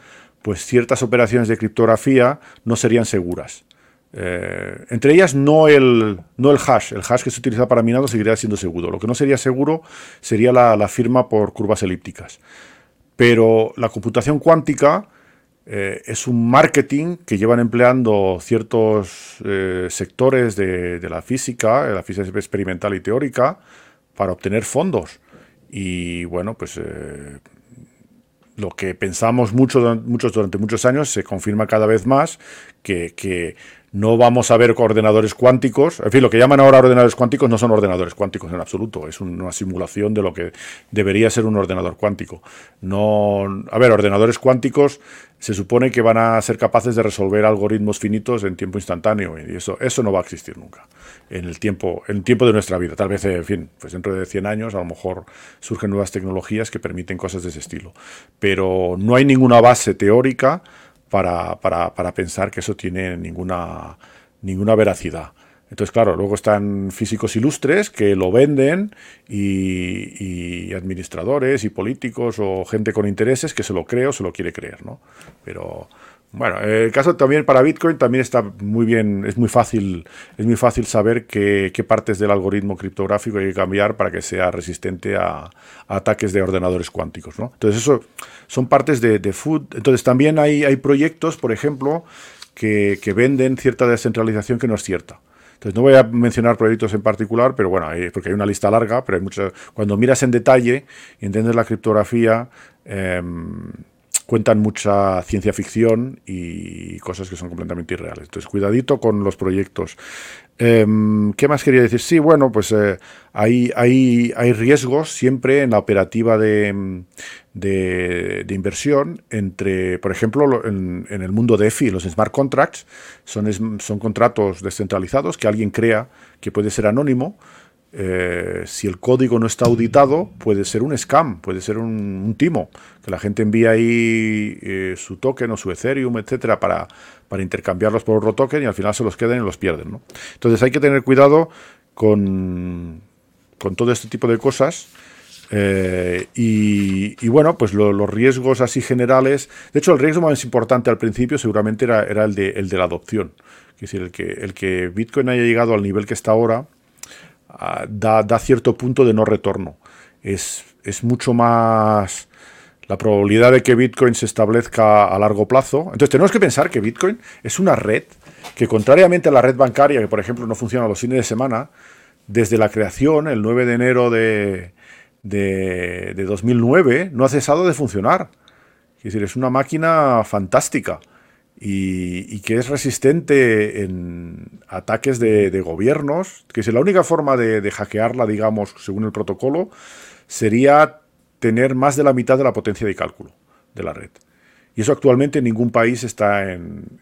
pues ciertas operaciones de criptografía no serían seguras. Eh, entre ellas no el, no el hash, el hash que se utiliza para minado seguiría siendo seguro. Lo que no sería seguro sería la firma por curvas elípticas. Pero la computación cuántica eh, es un marketing que llevan empleando ciertos eh, sectores de, la física, de la física experimental y teórica, para obtener fondos. Y bueno, pues eh, lo que pensamos mucho, muchos durante muchos años se confirma cada vez más que no vamos a ver ordenadores cuánticos. En fin, lo que llaman ahora ordenadores cuánticos no son ordenadores cuánticos en absoluto. Es una simulación de lo que debería ser un ordenador cuántico. No, a ver, ordenadores cuánticos se supone que van a ser capaces de resolver algoritmos finitos en tiempo instantáneo y eso, eso no va a existir nunca en el tiempo, en el tiempo de nuestra vida. Tal vez, en fin, pues dentro de 100 años a lo mejor surgen nuevas tecnologías que permiten cosas de ese estilo. Pero no hay ninguna base teórica para, para, para pensar que eso tiene ninguna, ninguna veracidad. Entonces, claro, luego están físicos ilustres que lo venden y, administradores y políticos o gente con intereses que se lo cree o se lo quiere creer, ¿no? Pero bueno, el caso también para Bitcoin también está muy bien, es muy fácil, es muy fácil saber qué, partes del algoritmo criptográfico hay que cambiar para que sea resistente a, ataques de ordenadores cuánticos. ¿no? Entonces, eso son partes de, food. Entonces, también hay, hay proyectos, por ejemplo, que, venden cierta descentralización que no es cierta. Entonces, no voy a mencionar proyectos en particular, pero bueno, porque hay una lista larga, pero hay muchas. Cuando miras en detalle y entiendes la criptografía, em, cuentan mucha ciencia ficción y cosas que son completamente irreales. Entonces, cuidadito con los proyectos. Em, ¿Qué más quería decir? Sí, bueno, pues eh, hay, hay, hay, riesgos siempre en la operativa de, de, inversión entre, por ejemplo, en, en, el mundo de EFI, los smart contracts son, son contratos descentralizados que alguien crea que puede ser anónimo, eh, si el código no está auditado, puede ser un scam, puede ser un, timo, que la gente envía ahí eh, su token o su Ethereum, etcétera, para, para intercambiarlos por otro token y al final se los queden y los pierden. ¿no? Entonces hay que tener cuidado con, con todo este tipo de cosas. Eh, y, bueno, pues los riesgos así generales. De hecho, el riesgo más importante al principio seguramente era, era el, de, el de la adopción. Es decir, el que, el que Bitcoin haya llegado al nivel que está ahora ah, da, cierto punto de no retorno. Es, es mucho más la probabilidad de que Bitcoin se establezca a largo plazo. Entonces tenemos que pensar que Bitcoin es una red que contrariamente a la red bancaria, que por ejemplo no funciona los fines de semana, desde la creación, el 9 de enero de, de, 2009, no ha cesado de funcionar. Es decir, es una máquina fantástica y, que es resistente en ataques de, gobiernos, que es la única forma de, de hackearla, digamos, según el protocolo, sería tener más de la mitad de la potencia de cálculo de la red. Y eso actualmente ningún país está en,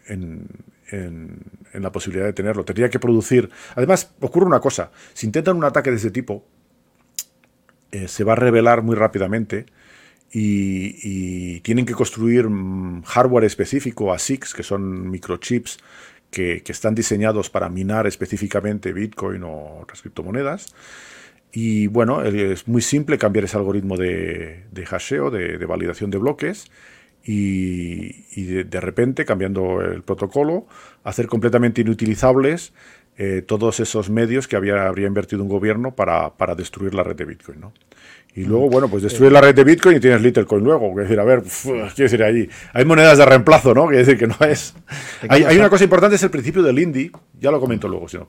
la posibilidad de tenerlo. Tendría que producir... Además, ocurre una cosa. Si intentan un ataque de ese tipo, eh, se va a revelar muy rápidamente y, tienen que construir mm, hardware específico, ASICs, que son microchips que, están diseñados para minar específicamente Bitcoin o otras criptomonedas. Y bueno, es muy simple cambiar ese algoritmo de, hasheo, de, validación de bloques, y, de, repente, cambiando el protocolo, hacer completamente inutilizables eh, todos esos medios que había, habría invertido un gobierno para, destruir la red de Bitcoin. ¿no? Y luego, bueno, pues destruir la red de Bitcoin y tienes Littlecoin luego. Es decir, a ver, quiero decir, ahí hay monedas de reemplazo, ¿no? Quiere decir que no es. Hay, hay, una cosa importante, es el principio del INDI. Ya lo comento luego, si no.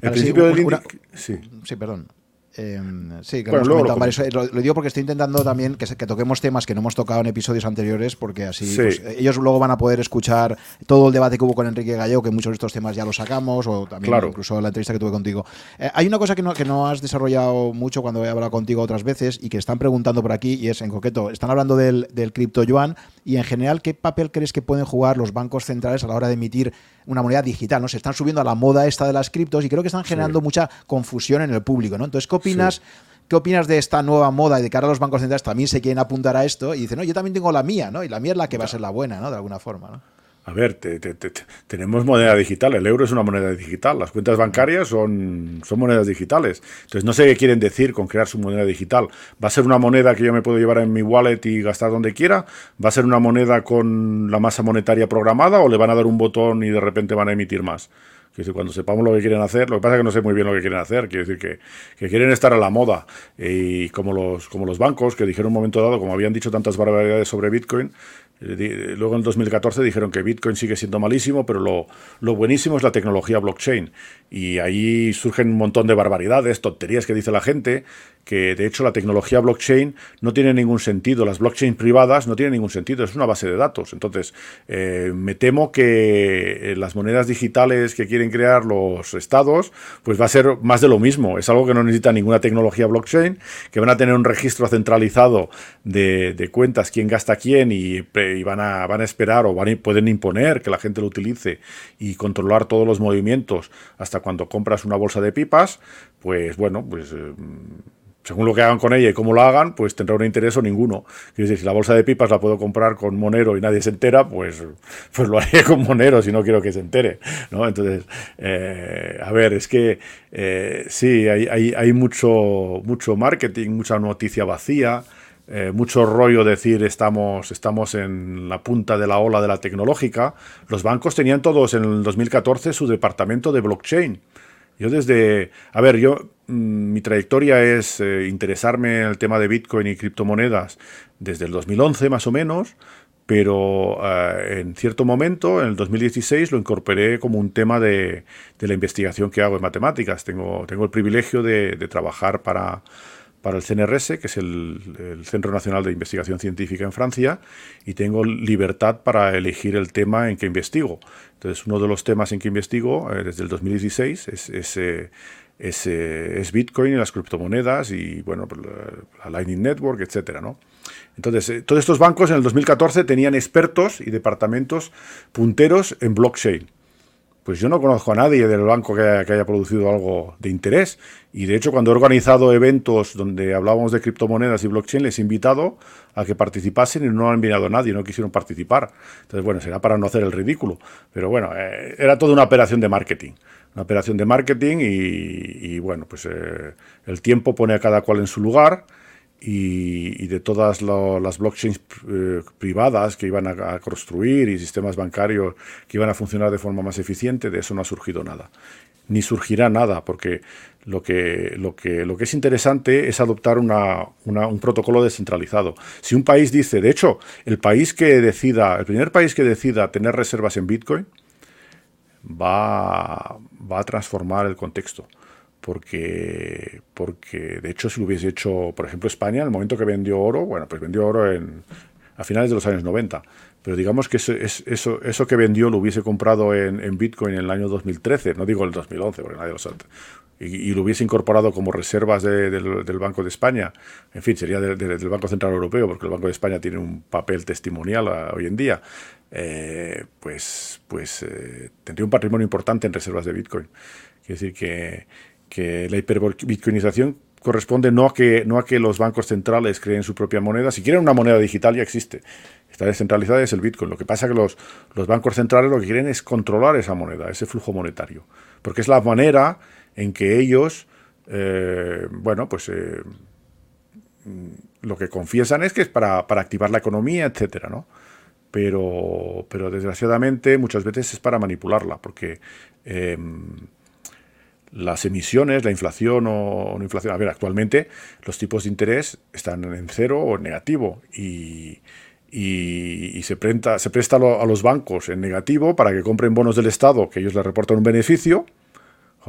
El principio del INDI. Sí. sí, perdón. Em, sí, que lo, digo porque estoy intentando también que, que, toquemos temas que no hemos tocado en episodios anteriores, porque así pues, ellos luego van a poder escuchar todo el debate que hubo con Enrique Gallego, que muchos de estos temas ya los sacamos, o también incluso la entrevista que tuve contigo. Eh, hay una cosa que no, que no has desarrollado mucho cuando he hablado contigo otras veces y que están preguntando por aquí, y es en concreto, están hablando del, del cripto yuan y en general, ¿qué papel crees que pueden jugar los bancos centrales a la hora de emitir una moneda digital, ¿no? Se están subiendo a la moda esta de las criptos y creo que están generando mucha confusión en el público, ¿no? Entonces, ¿qué opinas? ¿Qué opinas de esta nueva moda y de cara a los bancos centrales también se quieren apuntar a esto? Y dicen, no, yo también tengo la mía, ¿no? Y la mía es la que va a ser la buena, ¿no? De alguna forma, ¿no? A ver, tenemos moneda digital, el euro es una moneda digital, las cuentas bancarias son, son monedas digitales. Entonces no sé qué quieren decir con crear su moneda digital. ¿Va a ser una moneda que yo me puedo llevar en mi wallet y gastar donde quiera? ¿Va a ser una moneda con la masa monetaria programada o le van a dar un botón y de repente van a emitir más? Cuando sepamos lo que quieren hacer, lo que pasa es que no sé muy bien lo que quieren hacer, quiere decir que, que quieren estar a la moda. Y como los, como los bancos que dijeron un momento dado, como habían dicho tantas barbaridades sobre Bitcoin, eh, luego en 2014 dijeron que Bitcoin sigue siendo malísimo, pero lo, lo, buenísimo es la tecnología blockchain. Y ahí surgen un montón de barbaridades, tonterías que dice la gente, que de hecho la tecnología blockchain no tiene ningún sentido. Las blockchain privadas no tienen ningún sentido, es una base de datos. Entonces, eh, me temo que eh, las monedas digitales que quieren crear los estados, pues va a ser más de lo mismo. Es algo que no necesita ninguna tecnología blockchain, que van a tener un registro centralizado de, cuentas, quién gasta quién y van a, van a esperar o van pueden imponer que la gente lo utilice y controlar todos los movimientos hasta cuando compras una bolsa de pipas, pues bueno, pues... Eh, según lo que hagan con ella y cómo lo hagan, pues tendrá un interés o ninguno. Es decir, si la bolsa de pipas la puedo comprar con Monero y nadie se entera, pues, [laughs] pues lo haré con Monero si no quiero que se entere. ¿no? Entonces, eh, a ver, es que eh, sí, hay, hay, hay, mucho, mucho marketing, mucha noticia vacía. Eh, mucho rollo decir estamos, estamos en la punta de la ola de la tecnológica. Los bancos tenían todos en el 2014 su departamento de blockchain. Yo desde, a ver, yo, mm, mi trayectoria es eh, interesarme en el tema de Bitcoin y criptomonedas desde el 2011 más o menos, pero eh, en cierto momento, en el 2016, lo incorporé como un tema de, la investigación que hago en matemáticas. Tengo, tengo el privilegio de trabajar para para el CNRS, que es el, Centro Nacional de Investigación Científica en Francia, y tengo libertad para elegir el tema en que investigo. Entonces, uno de los temas en que investigo eh, desde el 2016 es, es, eh, eh, es, Bitcoin y las criptomonedas y, bueno, pues, la Lightning Network, etcétera, ¿no? Entonces, todos estos bancos en el 2014 tenían expertos y departamentos punteros en blockchain pues yo no conozco a nadie del banco que haya, producido algo de interés. Y de hecho, cuando he organizado eventos donde hablábamos de criptomonedas y blockchain, les he invitado a que participasen y no han enviado a nadie, no quisieron participar. Entonces, bueno, será para no hacer el ridículo. Pero bueno, eh, era toda una operación de marketing. Una operación de marketing y, bueno, pues eh, el tiempo pone a cada cual en su lugar y, de todas las blockchains eh, privadas que iban a, construir y sistemas bancarios que iban a funcionar de forma más eficiente, de eso no ha surgido nada. ni surgirá nada, porque lo que, lo que, lo que es interesante es adoptar un protocolo descentralizado. Si un país dice, de hecho, el país que decida, el primer país que decida tener reservas en Bitcoin, va, va a transformar el contexto. Porque, porque, de hecho, si lo hubiese hecho, por ejemplo, España, en el momento que vendió oro, bueno, pues vendió oro en, a finales de los años 90. Pero digamos que eso, eso, eso que vendió lo hubiese comprado en, Bitcoin en el año 2013, no digo el 2011, porque nadie lo sabe, y, lo hubiese incorporado como reservas del, Banco de España, en fin, sería del Banco Central Europeo, porque el Banco de España tiene un papel testimonial ah, hoy en día, eh, pues, pues eh, tendría un patrimonio importante en reservas de Bitcoin. Quiere decir que, que la hiperbitcoinización corresponde no a, que, no a que los bancos centrales creen su propia moneda, si quieren una moneda digital ya existe, está descentralizada es el Bitcoin. Lo que pasa es que los, los bancos centrales lo que quieren es controlar esa moneda, ese flujo monetario, porque es la manera en que ellos, eh, bueno, pues eh, lo que confiesan es que es para, activar la economía, etcétera, ¿no? Pero, pero desgraciadamente muchas veces es para manipularla, porque em, las emisiones, la inflación o no inflación. A ver, actualmente los tipos de interés están en cero o en negativo y, se, presta, se presta a los bancos en negativo para que compren bonos del Estado que ellos les reportan un beneficio.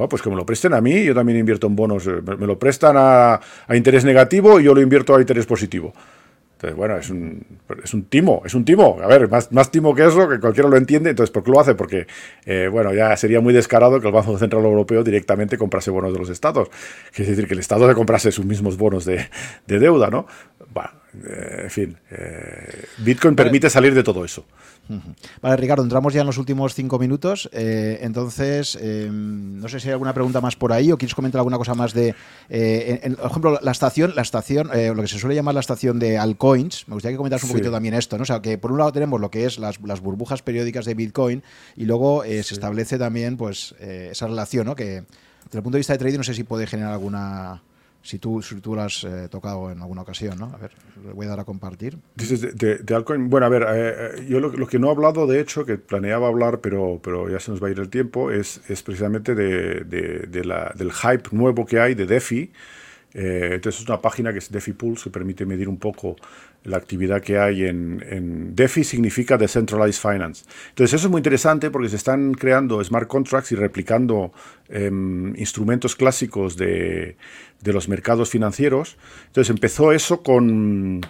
pues que me lo presten a mí, yo también invierto en bonos, eh, me, lo prestan a interés negativo y yo lo invierto a interés positivo bueno, es un, es un timo, es un timo. A ver, más, más timo que eso, que cualquiera lo entiende. Entonces, ¿por qué lo hace? Porque, eh, bueno, ya sería muy descarado que el Banco Central Europeo directamente comprase bonos de los estados. Es decir, que el estado se comprase sus mismos bonos de, deuda, ¿no? Bueno, eh, en fin, eh, Bitcoin permite salir de todo eso. Vale, Ricardo, entramos ya en los últimos cinco minutos. Eh, entonces, em, no sé si hay alguna pregunta más por ahí o quieres comentar alguna cosa más de, eh, por ejemplo, la estación, la estación, eh, lo que se suele llamar la estación de altcoins. Me gustaría que comentaras un poquito también esto, ¿no? O sea, que por un lado tenemos lo que es las, burbujas periódicas de Bitcoin y luego se establece también, pues, esa relación, ¿no? Que desde el punto de vista de trading no sé si puede generar alguna si tú, si tú lo has eh, tocado en alguna ocasión, ¿no? A ver, le voy a dar a compartir. Dices de, altcoin. Bueno, a ver, eh, eh, yo lo, que no he hablado, de hecho, que planeaba hablar, pero, pero ya se nos va a ir el tiempo, es, es precisamente de, la, del hype nuevo que hay de DeFi. entonces es una página que es DeFi Pulse que permite medir un poco la actividad que hay en, DeFi significa Decentralized Finance. Entonces eso es muy interesante porque se están creando smart contracts y replicando em, instrumentos clásicos de, los mercados financieros. Entonces empezó eso con,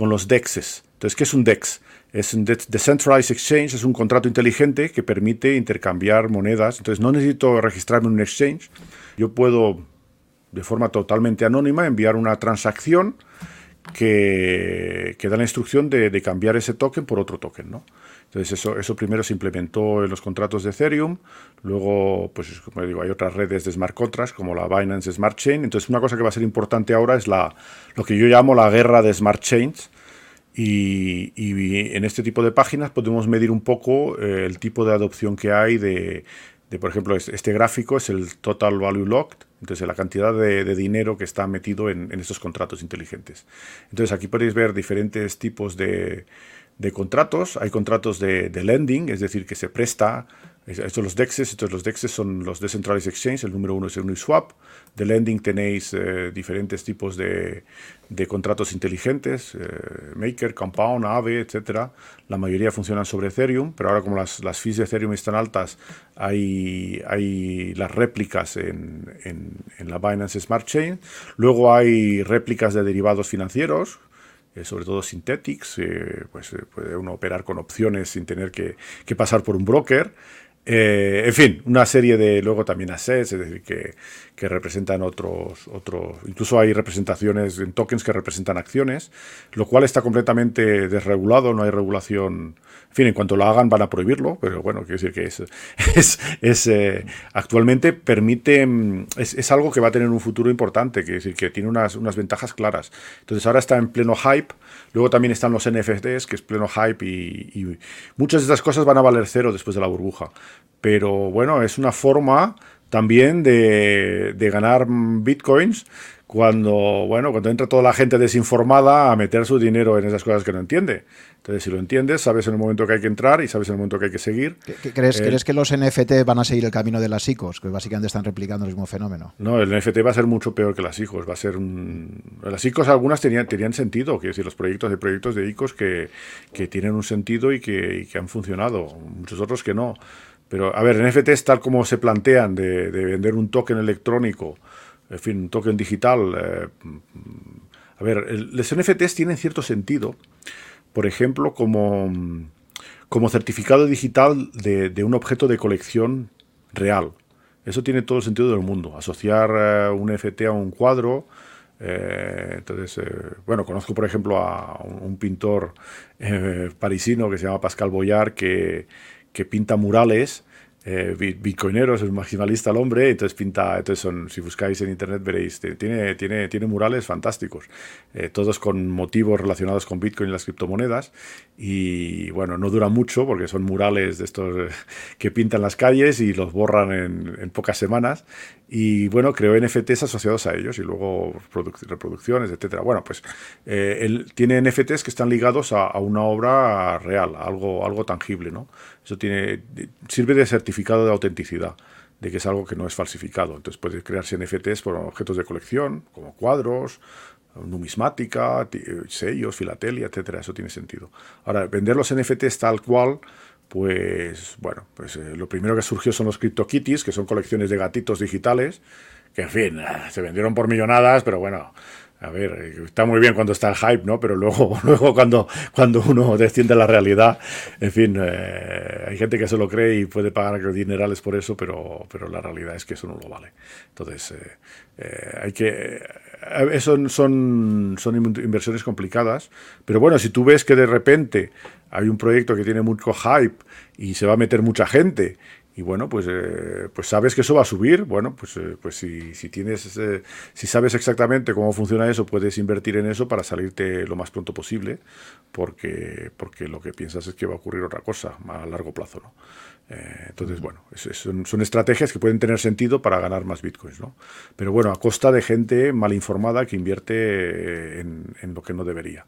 los DEXs. Entonces, ¿qué es un DEX? Es un Decentralized Exchange, es un contrato inteligente que permite intercambiar monedas. Entonces no necesito registrarme en un exchange. Yo puedo, de forma totalmente anónima, enviar una transacción que, da la instrucción de, cambiar ese token por otro token, ¿no? Entonces eso, primero se implementó en los contratos de Ethereum, luego, pues como digo, hay otras redes de smart contracts como la Binance Smart Chain. Entonces una cosa que va a ser importante ahora es la, lo que yo llamo la guerra de smart chains. Y, en este tipo de páginas podemos medir un poco eh, el tipo de adopción que hay de, por ejemplo, este gráfico es el Total Value Locked, entonces la cantidad de, dinero que está metido en, estos contratos inteligentes. Entonces aquí podéis ver diferentes tipos de, contratos. Hay contratos de, lending, es decir, que se presta estos son los DEXs, entonces los DEXs son los Decentralized Exchange, el número uno es el Uniswap. De lending tenéis eh, diferentes tipos de, contratos inteligentes, eh, Maker, Compound, Aave, etc. La mayoría funcionan sobre Ethereum, pero ahora como las, las fees de Ethereum están altas, hay, hay las réplicas en, en, la Binance Smart Chain. Luego hay réplicas de derivados financieros, eh, sobre todo synthetics, pues puede uno operar con opciones sin tener que, que pasar por un broker. Eh, en fin, una serie de luego también assets, es decir, que, que, representan otros, otros, incluso hay representaciones en tokens que representan acciones, lo cual está completamente desregulado, no hay regulación. En fin, en cuanto lo hagan van a prohibirlo, pero bueno, quiero decir que es, [laughs] es, es eh, actualmente permite, mm, es, es, algo que va a tener un futuro importante, quiero decir que tiene unas, unas ventajas claras. Entonces ahora está en pleno hype, luego también están los NFTs, que es pleno hype y, y muchas de estas cosas van a valer cero después de la burbuja. Pero bueno, es una forma también de, ganar bitcoins cuando, bueno, cuando entra toda la gente desinformada a meter su dinero en esas cosas que no entiende. Entonces, si lo entiendes, sabes en el momento que hay que entrar y sabes en el momento que hay que seguir. ¿Qué, crees, eh, ¿Crees que los NFT van a seguir el camino de las ICOs, que básicamente están replicando el mismo fenómeno? No, el NFT va a ser mucho peor que las ICOs. Va a ser Las ICOs algunas tenían, tenían sentido, quiero decir, los proyectos de proyectos de ICOs que, que tienen un sentido y que, y que han funcionado. Muchos otros que no. Pero, a ver, NFTs tal como se plantean de, de vender un token electrónico en fin, un token digital. Eh, a ver, los NFTs tienen cierto sentido, por ejemplo, como, como certificado digital de, un objeto de colección real. Eso tiene todo el sentido del mundo. Asociar eh, un NFT a un cuadro. Eh, entonces, bueno, conozco por ejemplo a un, pintor parisino que se llama Pascal Boyard que, que pinta murales eh, bitcoinero, es maximalista el hombre, entonces pinta, entonces son, si buscáis en internet veréis, tiene, tiene, tiene murales fantásticos, eh, todos con motivos relacionados con Bitcoin y las criptomonedas, y bueno, no dura mucho porque son murales de estos eh, que pintan las calles y los borran en, en pocas semanas, y bueno, creó NFTs asociados a ellos y luego reproducciones, etcétera. Bueno, pues eh, él tiene NFTs que están ligados a, una obra real, algo, algo tangible, ¿no? Eso tiene, sirve de certificado de autenticidad, de que es algo que no es falsificado. Entonces puede crearse NFTs por objetos de colección, como cuadros, numismática, sellos, filatelia, etcétera. Eso tiene sentido. Ahora, vender los NFTs tal cual pues bueno, pues eh, lo primero que surgió son los CryptoKitties, que son colecciones de gatitos digitales, que en fin, eh, se vendieron por millonadas, pero bueno, a ver, eh, está muy bien cuando está el hype, ¿no? Pero luego, [laughs] luego cuando, cuando uno desciende a la realidad, en fin, hay gente que se lo cree y puede pagar dinerales por eso, pero, pero la realidad es que eso no lo vale. Entonces, hay que... Son, son, son inversiones complicadas, pero bueno, si tú ves que de repente hay un proyecto que tiene mucho hype y se va a meter mucha gente y bueno, pues, eh, pues sabes que eso va a subir. Bueno, pues, eh, pues si, si tienes, si sabes exactamente cómo funciona eso, puedes invertir en eso para salirte lo más pronto posible, porque, porque lo que piensas es que va a ocurrir otra cosa a largo plazo, ¿no? Eh, entonces, bueno, son, estrategias que pueden tener sentido para ganar más bitcoins, ¿no? Pero bueno, a costa de gente mal informada que invierte en, lo que no debería.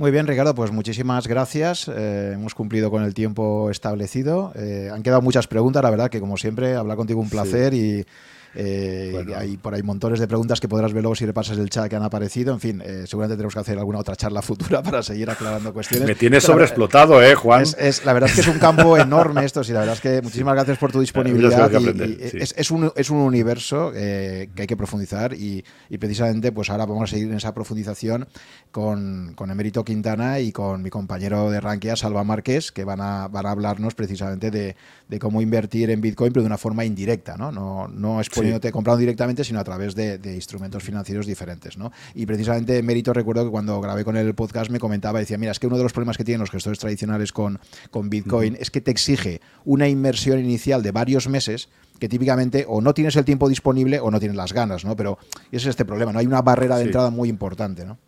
Muy bien, Ricardo, pues muchísimas gracias. Eh, hemos cumplido con el tiempo establecido. Eh, han quedado muchas preguntas, la verdad que como siempre, hablar contigo un placer y eh, Hay por ahí montones de preguntas que podrás ver luego si repasas el chat que han aparecido. En fin, eh, seguramente tenemos que hacer alguna otra charla [laughs] futura para seguir aclarando cuestiones. Me tienes sobreexplotado, ¿eh, Juan? Es, la verdad es que es un campo [laughs] enorme esto, sí, la verdad es que muchísimas gracias por tu disponibilidad. es, un, es, un, universo eh, que hay que profundizar y, precisamente pues ahora vamos a seguir en esa profundización con, con Emérito Quintana y con mi compañero de Rankia, Salva Márquez, que van a, van a hablarnos precisamente de, de cómo invertir en Bitcoin, pero de una forma indirecta, ¿no? No, no es poniéndote comprando directamente, sino a través de, instrumentos financieros diferentes, ¿no? Y precisamente Mérito recuerdo que cuando grabé con el podcast me comentaba, decía, mira, es que uno de los problemas que tienen los gestores tradicionales con, con Bitcoin es que te exige una inversión inicial de varios meses que típicamente o no tienes el tiempo disponible o no tienes las ganas, ¿no? Pero ese es este problema, ¿no? Hay una barrera de entrada muy importante, ¿no?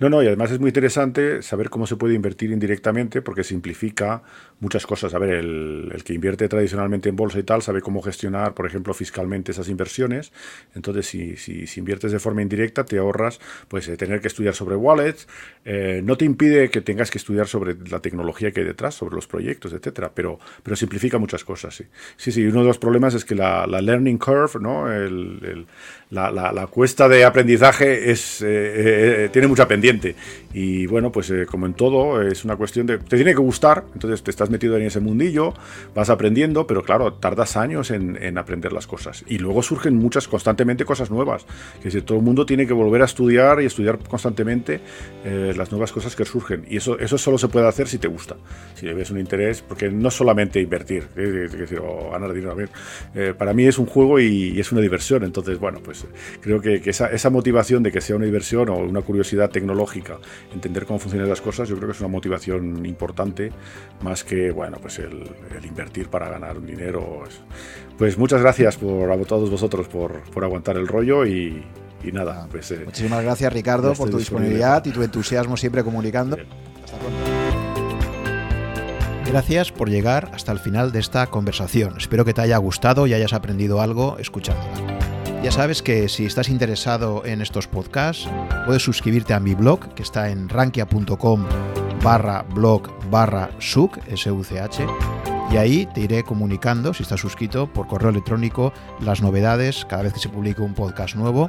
No, no, y además es muy interesante saber cómo se puede invertir indirectamente porque simplifica muchas cosas. A ver, el, que invierte tradicionalmente en bolsa y tal sabe cómo gestionar, por ejemplo, fiscalmente esas inversiones. Entonces, si, inviertes de forma indirecta, te ahorras pues eh, tener que estudiar sobre wallets. Eh, no te impide que tengas que estudiar sobre la tecnología que hay detrás, sobre los proyectos, etcétera, pero, pero simplifica muchas cosas. Sí, sí, sí uno de los problemas es que la, learning curve, ¿no? El, la, la, cuesta de aprendizaje es, eh, tiene mucha pendiente y bueno, pues eh, como en todo, es una cuestión de... Te tiene que gustar, entonces te estás metido en ese mundillo, vas aprendiendo, pero claro, tardas años en, aprender las cosas. Y luego surgen muchas, constantemente cosas nuevas. Que decir, todo el mundo tiene que volver a estudiar y estudiar constantemente eh, las nuevas cosas que surgen. Y eso, eso solo se puede hacer si te gusta, si le ves un interés, porque no solamente invertir, es o ganar dinero. A ver, eh, para mí es un juego y, es una diversión. Entonces, bueno, pues creo que, esa, esa motivación de que sea una diversión o una curiosidad tecnológica, lógica, entender cómo funcionan las cosas, yo creo que es una motivación importante, más que bueno, pues el, invertir para ganar un dinero. Pues muchas gracias por, a todos vosotros por, por aguantar el rollo y, nada. Pues, eh, Muchísimas gracias Ricardo por tu disponibilidad y tu entusiasmo siempre comunicando. Hasta pronto. Gracias por llegar hasta el final de esta conversación. Espero que te haya gustado y hayas aprendido algo escuchándola. Ya sabes que si estás interesado en estos podcasts, puedes suscribirte a mi blog, que está en rankia.com barra blog barra such, S-U-C-H, y ahí te iré comunicando, si estás suscrito, por correo electrónico, las novedades cada vez que se publique un podcast nuevo